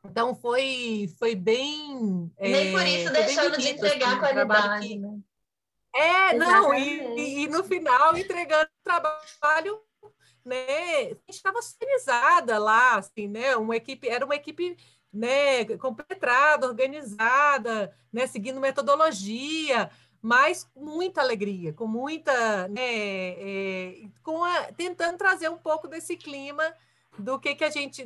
Então foi, foi bem. Nem é, por isso deixando de entregar assim, qualidade, que... né? É, Exatamente. não, e, e, no final entregando trabalho né? A gente estava organizada lá, assim, né? Uma equipe, era uma equipe né, competrada, organizada, né, seguindo metodologia, mas com muita alegria, com muita, né, é, com a, tentando trazer um pouco desse clima do que, que a gente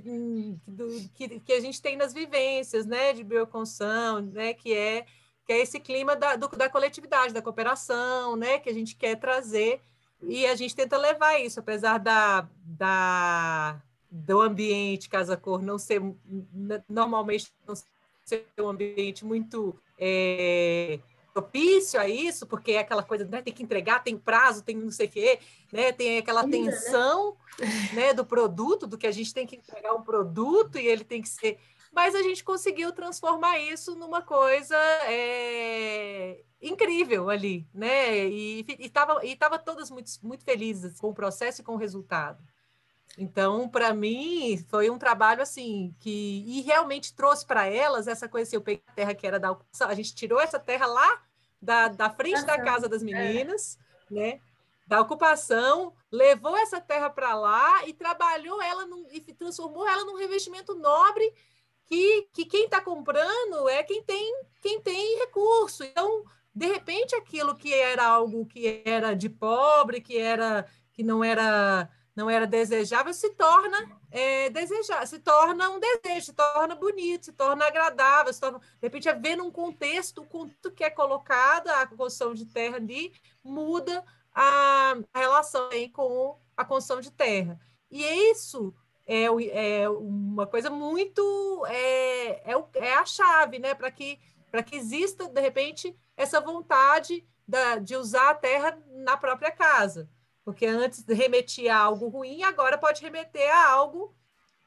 do, que, que a gente tem nas vivências, né, de bioconstrução, né, que é que é esse clima da, do, da coletividade, da cooperação, né, que a gente quer trazer e a gente tenta levar isso, apesar da, da, do ambiente casa-cor não ser, normalmente, não ser um ambiente muito é, propício a isso, porque é aquela coisa, né, tem que entregar, tem prazo, tem não sei o quê, né, tem aquela Ainda, né? tensão né? né, do produto, do que a gente tem que entregar um produto e ele tem que ser mas a gente conseguiu transformar isso numa coisa é, incrível ali, né? E estava e tava todas muito, muito felizes com o processo e com o resultado. Então, para mim, foi um trabalho assim que e realmente trouxe para elas essa coisa. Assim, eu peguei a terra que era da ocupação, a gente tirou essa terra lá da, da frente da casa das meninas, é. né? Da ocupação, levou essa terra para lá e trabalhou ela num, e transformou ela num revestimento nobre que, que quem está comprando é quem tem quem tem recurso. Então, de repente, aquilo que era algo que era de pobre, que era que não era não era desejável, se torna é, desejar, se torna um desejo, se torna bonito, se torna agradável, se torna, de repente, é ver num contexto, o contexto que é colocado, a construção de terra ali, muda a, a relação aí com a construção de terra. E isso é, é uma coisa muito é, é, é a chave, né, para que para que exista de repente essa vontade da, de usar a terra na própria casa, porque antes remetia a algo ruim, agora pode remeter a algo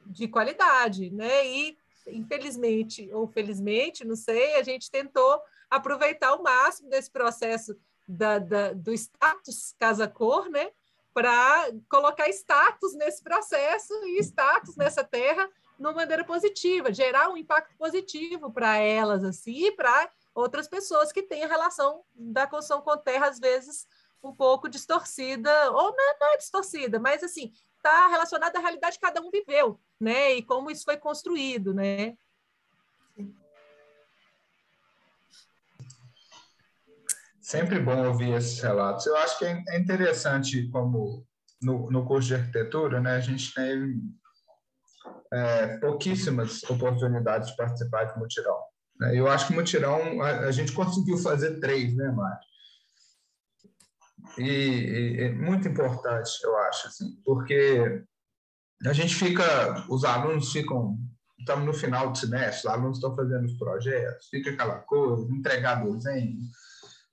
de qualidade, né? E infelizmente ou felizmente, não sei, a gente tentou aproveitar o máximo desse processo da, da, do status casa-cor, né? para colocar status nesse processo e status nessa terra de uma maneira positiva, gerar um impacto positivo para elas assim e para outras pessoas que têm a relação da construção com terra às vezes um pouco distorcida ou não, não é distorcida, mas assim está relacionada à realidade que cada um viveu. né? E como isso foi construído, né? Sempre bom ouvir esses relatos. Eu acho que é, é interessante como no, no curso de arquitetura, né, a gente tem é, pouquíssimas oportunidades de participar de mutirão. Né? Eu acho que mutirão a, a gente conseguiu fazer três, né, Mário? E, e, é muito importante, eu acho, assim, porque a gente fica, os alunos ficam, estamos no final do semestre, os alunos estão fazendo os projetos, fica aquela coisa, entregar desenho,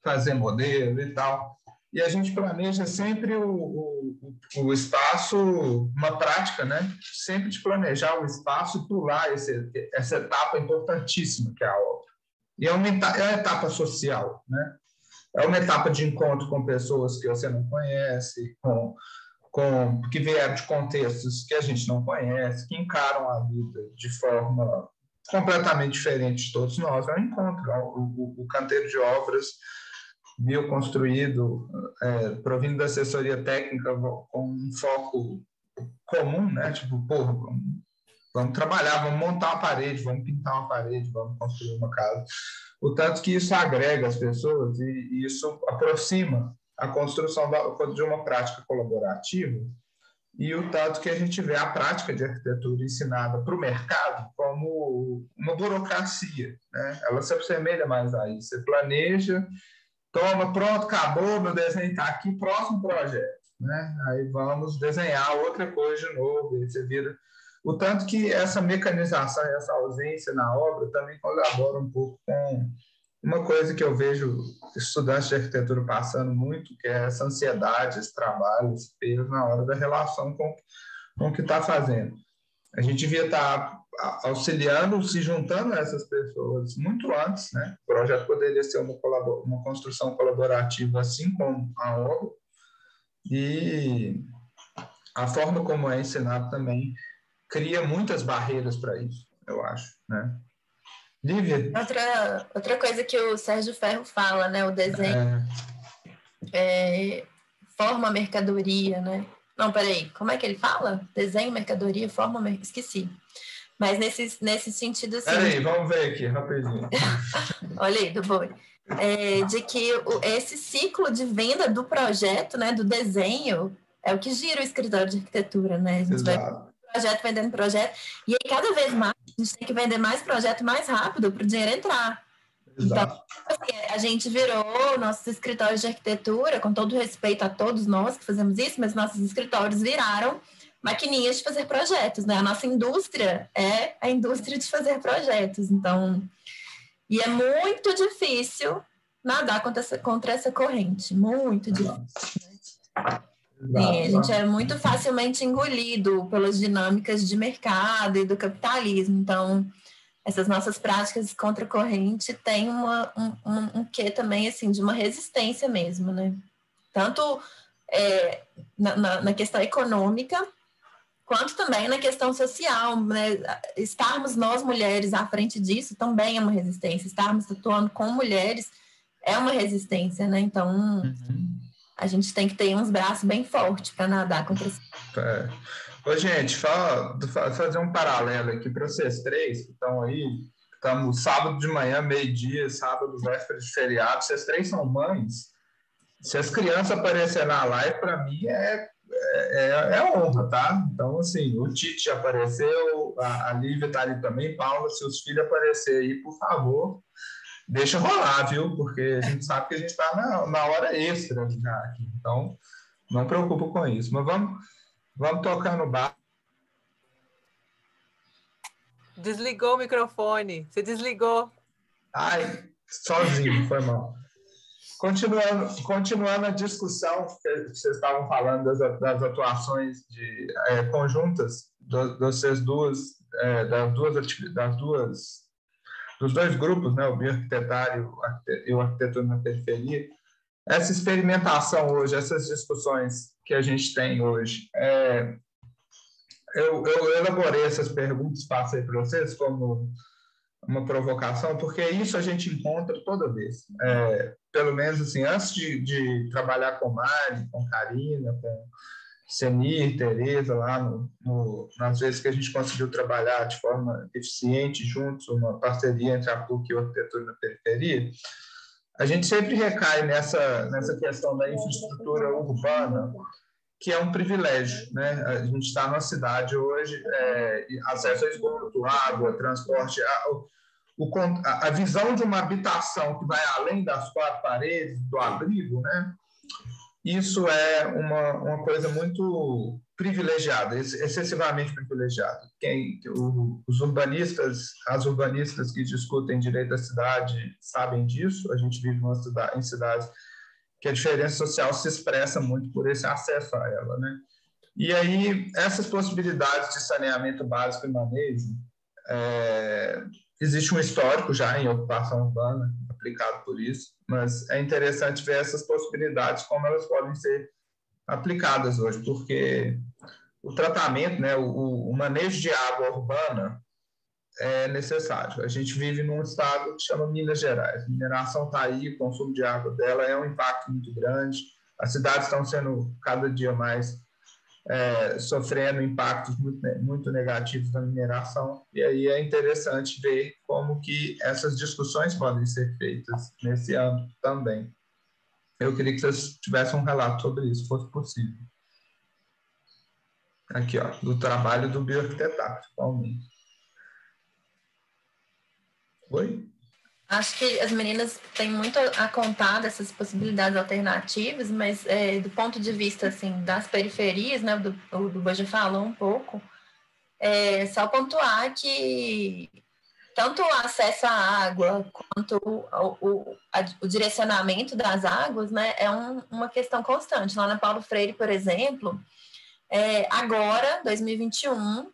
fazer modelo e tal. E a gente planeja sempre o, o, o espaço, uma prática, né? Sempre de planejar o espaço e pular esse, essa etapa importantíssima que é a obra. E uma, é uma etapa social, né? É uma etapa de encontro com pessoas que você não conhece, com, com que vieram de contextos que a gente não conhece, que encaram a vida de forma completamente diferente de todos nós. É um encontro. É o, o, o canteiro de obras bioconstruído, é, provindo da assessoria técnica com um foco comum, né? Tipo, vamos trabalhar, vamos montar uma parede, vamos pintar uma parede, vamos construir uma casa. O tanto que isso agrega as pessoas e, e isso aproxima a construção da, de uma prática colaborativa e o tanto que a gente vê a prática de arquitetura ensinada para o mercado como uma burocracia, né? Ela se assemelha mais a isso. Você planeja Toma, pronto, acabou, meu desenho está aqui, próximo projeto. Né? Aí vamos desenhar outra coisa de novo, e você vira. O tanto que essa mecanização e essa ausência na obra também colabora um pouco com uma coisa que eu vejo estudantes de arquitetura passando muito, que é essa ansiedade, esse trabalho, esse peso na hora da relação com, com o que está fazendo. A gente devia estar tá auxiliando, se juntando a essas pessoas muito antes, né? O projeto poderia ser uma, uma construção colaborativa, assim como a obra, e a forma como é ensinado também cria muitas barreiras para isso, eu acho, né? Lívia? Outra, outra coisa que o Sérgio Ferro fala, né? O desenho é... É, forma mercadoria, né? Não, peraí, como é que ele fala? Desenho, mercadoria, forma, esqueci. Mas nesse, nesse sentido, assim... Peraí, vamos ver aqui, rapidinho. *laughs* Olha aí, do boi. É, de que o, esse ciclo de venda do projeto, né, do desenho, é o que gira o escritório de arquitetura, né? A gente Exato. vai projeto vendendo projeto, e aí cada vez mais a gente tem que vender mais projeto mais rápido para o dinheiro entrar. Então, assim, a gente virou nossos escritórios de arquitetura, com todo respeito a todos nós que fazemos isso, mas nossos escritórios viraram maquininhas de fazer projetos, né? A nossa indústria é a indústria de fazer projetos. Então, e é muito difícil nadar contra essa, contra essa corrente, muito difícil. Sim, a gente é muito facilmente engolido pelas dinâmicas de mercado e do capitalismo. Então, essas nossas práticas contra a corrente têm uma, um, um, um quê também, assim, de uma resistência mesmo, né? Tanto é, na, na, na, questão econômica, quanto também na questão social, né? Estarmos nós mulheres à frente disso também é uma resistência. Estarmos atuando com mulheres é uma resistência, né? Então, uhum. A gente tem que ter uns braços bem fortes para nadar contra isso. É. Ô, gente, fala, fazer um paralelo aqui para vocês três que estão aí. Estamos sábado de manhã, meio-dia, sábado, véspera de feriado. Vocês três são mães. Se as crianças aparecerem na live, para mim é, é, é, honra, tá? Então, assim, o Tite apareceu, a, a Lívia está ali também. Paula, se os filhos aparecerem aí, por favor, deixa rolar, viu? Porque a gente sabe que a gente está na, na hora extra já aqui. Então, não preocupa com isso. Mas vamos Vamos tocar no bar. Desligou o microfone. Você desligou. Ai, sozinho, foi mal. Continuando, continuando a discussão que vocês estavam falando das, das atuações de, é, conjuntas do, duas, é, das duas das duas dos dois grupos, né, o bioarquitetário e o arquitetura na periferia, essa experimentação hoje, essas discussões que a gente tem hoje, é, eu, eu, elaborei essas perguntas, passei para vocês como uma provocação, porque isso a gente encontra toda vez. É, pelo menos assim, antes de, de trabalhar com Mari, com Karina, com Senir, Tereza, lá no, no, nas vezes que a gente conseguiu trabalhar de forma eficiente juntos, uma parceria entre a PUC e a arquitetura na periferia, a gente sempre recai nessa, nessa questão da infraestrutura urbana, que é um privilégio. Né? A gente está numa cidade hoje, é, acesso a esgoto, água, transporte, a, o, a visão de uma habitação que vai além das quatro paredes, do abrigo, né? Isso é uma, uma coisa muito privilegiada, excessivamente privilegiada. Quem, o, os urbanistas, as urbanistas que discutem direito à cidade sabem disso. A gente vive cidade, em cidades que a diferença social se expressa muito por esse acesso a ela, né? E aí essas possibilidades de saneamento básico e manejo é, existe um histórico já em ocupação urbana aplicado por isso, mas é interessante ver essas possibilidades como elas podem ser aplicadas hoje, porque o tratamento, né, o, o manejo de água urbana é necessário. A gente vive num estado que chama Minas Gerais. A mineração está aí, o consumo de água dela é um impacto muito grande. As cidades estão sendo cada dia mais é, sofrendo impactos muito, muito negativos da mineração. E aí é interessante ver como que essas discussões podem ser feitas nesse âmbito também. Eu queria que vocês tivessem um relato sobre isso, se fosse possível. Aqui, ó, do trabalho do bioarquiteto, principalmente. Oi? Acho que as meninas têm muito a contar dessas possibilidades alternativas, mas é, do ponto de vista assim das periferias, né, do, o do Boja falou um pouco, é só pontuar que tanto o acesso à água quanto o, o, a, o direcionamento das águas, né, é um, uma questão constante. Lá na Paulo Freire, por exemplo, é, agora, 2021,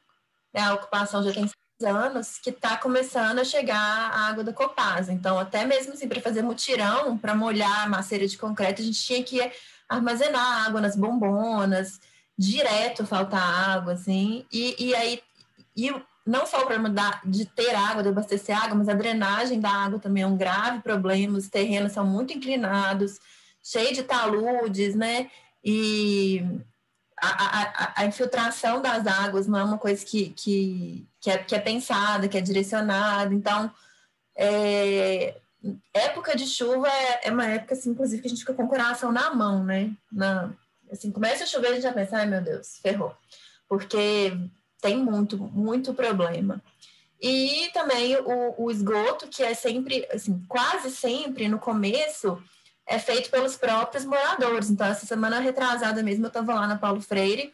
né, a ocupação já tem anos que está começando a chegar a água da Copasa. Então, até mesmo assim, para fazer mutirão, para molhar a maceira de concreto, a gente tinha que armazenar água nas bombonas, direto faltar água, assim, e, e aí, e não só o problema da, de ter água, de abastecer água, mas a drenagem da água também é um grave problema, os terrenos são muito inclinados, cheio de taludes, né, e a, a, a, infiltração das águas não é uma coisa que, que, que, é, que é pensada, que é direcionada. Então, é, época de chuva é, é, uma época, assim, inclusive, que a gente fica com o coração na mão, né? Na, assim, começa a chover, a gente já pensa, ai meu Deus, ferrou. Porque tem muito, muito problema. E também o, o esgoto, que é sempre, assim, quase sempre no começo, é feito pelos próprios moradores. Então, essa semana retrasada mesmo, eu estava lá na Paulo Freire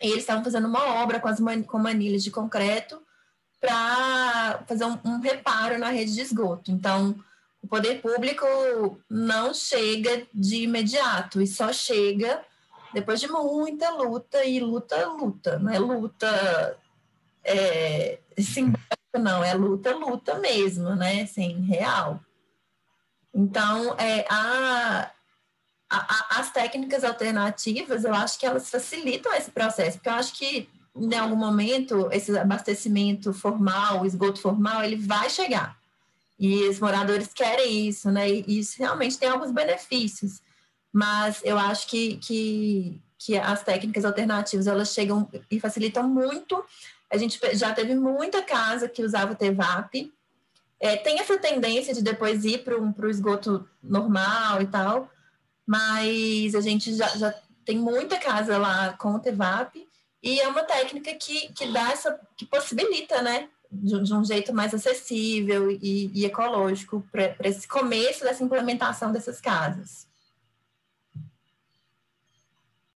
e eles estavam fazendo uma obra com, as man com manilhas de concreto para fazer um, um, reparo na rede de esgoto. Então, o poder público não chega de imediato e só chega depois de muita luta e luta, luta, não é luta é, simbólica, não, é luta, luta mesmo, né? Assim, real. Então, é, a, a, as técnicas alternativas, eu acho que elas facilitam esse processo, porque eu acho que em algum momento esse abastecimento formal, o esgoto formal, ele vai chegar. E os moradores querem isso, né? E isso realmente tem alguns benefícios. Mas eu acho que, que, que as técnicas alternativas, elas chegam e facilitam muito. A gente já teve muita casa que usava o TEVAP, é, tem essa tendência de depois ir para o esgoto normal e tal, mas a gente já, já tem muita casa lá com o TEVAP e é uma técnica que, que dá essa, que possibilita, né, de, de um jeito mais acessível e, e ecológico para esse começo dessa implementação dessas casas.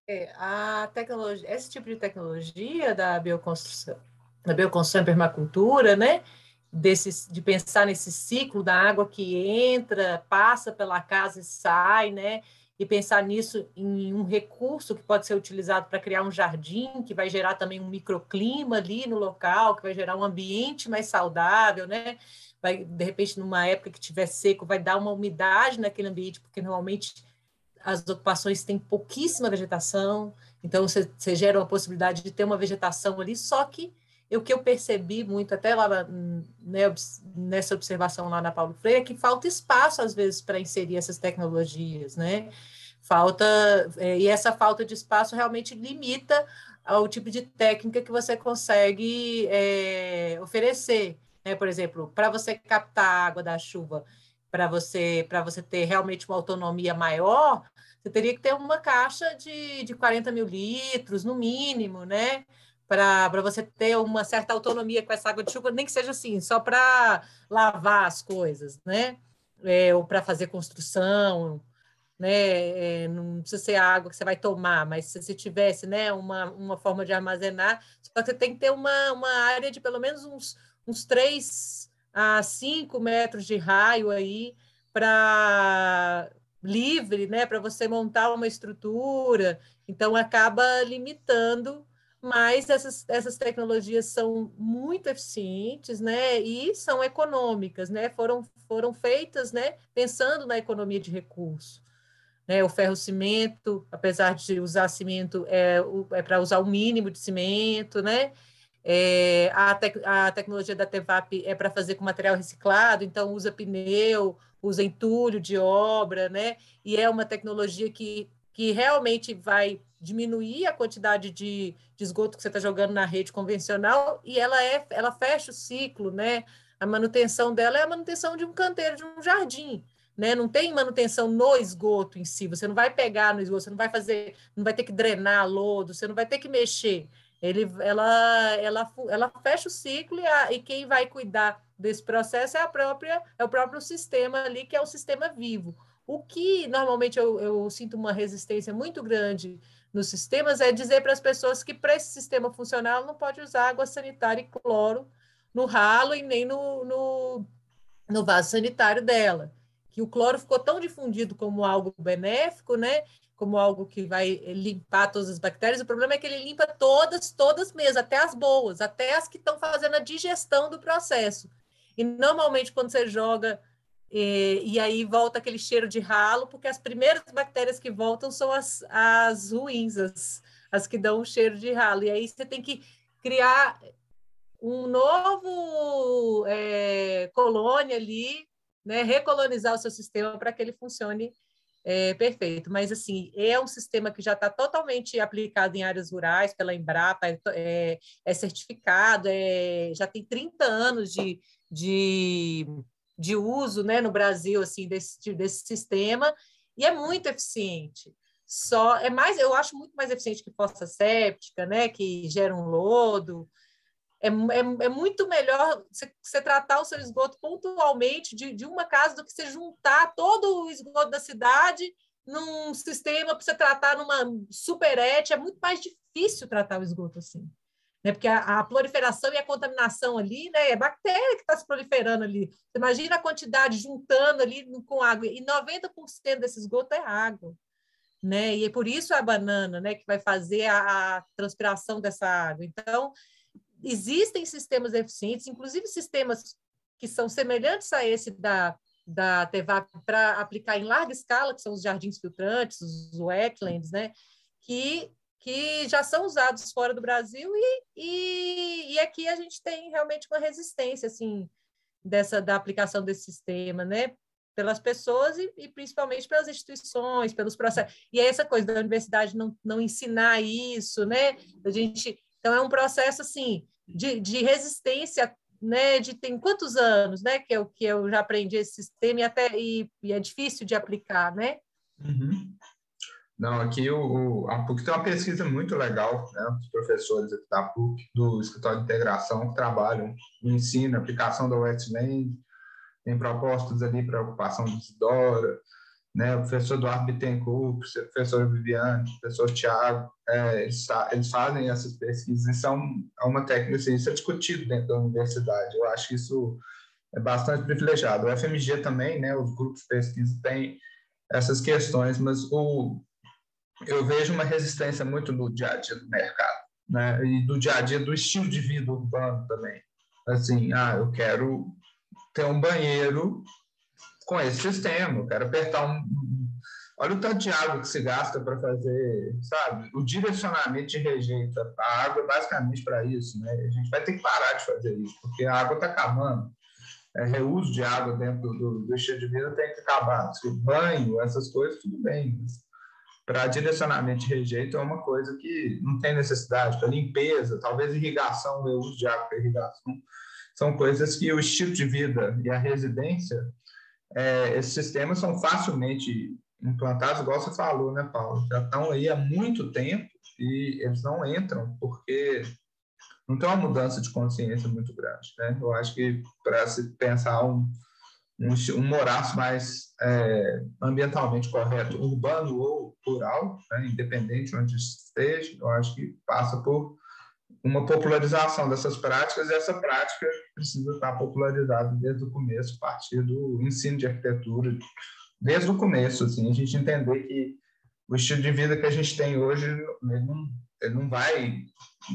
É, a tecnologia, esse tipo de tecnologia da bioconstrução, da bioconstrução e permacultura, né, desse, de pensar nesse ciclo da água que entra, passa pela casa e sai, né? E pensar nisso em um recurso que pode ser utilizado para criar um jardim, que vai gerar também um microclima ali no local, que vai gerar um ambiente mais saudável, né? Vai, de repente, numa época que tiver seco, vai dar uma umidade naquele ambiente, porque normalmente as ocupações têm pouquíssima vegetação, então você, você gera uma possibilidade de ter uma vegetação ali, só que o que eu percebi muito, até lá né, nessa observação lá na Paulo Freire, é que falta espaço, às vezes, para inserir essas tecnologias, né? Falta, é, e essa falta de espaço realmente limita ao tipo de técnica que você consegue é, oferecer. Né? Por exemplo, para você captar a água da chuva, para você, você ter realmente uma autonomia maior, você teria que ter uma caixa de, de 40 mil litros, no mínimo, né? Para você ter uma certa autonomia com essa água de chuva, nem que seja assim, só para lavar as coisas, né? É, ou para fazer construção, né? É, não precisa ser água que você vai tomar, mas se você tivesse, né, uma, uma forma de armazenar, você tem que ter uma, uma área de pelo menos uns, uns 3 a 5 metros de raio aí para livre, né, para você montar uma estrutura. Então acaba limitando, mas essas, essas tecnologias são muito eficientes, né, e são econômicas, né? Foram foram feitas, né, pensando na economia de recurso. Né, o ferro-cimento, apesar de usar cimento, é, é para usar o mínimo de cimento, né? É, a, tec a tecnologia da TEVAP é para fazer com material reciclado, então usa pneu, usa entulho de obra, né? E é uma tecnologia que, que realmente vai diminuir a quantidade de, de esgoto que você está jogando na rede convencional e ela é ela fecha o ciclo, né? A manutenção dela é a manutenção de um canteiro, de um jardim. Né? Não tem manutenção no esgoto em si, você não vai pegar no esgoto, você não vai fazer, não vai ter que drenar lodo, você não vai ter que mexer. Ele, ela, ela, ela fecha o ciclo e, a, e quem vai cuidar desse processo é a própria é o próprio sistema ali que é o sistema vivo. O que normalmente eu, eu sinto uma resistência muito grande nos sistemas é dizer para as pessoas que para esse sistema funcional não pode usar água sanitária e cloro no ralo e nem no, no, no vaso sanitário dela. Que o cloro ficou tão difundido como algo benéfico, né? como algo que vai limpar todas as bactérias. O problema é que ele limpa todas, todas mesmo, até as boas, até as que estão fazendo a digestão do processo. E normalmente quando você joga e, e, aí volta aquele cheiro de ralo, porque as primeiras bactérias que voltam são as, as ruins, as, as que dão o cheiro de ralo. E aí você tem que criar um novo é, colônia ali, né, recolonizar o seu sistema para que ele funcione é, perfeito, mas assim, é um sistema que já está totalmente aplicado em áreas rurais pela Embrapa, é, é, é certificado, é, já tem 30 anos de, de, de uso né, no Brasil assim, desse, desse sistema, e é muito eficiente. Só é mais, eu acho muito mais eficiente que fossa séptica, né, que gera um lodo, é, é, é muito melhor você, tratar o seu esgoto pontualmente de, de uma casa do que você juntar todo o esgoto da cidade num sistema para você tratar numa superete. É muito mais difícil tratar o esgoto assim. Né? Porque a, a proliferação e a contaminação ali, né? É bactéria que está se proliferando ali. Você imagina a quantidade juntando ali com água. E 90% desse esgoto é água. Né? E é por isso a banana, né, que vai fazer a, a transpiração dessa água. Então, existem sistemas eficientes, inclusive sistemas que são semelhantes a esse da, da TEVAP para aplicar em larga escala, que são os jardins filtrantes, os wetlands, né? que, que já são usados fora do Brasil e, e, e aqui a gente tem realmente uma resistência assim, dessa, da aplicação desse sistema, né? pelas pessoas e, e, principalmente pelas instituições, pelos processos. E é essa coisa da universidade não, não ensinar isso, né? A gente, então, é um processo, assim, de, de resistência, né, de tem quantos anos, né, que eu, que eu já aprendi esse sistema e até e, e é difícil de aplicar, né? Uhum. Não, aqui o, o, a PUC tem uma pesquisa muito legal, né, os professores da PUC, do Escritório de Integração, que trabalham no ensino, aplicação da Westland, tem propostas ali para ocupação de Isidora, né, o professor Eduardo Bittencourt, o professor Viviane, o professor Tiago, é, eles, eles, fazem essas pesquisas e são é uma técnica, assim, isso é discutido dentro da universidade, eu acho que isso é bastante privilegiado. O FMG também, né, os grupos de pesquisa têm essas questões, mas o, eu vejo uma resistência muito no dia a dia do mercado, né, e do dia a dia do estilo de vida urbano também. Assim, ah, eu quero ter um banheiro com esse sistema. Eu quero apertar um. Olha o tanto de água que se gasta para fazer, sabe? O direcionamento de rejeita. A água é basicamente para isso, né? A gente vai ter que parar de fazer isso, porque a água está acabando. É, reuso de água dentro do, do estilo de vida tem que acabar. Se banho, essas coisas, tudo bem. Mas para direcionamento de rejeito é uma coisa que não tem necessidade. Para limpeza, talvez irrigação, o uso de água para irrigação, são coisas que o estilo de vida e a residência, é, esses sistemas são facilmente implantados, igual você falou, né, Paulo? Já estão aí há muito tempo e eles não entram porque não tem uma mudança de consciência muito grande, né? Eu acho que para se pensar um, um, um moraço mais é, ambientalmente correto, urbano ou rural, né, independente onde esteja, eu acho que passa por uma popularização dessas práticas e essa prática precisa estar popularizada desde o começo, a partir do ensino de arquitetura, desde o começo, assim, a gente entender que o estilo de vida que a gente tem hoje, ele não, ele não vai,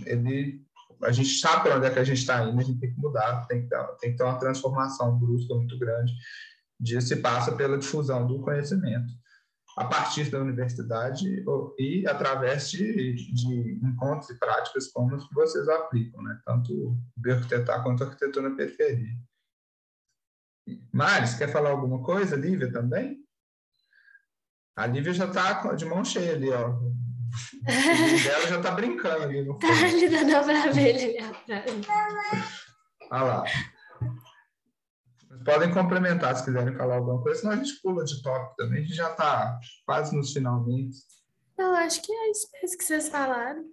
ele, a gente sabe para onde é que a gente está indo, a gente tem que mudar, tem que, ter, tem que ter uma transformação brusca muito grande, disso se passa pela difusão do conhecimento a partir da universidade e através de, de encontros e práticas como os que vocês aplicam, né? tanto o bioarquitetar quanto a arquitetura na periferia. Maris, quer falar alguma coisa? Lívia também? A Lívia já está de mão cheia ali, ó. O dela já está brincando ali no fundo. *laughs* Tá ali dando pra ver ali atrás. Olha lá. Podem complementar se quiserem falar alguma coisa, senão a gente pula de tópico também, a gente já está quase nos finalmente. Não, acho que é isso mesmo que vocês falaram.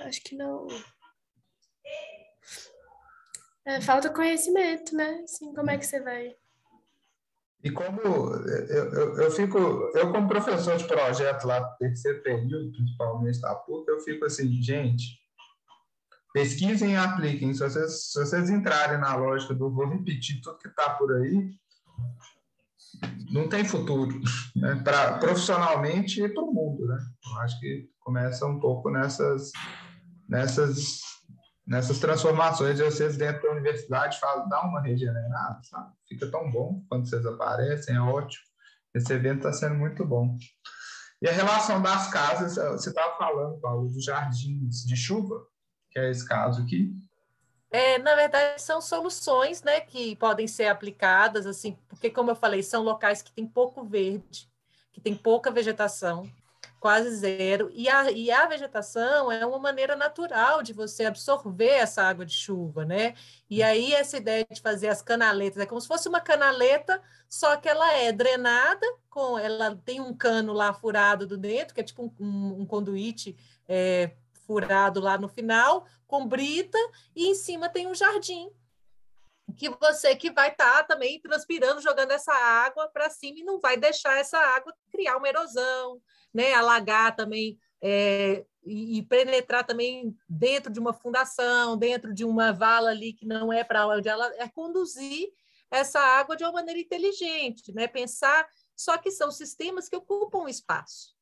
Acho que não. É, falta conhecimento, né? Assim, como é que você vai. E como eu, eu, eu fico, eu como professor de projeto lá, terceiro período, principalmente da PUC, eu fico assim, gente, pesquisem e apliquem. Se vocês, se vocês entrarem na lógica do vou repetir tudo que está por aí, não tem futuro, né? Pra, profissionalmente e para o mundo. Né? Eu acho que começa um pouco nessas, nessas, nessas transformações de vocês dentro da universidade, fala, dá uma regenerada, sabe? Fica tão bom quando vocês aparecem, é ótimo. Esse evento está sendo muito bom. E a relação das casas, você estava falando, Paulo, dos jardins de chuva que é esse caso aqui? É, na verdade, são soluções né, que podem ser aplicadas, assim, porque, como eu falei, são locais que têm pouco verde, que tem pouca vegetação, quase zero, e a, e a vegetação é uma maneira natural de você absorver essa água de chuva, né? E aí, essa ideia de fazer as canaletas, é como se fosse uma canaleta, só que ela é drenada, com ela tem um cano lá furado do dentro, que é tipo um, um, um conduíte é, furado lá no final, com brita, e em cima tem um jardim. Que você que vai estar tá também transpirando, jogando essa água para cima e não vai deixar essa água criar uma erosão, né? alagar também é, e, penetrar também dentro de uma fundação, dentro de uma vala ali que não é para onde ela é conduzir essa água de uma maneira inteligente, né? Pensar só que são sistemas que ocupam espaço.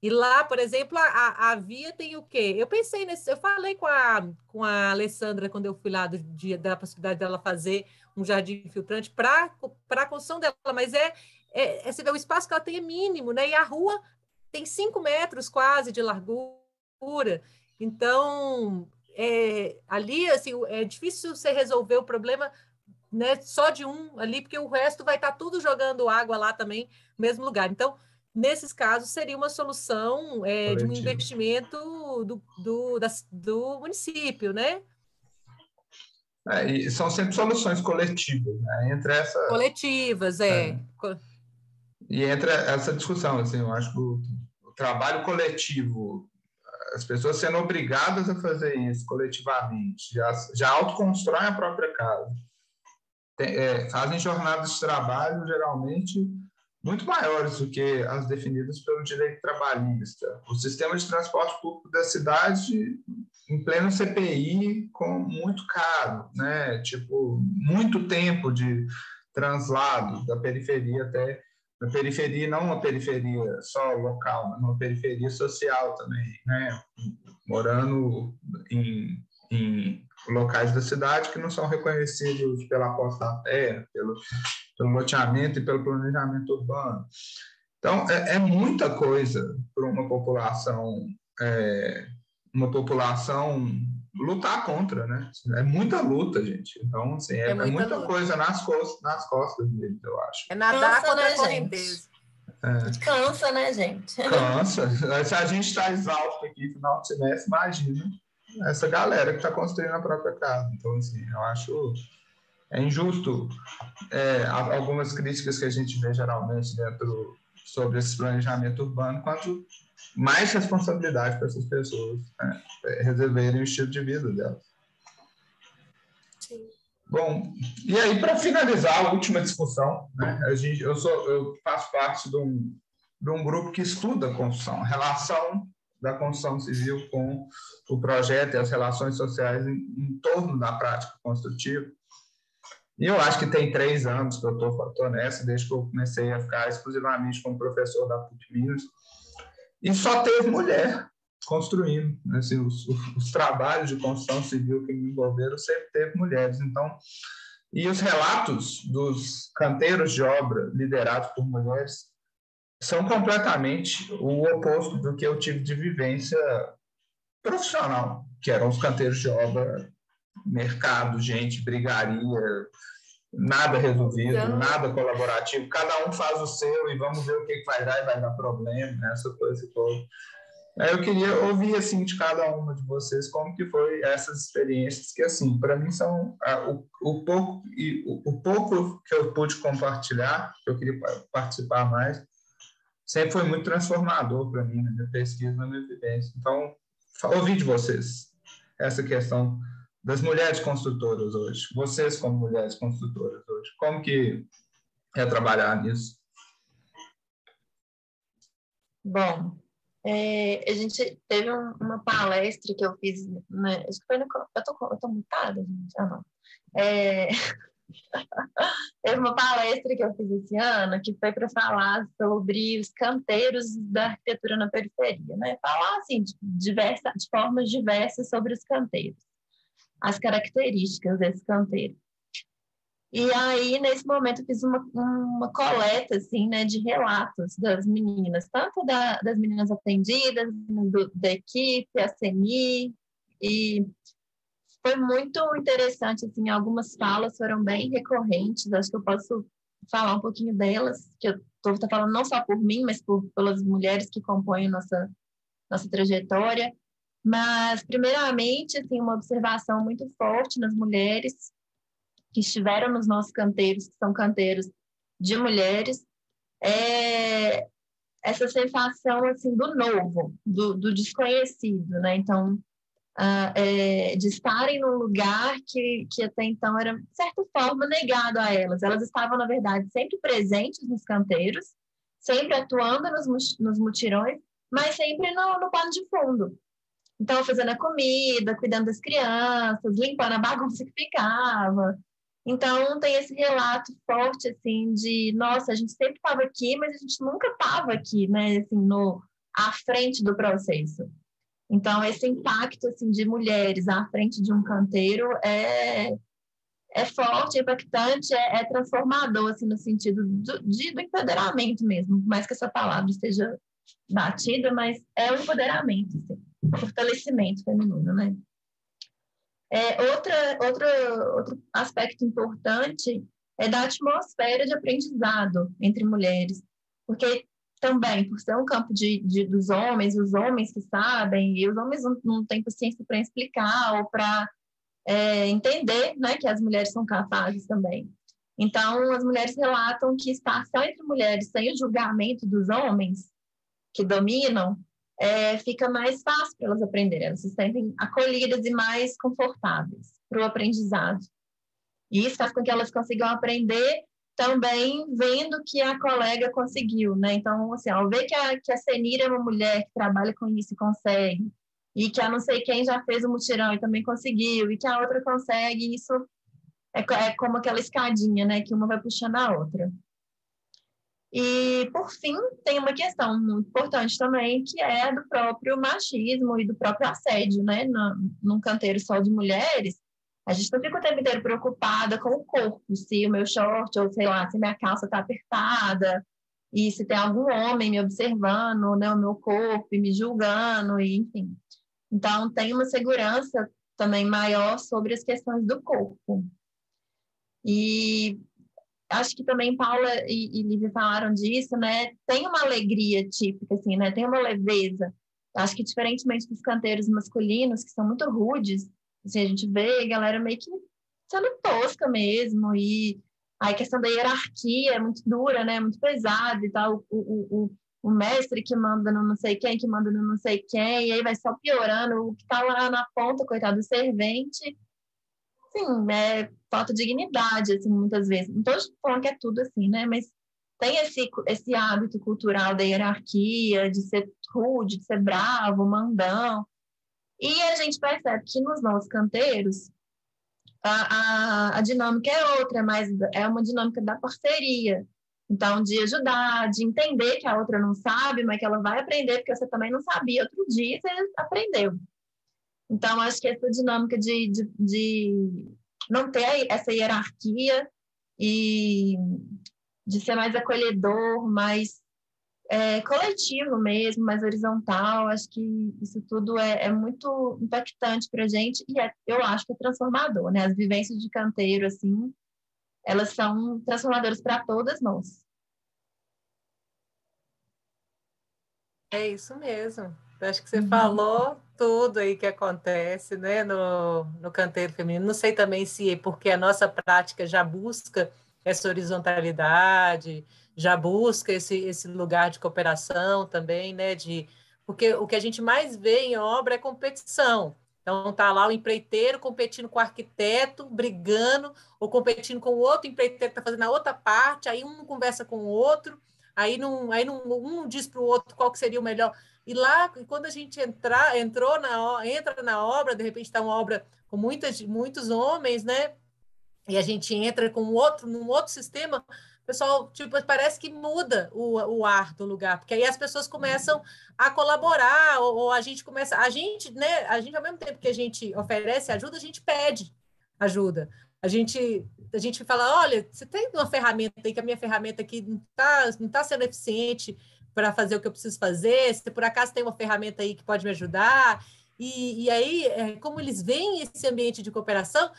E lá, por exemplo, a, a Via tem o quê? Eu pensei nesse, eu falei com a, com a Alessandra quando eu fui lá do dia da possibilidade dela fazer um jardim filtrante para a construção dela, mas é, é, é o espaço que ela tem é mínimo, né? E a rua tem cinco metros quase de largura. Então, é, ali, assim, é difícil você resolver o problema né, só de um ali, porque o resto vai estar tá tudo jogando água lá também, no mesmo lugar. Então, nesses casos, seria uma solução é, de um investimento do, do, da, do município, né? É, e são sempre soluções coletivas, né? Entre essa... Coletivas, é. é. E entra essa discussão, assim, eu acho que trabalho coletivo, as pessoas sendo obrigadas a fazer isso coletivamente, já, já autoconstroem a própria casa. Tem, é, fazem jornadas de trabalho, geralmente, muito maiores do que as definidas pelo direito trabalhista. O sistema de transporte público da cidade, em pleno CPI, com muito caro, né? Tipo, muito tempo de translado da periferia até na periferia, não uma periferia só local, mas uma periferia social também, né? Morando em, em locais da cidade que não são reconhecidos pela posse da terra, pelo, pelo loteamento e pelo planejamento urbano. Então, é, é muita coisa para uma população, é, uma população lutar contra, né? É muita luta, gente. Então, assim, é, é muita, é muita coisa nas costas, nas costas deles, eu acho. É nadar contra a correnteza. É. Cansa, né, gente? Cansa. Se a gente está exausto aqui no final de semestre, imagina essa galera que está construindo a própria casa. Então, assim, eu acho é injusto é, algumas críticas que a gente vê geralmente dentro sobre esse planejamento urbano, quanto mais responsabilidade para essas pessoas né, resolverem o estilo de vida delas. Sim. Bom, e aí para finalizar a última discussão, né, a gente, eu sou eu faço parte de um, de um grupo que estuda a construção, a relação da construção civil com o projeto e as relações sociais em, em torno da prática construtiva. E eu acho que tem três anos que eu estou nessa, desde que eu comecei a ficar exclusivamente como professor da PUC Minas. E só teve mulher construindo. Né? Assim, os, os, trabalhos de construção civil que me envolveram sempre teve mulheres. Então, e os relatos dos canteiros de obra liderados por mulheres são completamente o oposto do que eu tive de vivência profissional, que eram os canteiros de obra mercado, gente, brigaria, nada resolvido, então... nada colaborativo, cada um faz o seu e vamos ver o que vai dar e vai dar problema, né? essa coisa toda. Eu queria ouvir assim de cada uma de vocês como que foi essas experiências que assim para mim são o, o pouco e o, o, pouco que eu pude compartilhar que eu queria participar mais sempre foi muito transformador para mim na minha pesquisa na minha vivência então ouvir de vocês essa questão das mulheres construtoras hoje, vocês como mulheres construtoras hoje, como que é trabalhar nisso? Bom, é, a gente teve um, uma palestra que eu fiz, né, acho que foi no, eu tô, eu tô mutada, gente, ah não. É, *laughs* teve uma palestra que eu fiz esse ano que foi para falar sobre os canteiros da arquitetura na periferia, né? Falar assim de, diversa, de formas diversas sobre os canteiros as características desse canteiro. E aí, nesse momento, eu fiz uma, uma coleta, assim, né, de relatos das meninas, tanto da, das meninas atendidas, do, da equipe, a CENI, e foi muito interessante, assim, algumas falas foram bem recorrentes, acho que eu posso falar um pouquinho delas, que eu estou falando não só por mim, mas por, pelas mulheres que compõem nossa, nossa trajetória, mas, primeiramente, assim, uma observação muito forte nas mulheres que estiveram nos nossos canteiros, que são canteiros de mulheres, é essa sensação assim do novo, do, do desconhecido, né? Então, uh, é, de estarem num lugar que, que até então era, de certa forma, negado a elas. Elas estavam, na verdade, sempre presentes nos canteiros, sempre atuando nos, nos mutirões, mas sempre no, no pano de fundo. Então, fazendo a comida, cuidando das crianças, limpando a bagunça que ficava. Então, tem esse relato forte, assim, de, nossa, a gente sempre estava aqui, mas a gente nunca estava aqui, né, assim, no, à frente do processo. Então, esse impacto, assim, de mulheres à frente de um canteiro é, é forte, é impactante, é, é transformador, assim, no sentido do, de, do empoderamento mesmo, mais que essa palavra esteja batida, mas é o empoderamento, assim fortalecimento feminino, né? É, outra, outra, outro aspecto importante é da atmosfera de aprendizado entre mulheres, porque também, por ser um campo de, de dos homens, os homens que sabem, e os homens não, não têm paciência para explicar ou para é, entender né, que as mulheres são capazes também. Então, as mulheres relatam que estar só entre mulheres sem o julgamento dos homens que dominam é, fica mais fácil para elas aprenderem, elas se sentem acolhidas e mais confortáveis para o aprendizado. E isso faz com que elas consigam aprender também vendo que a colega conseguiu, né? Então, assim, ao ver que a, que a Senira é uma mulher que trabalha com isso e consegue, e que a não sei quem já fez o mutirão e também conseguiu, e que a outra consegue, isso é, é como aquela escadinha, né? Que uma vai puxando a outra. E, por fim, tem uma questão muito importante também, que é do próprio machismo e do próprio assédio, né? No, num canteiro só de mulheres, a gente não fica o tempo inteiro preocupada com o corpo, se o meu short, ou sei lá, se minha calça está apertada, e se tem algum homem me observando, né, o meu corpo e me julgando, e, enfim. Então, tem uma segurança também maior sobre as questões do corpo. E acho que também Paula e, e Lívia falaram disso, né? Tem uma alegria típica, assim, né? Tem uma leveza. Acho que diferentemente dos canteiros masculinos, que são muito rudes, assim, a gente vê a galera meio que sendo tosca mesmo, e a questão da hierarquia é muito dura, né? Muito pesada e tal. O, o, o, o mestre que manda no não sei quem, que manda no não sei quem, e aí vai só piorando. O que tá lá na ponta, coitado do servente, sim, é falta de dignidade, assim, muitas vezes. Não estou falando que é tudo assim, né? Mas tem esse, esse hábito cultural da hierarquia, de ser rude, de ser bravo, mandão. E a gente percebe que nos nossos canteiros a, a, a dinâmica é outra, mas é uma dinâmica da parceria. Então, de ajudar, de entender que a outra não sabe, mas que ela vai aprender, porque você também não sabia outro dia, você aprendeu. Então, acho que essa dinâmica de, de, de não ter essa hierarquia e de ser mais acolhedor, mais é, coletivo mesmo, mais horizontal. Acho que isso tudo é, é muito impactante para a gente e é, eu acho que é transformador, né? As vivências de canteiro, assim, elas são transformadoras para todas nós. É isso mesmo. Acho que você uhum. falou tudo aí que acontece né, no, no canteiro feminino. Não sei também se é porque a nossa prática já busca essa horizontalidade, já busca esse, esse lugar de cooperação também, né? De, porque o que a gente mais vê em obra é competição. Então, tá lá o empreiteiro competindo com o arquiteto, brigando, ou competindo com o outro empreiteiro que está fazendo a outra parte, aí um conversa com o outro, aí, não, aí não, um diz para o outro qual que seria o melhor. E lá, quando a gente entrar, entrou na, entra na obra, de repente está uma obra com muitas, muitos homens, né? E a gente entra com outro, num outro sistema, pessoal, tipo, parece que muda o, o ar do lugar, porque aí as pessoas começam a colaborar, ou, ou, a gente começa, a gente, né, a gente, ao mesmo tempo que a gente oferece ajuda, a gente pede ajuda. A gente, a gente fala, olha, você tem uma ferramenta aí, que a minha ferramenta aqui não está não tá sendo eficiente, para fazer o que eu preciso fazer, se por acaso tem uma ferramenta aí que pode me ajudar. E, e aí, é, como eles veem esse ambiente de cooperação,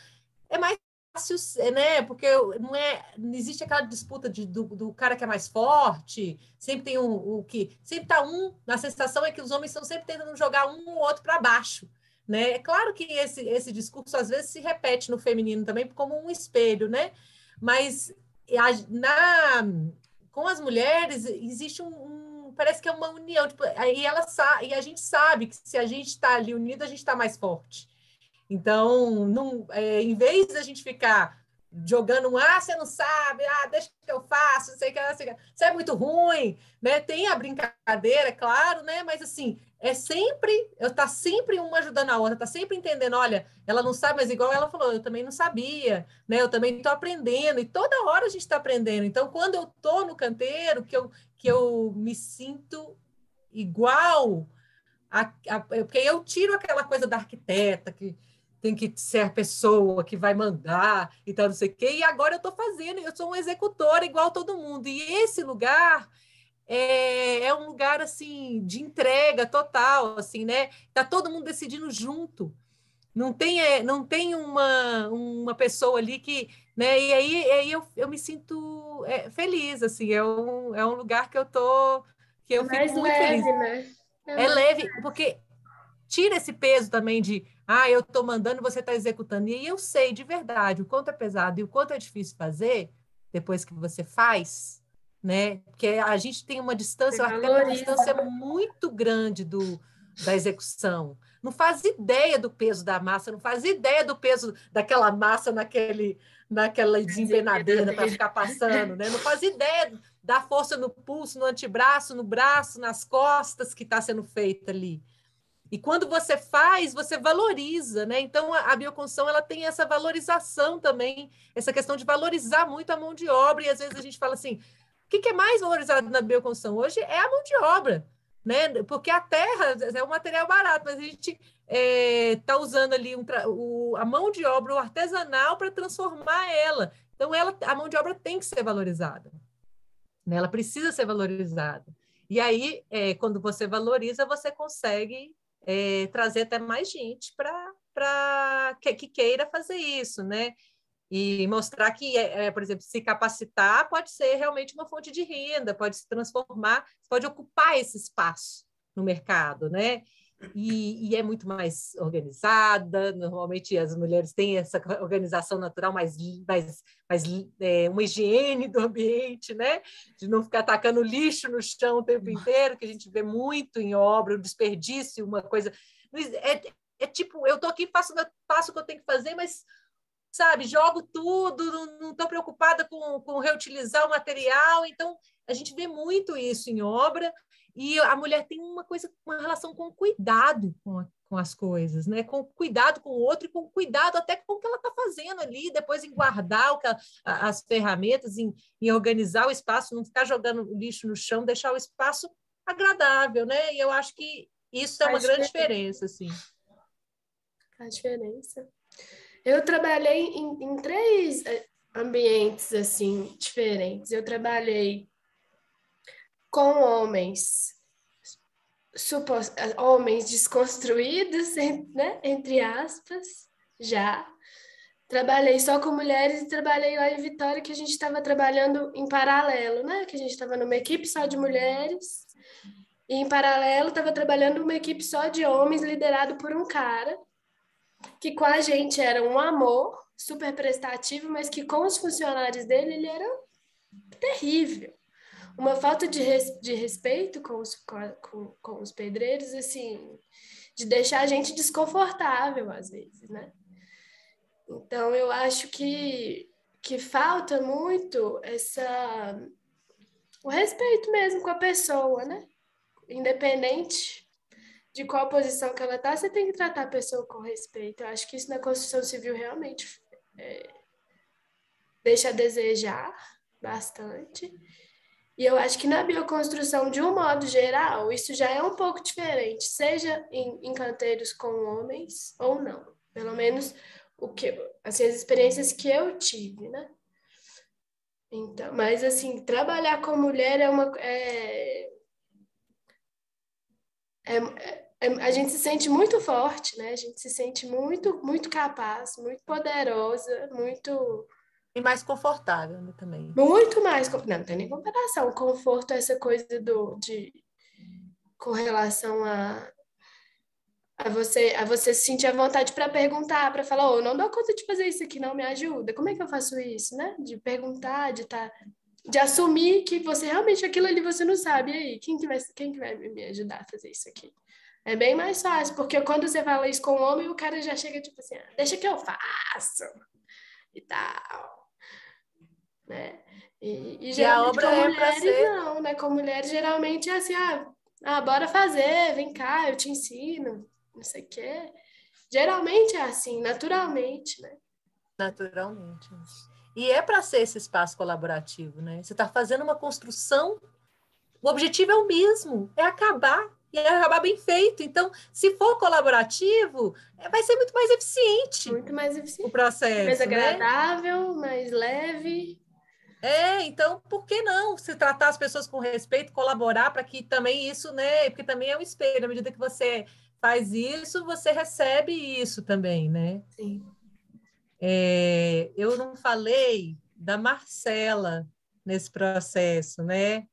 é mais fácil, né? Porque não é, não existe aquela disputa de, do, do cara que é mais forte, sempre tem um, o que, sempre tá um, na sensação é que os homens estão sempre tentando jogar um ou outro para baixo, né? É claro que esse, esse discurso às vezes se repete no feminino também como um espelho, né? Mas na, com as mulheres existe um, um parece que é uma união. Tipo, aí ela e a gente sabe que se a gente está ali unido, a gente está mais forte. Então, não, é, em vez da gente ficar jogando um, ah, você não sabe, ah, deixa que eu faço, sei que, sei que você é muito ruim, né? Tem a brincadeira, claro, né? Mas assim, é sempre, eu tá sempre uma ajudando a outra, tá sempre entendendo, olha, ela não sabe, mas igual ela falou, eu também não sabia, né? Eu também estou aprendendo, e toda hora a gente está aprendendo. Então, quando eu tô no canteiro, que eu, que eu me sinto igual, a, a, porque eu tiro aquela coisa da arquiteta, que tem que ser a pessoa que vai mandar e tal, não sei o quê, e agora eu estou fazendo, eu sou um executor igual todo mundo, e esse lugar é, é um lugar assim de entrega total, assim, né? Tá todo mundo decidindo junto. Não tem, é, não tem uma, uma pessoa ali que, né? E aí, aí eu, eu me sinto é, feliz, assim, é um, é um lugar que eu tô que eu Mais fico muito leve, feliz. Né? É, é leve, porque tira esse peso também de ah, eu estou mandando, você está executando. E aí eu sei de verdade o quanto é pesado e o quanto é difícil fazer depois que você faz, né? Porque a gente tem uma distância, uma distância muito grande do, da execução. Não faz ideia do peso da massa, não faz ideia do peso daquela massa naquele, naquela desempenadeira para ficar passando, né? Não faz ideia da força no pulso, no antebraço, no braço, nas costas que está sendo feita ali. E quando você faz, você valoriza, né? Então a, a bioconstrução ela tem essa valorização também, essa questão de valorizar muito a mão de obra. E às vezes a gente fala assim: que, que é mais valorizado na bioconstrução hoje é a mão de obra, né? Porque a terra é um material barato, mas a gente está é, tá usando ali um, o, a mão de obra, o artesanal, para transformar ela. Então, ela, a mão de obra tem que ser valorizada. Né? Ela precisa ser valorizada. E aí, é, quando você valoriza, você consegue é, trazer até mais gente para que, que, queira fazer isso, né? e mostrar que, é, é, por exemplo, se capacitar pode ser realmente uma fonte de renda, pode se transformar, pode ocupar esse espaço no mercado, né? E, e, é muito mais organizada. Normalmente as mulheres têm essa organização natural mais, mais, mais é, uma higiene do ambiente, né? De não ficar atacando lixo no chão o tempo inteiro, que a gente vê muito em obra, o desperdício, uma coisa. É, é tipo, eu estou aqui, faço, faço o que eu tenho que fazer, mas sabe, jogo tudo, não estou preocupada com, com reutilizar o material. Então, a gente vê muito isso em obra, e a mulher tem uma coisa, uma relação com cuidado com, a, com as coisas, né? Com cuidado com o outro e com cuidado até com o que ela está fazendo ali, depois em guardar que, as ferramentas, em, em organizar o espaço, não ficar jogando lixo no chão, deixar o espaço agradável, né? E eu acho que isso é uma grande diferença, assim. A diferença. Eu trabalhei em, em três eh, ambientes assim diferentes. Eu trabalhei com homens supos, homens desconstruídos, né? entre aspas, já. Trabalhei só com mulheres e trabalhei lá em Vitória, que a gente estava trabalhando em paralelo, né? Que a gente estava numa equipe só de mulheres e em paralelo estava trabalhando uma equipe só de homens, liderado por um cara que com a gente era um amor, super prestativo, mas que com os funcionários dele ele era terrível. Uma falta de, res, de respeito com os, com, com os pedreiros, assim, de deixar a gente desconfortável às vezes, né? Então, eu acho que, que falta muito essa o respeito mesmo com a pessoa, né? Independente de qual posição que ela está, você tem que tratar a pessoa com respeito. Eu acho que isso na construção civil realmente é, deixa a desejar bastante. E eu acho que na bioconstrução, de um modo geral, isso já é um pouco diferente, seja em, em canteiros com homens ou não. Pelo menos o que, assim, as experiências que eu tive, né? Então, mas assim, trabalhar com mulher é uma. É, é, é, a gente se sente muito forte, né? A gente se sente muito, muito capaz, muito poderosa, muito. E mais confortável né, também. Muito mais. Não, não tem nem comparação. O conforto é essa coisa do, de, com relação a, a você a você sentir a vontade para perguntar, para falar, oh, não dou conta de fazer isso aqui, não me ajuda. Como é que eu faço isso, né? De perguntar, de estar tá de assumir que você realmente aquilo ali você não sabe. E aí, quem que vai, quem que vai me ajudar a fazer isso aqui? É bem mais fácil, porque quando você fala isso com o homem, o cara já chega tipo assim, ah, deixa que eu faço e tal. Né? E, e, e a obra com é mulheres ser... não, né? Com mulheres geralmente é assim, ah, ah, bora fazer, vem cá, eu te ensino, não sei o quê. Geralmente é assim, naturalmente, né? Naturalmente. E é para ser esse espaço colaborativo, né? Você está fazendo uma construção, o objetivo é o mesmo, é acabar e é acabar bem feito. Então, se for colaborativo, é, vai ser muito mais eficiente. Muito mais eficiente. O processo. Mais né? agradável, né? mais leve. É, então, por que não se tratar as pessoas com respeito, colaborar para que também isso, né? Porque também é um espelho, à medida que você faz isso, você recebe isso também, né? Sim. É, eu não falei da Marcela nesse processo, né?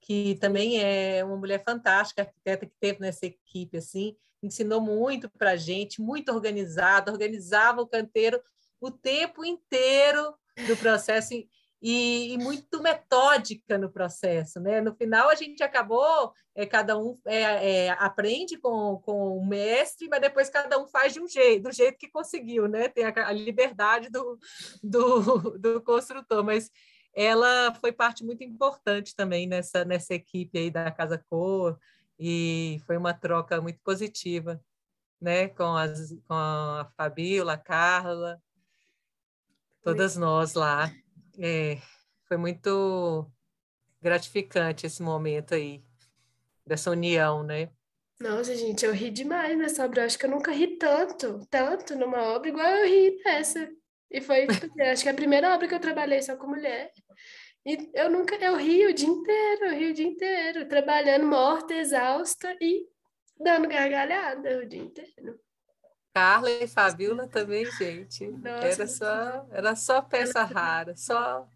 Que também é uma mulher fantástica, arquiteta que teve nessa equipe, assim, ensinou muito para a gente, muito organizada, organizava o canteiro o tempo inteiro do processo e, e, muito metódica no processo, né? No final a gente acabou, é, cada um é, é, aprende com, com o mestre, mas depois cada um faz de um jeito, do jeito que conseguiu, né? Tem a, a liberdade do, do, do construtor, mas ela foi parte muito importante também nessa, nessa equipe aí da Casa Cor e foi uma troca muito positiva, né? Com, as, com a Fabiola, a Carla, todas nós lá. É, foi muito gratificante esse momento aí, dessa união, né? Nossa, gente, eu ri demais nessa obra. Eu acho que eu nunca ri tanto, tanto numa obra igual eu ri nessa. E foi, acho que é a primeira obra que eu trabalhei só com mulher. E eu nunca, eu ri o dia inteiro, eu ri o dia inteiro, trabalhando morta, exausta e dando gargalhada o dia inteiro. Carla e Fabiola *laughs* também, gente. Nossa, era só, era só peça rara, só.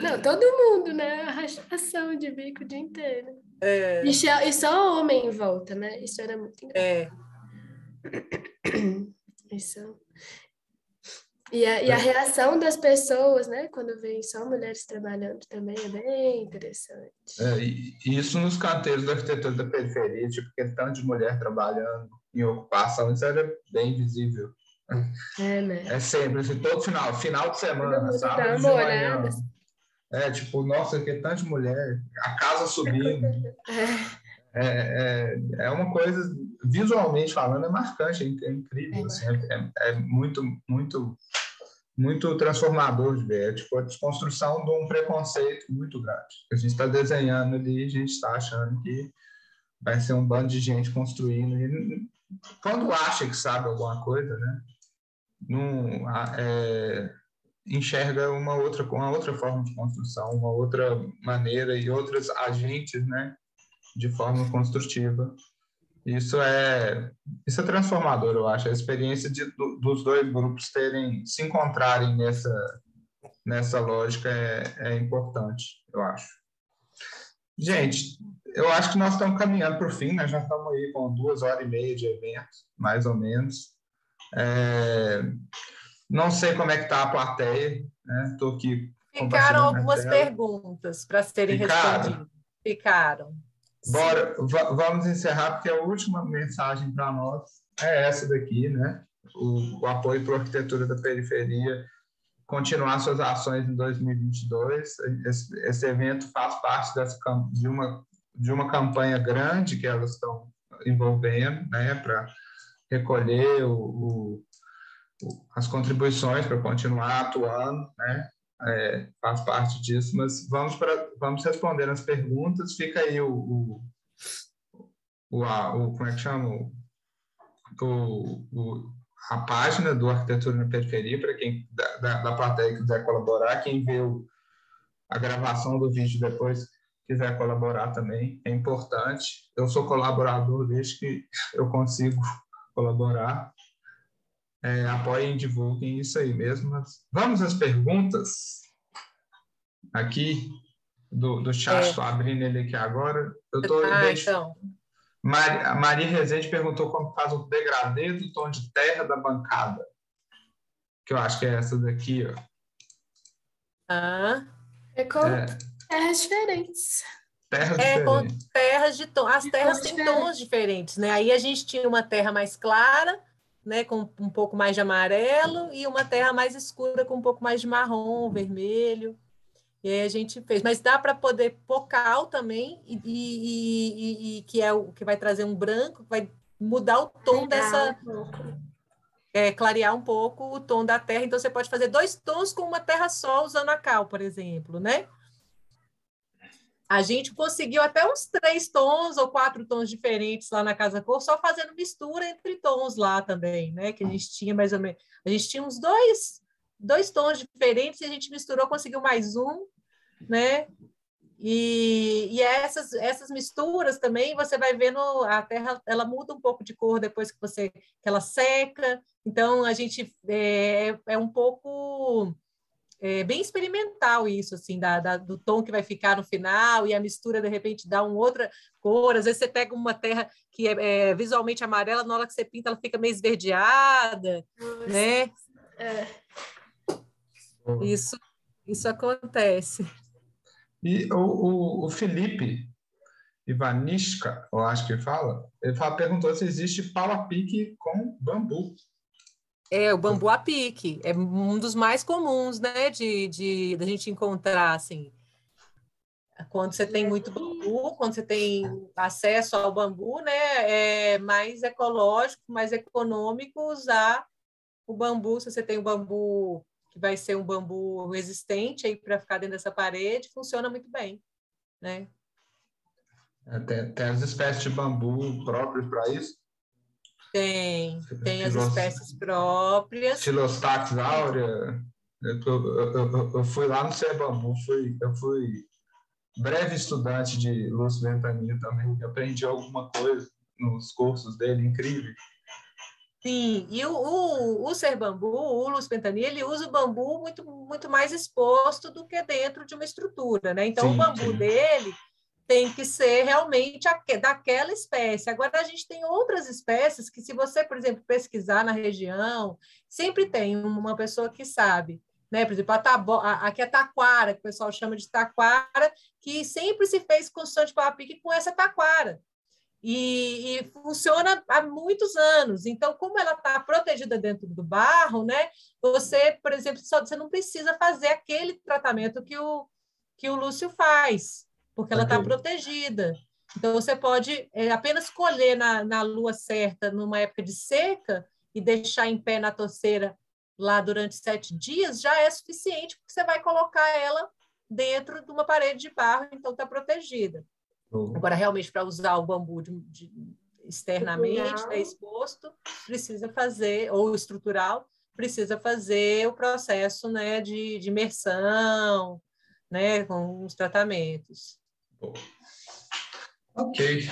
Não, todo mundo, né? Arrastação de bico o dia inteiro. É. E, só, e só homem em volta, né? Isso era muito engraçado. É. *clears throat* Isso. E a, e a reação das pessoas, né, quando vem só mulheres trabalhando também é bem interessante. É, e isso nos canteiros da arquitetura da periferia, tipo, tanto de mulher trabalhando em ocupação, isso era bem visível. É, né? É sempre, assim, todo final, final de semana, sábado de manhã. É, tipo, nossa, que tanto de mulher, a casa subindo. é. É, é, é uma coisa, visualmente falando, é marcante, é incrível, é, assim, é, é muito, muito muito transformador de ver. É tipo a desconstrução de um preconceito muito grande. A gente está desenhando ali, a gente está achando que vai ser um bando de gente construindo. E quando acha que sabe alguma coisa, né? É, enxerga uma outra, uma outra forma de construção, uma outra maneira e outros agentes, né? De forma construtiva isso é, isso é transformador, eu acho. A experiência de, do, dos dois grupos terem, se encontrarem nessa, nessa lógica é, é importante, eu acho. Gente, eu acho que nós estamos caminhando para o fim, né? já estamos aí com duas horas e meia de evento, mais ou menos. É... Não sei como é que está a plateia, né? Estou aqui. Ficaram algumas perguntas para serem Ficaram. respondidas. Ficaram. Bora, vamos encerrar, porque a última mensagem para nós é essa daqui, né? O, o apoio para a arquitetura da periferia continuar suas ações em 2022. Esse, esse evento faz parte dessa, de, uma, de uma campanha grande que elas estão envolvendo, né? Para recolher o, o, as contribuições para continuar atuando, né? é, faz parte disso, mas vamos, para, vamos responder as perguntas. Fica aí o, o, o, a, o como é que chama? O, o, a página do Arquitetura na Periferia, para quem da, da, da plateia quiser colaborar, quem vê a gravação do vídeo depois quiser colaborar também, é importante. Eu sou colaborador desde que eu consigo colaborar é, apoiem, divulguem isso aí mesmo. Vamos às perguntas aqui do, do chat, estou é. abrindo ele aqui agora. Eu tô, ah, então. Maria, a Maria Rezende perguntou como faz o degradê do tom de terra da bancada. Que eu acho que é essa daqui, ó. Ah. É com é. Terras diferentes. Terras é, diferentes. com terras de tom. As terras têm tons diferentes, né? Aí a gente tinha uma terra mais clara né, com um pouco mais de amarelo, e uma terra mais escura com um pouco mais de marrom, vermelho. E aí a gente fez. Mas dá para poder pocal também, e, e, e, e, que é o que vai trazer um branco, vai mudar o tom dessa. É, clarear um pouco o tom da terra. Então, você pode fazer dois tons com uma terra só, usando a cal, por exemplo, né? A gente conseguiu até uns três tons ou quatro tons diferentes lá na Casa Cor, só fazendo mistura entre tons lá também, né? Que a gente tinha mais ou menos. A gente tinha uns dois, dois tons diferentes e a gente misturou, conseguiu mais um, né? E, e essas, essas misturas também você vai vendo a terra ela muda um pouco de cor depois que você que ela seca então a gente é, é um pouco é bem experimental isso, assim, da, da, do tom que vai ficar no final e a mistura, de repente, dá uma outra cor. Às vezes você pega uma terra que é, é visualmente amarela, na hora que você pinta, ela fica meio esverdeada, Nossa. né? É. Isso, isso acontece. E o, o, o Felipe Ivanishka, eu acho que ele fala, ele fala, perguntou se existe pau a pique com bambu. É, o bambu a pique. É um dos mais comuns, né, de, de, de gente encontrar, assim. Quando você tem muito bambu, quando você tem acesso ao bambu, né, é mais ecológico, mais econômico usar o bambu. Se você tem o bambu que vai ser um bambu resistente aí para ficar dentro dessa parede, funciona muito bem, né? É, tem, tem as espécies de bambu próprios para isso? Tem, tem as espécies próprias. Filostax áurea. Eu, eu, eu, eu, fui lá no Cé Bambu, fui, eu fui breve estudante de Lúcio Ventania também, aprendi alguma coisa nos cursos dele, incrível. Sim, e o, o, o ser bambu, o ele usa o bambu muito, muito mais exposto do que dentro de uma estrutura, né? Então, sim, o bambu sim. dele tem que ser realmente daquela espécie. Agora, a gente tem outras espécies que, se você, por exemplo, pesquisar na região, sempre tem uma pessoa que sabe. Né? Por exemplo, a tabo, a, aqui é taquara, que o pessoal chama de taquara, que sempre se fez construção de pau pique com essa taquara e, e, funciona há muitos anos. Então, como ela está protegida dentro do barro, né? Você, por exemplo, só, você não precisa fazer aquele tratamento que o, que o Lúcio faz, porque ela está okay. protegida. Então, você pode é, apenas colher na, na lua certa, numa época de seca, e deixar em pé na torceira lá durante sete dias, já é suficiente, porque você vai colocar ela dentro de uma parede de barro, então está protegida. Uhum. Agora, realmente, para usar o bambu de, de, externamente, né, exposto, precisa fazer, ou estrutural, precisa fazer o processo né, de, de imersão, né, com os tratamentos. Ok.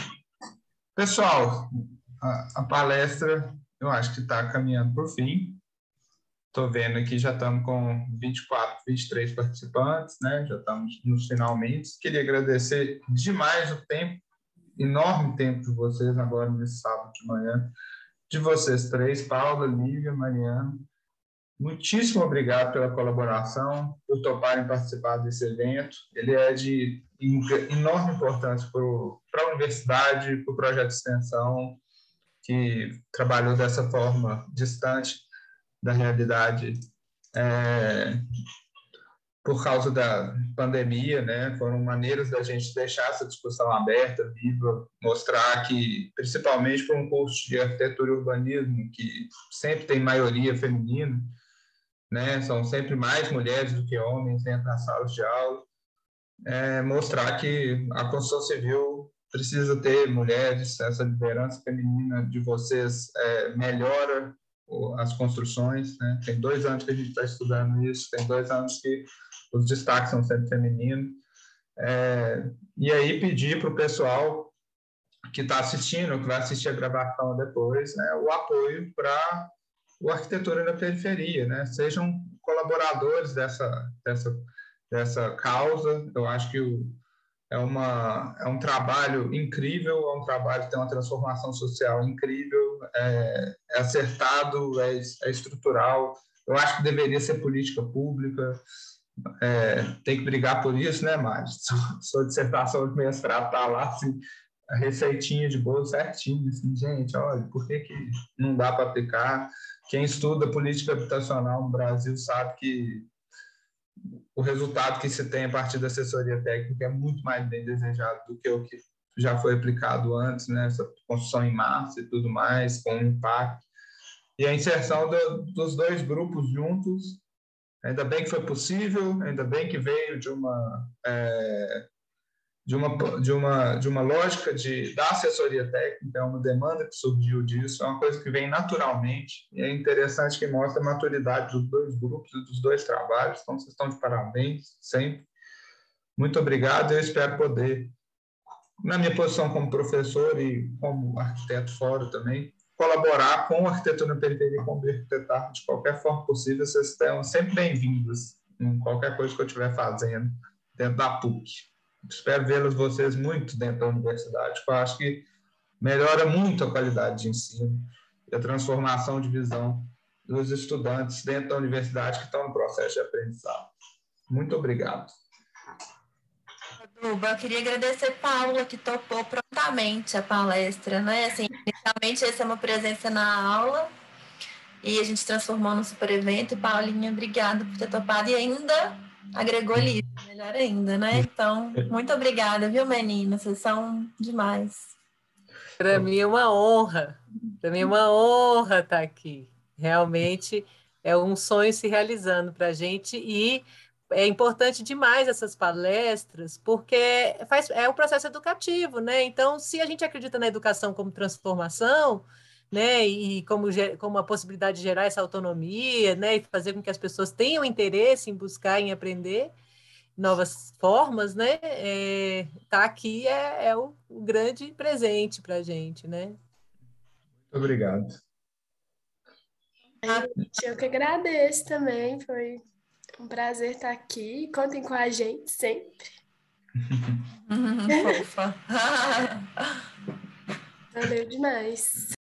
Pessoal, a, a palestra eu acho que está caminhando por fim. Estou vendo aqui, já estamos com 24, 23 participantes, né? Já estamos nos finalmente. Queria agradecer demais o tempo, enorme tempo de vocês agora nesse sábado de manhã. De vocês três, Paula, Lívia, Mariana. Muitíssimo obrigado pela colaboração, por toparem participar desse evento. Ele é de enorme importância para a universidade, para o projeto de extensão, que trabalhou dessa forma distante da realidade é, por causa da pandemia, né? Foram maneiras da gente deixar essa discussão aberta, viva, mostrar que, principalmente para um curso de arquitetura e urbanismo, que sempre tem maioria feminina, né? São sempre mais mulheres do que homens dentro das salas de aula. É, mostrar que a construção civil precisa ter mulheres, essa liderança feminina de vocês é, melhora as construções. Né? Tem dois anos que a gente está estudando isso, tem dois anos que os destaques são sempre femininos. É, e aí pedir para o pessoal que está assistindo, que vai assistir a gravação depois, né, o apoio para o Arquitetura na Periferia, né? Sejam colaboradores dessa, dessa, dessa causa. Eu acho que o, é, uma, é um trabalho incrível, é um trabalho que tem uma transformação social incrível, é, é acertado, é, é, estrutural. Eu acho que deveria ser política pública, é, tem que brigar por isso, né? *laughs* Sua, sua dissertação de mestrado está lá, assim, a receitinha de bolo certinho, assim, gente, olha, por que, que não dá para aplicar? Quem estuda política habitacional no Brasil sabe que o resultado que se tem a partir da assessoria técnica é muito mais bem desejado do que o que já foi aplicado antes, né? essa construção em massa e tudo mais, com impacto. E a inserção do, dos dois grupos juntos, ainda bem que foi possível, ainda bem que veio de uma é, de uma, de uma, de uma lógica de, da assessoria técnica, é uma demanda que surgiu disso, é uma coisa que vem naturalmente, e é interessante que mostra a maturidade dos dois grupos e dos dois trabalhos, então vocês estão de parabéns, sempre. Muito obrigado, eu espero poder, na minha posição como professor e como arquiteto fora também, colaborar com a arquitetura na periferia, com o arquitetar de qualquer forma possível, vocês estão sempre bem-vindos em qualquer coisa que eu estiver fazendo dentro da PUC espero vê-los vocês muito dentro da universidade. Eu acho que melhora muito a qualidade de ensino e a transformação de visão dos estudantes dentro da universidade que estão no processo de aprendizado. Muito obrigado. Duba, eu queria agradecer Paula, que topou prontamente a palestra, né? Assim, inicialmente essa é uma presença na aula e a gente transformou num super evento. Paulinha, obrigada por ter topado e ainda agregou ali, melhor ainda, né? Então, muito obrigada, viu, meninas? Vocês são demais. Para mim é uma honra, para mim é uma honra estar aqui. Realmente é um sonho se realizando para a gente e é importante demais essas palestras, porque faz, é um processo educativo, né? Então, se a gente acredita na educação como transformação, né, e como, como a possibilidade de gerar essa autonomia, né, e fazer com que as pessoas tenham interesse em buscar, em aprender novas formas, né, é, tá aqui é, é o, o grande presente para a gente, né. Muito obrigado. eu que agradeço também, foi um prazer estar aqui. Contem com a gente sempre. *laughs* Fofa. Valeu demais.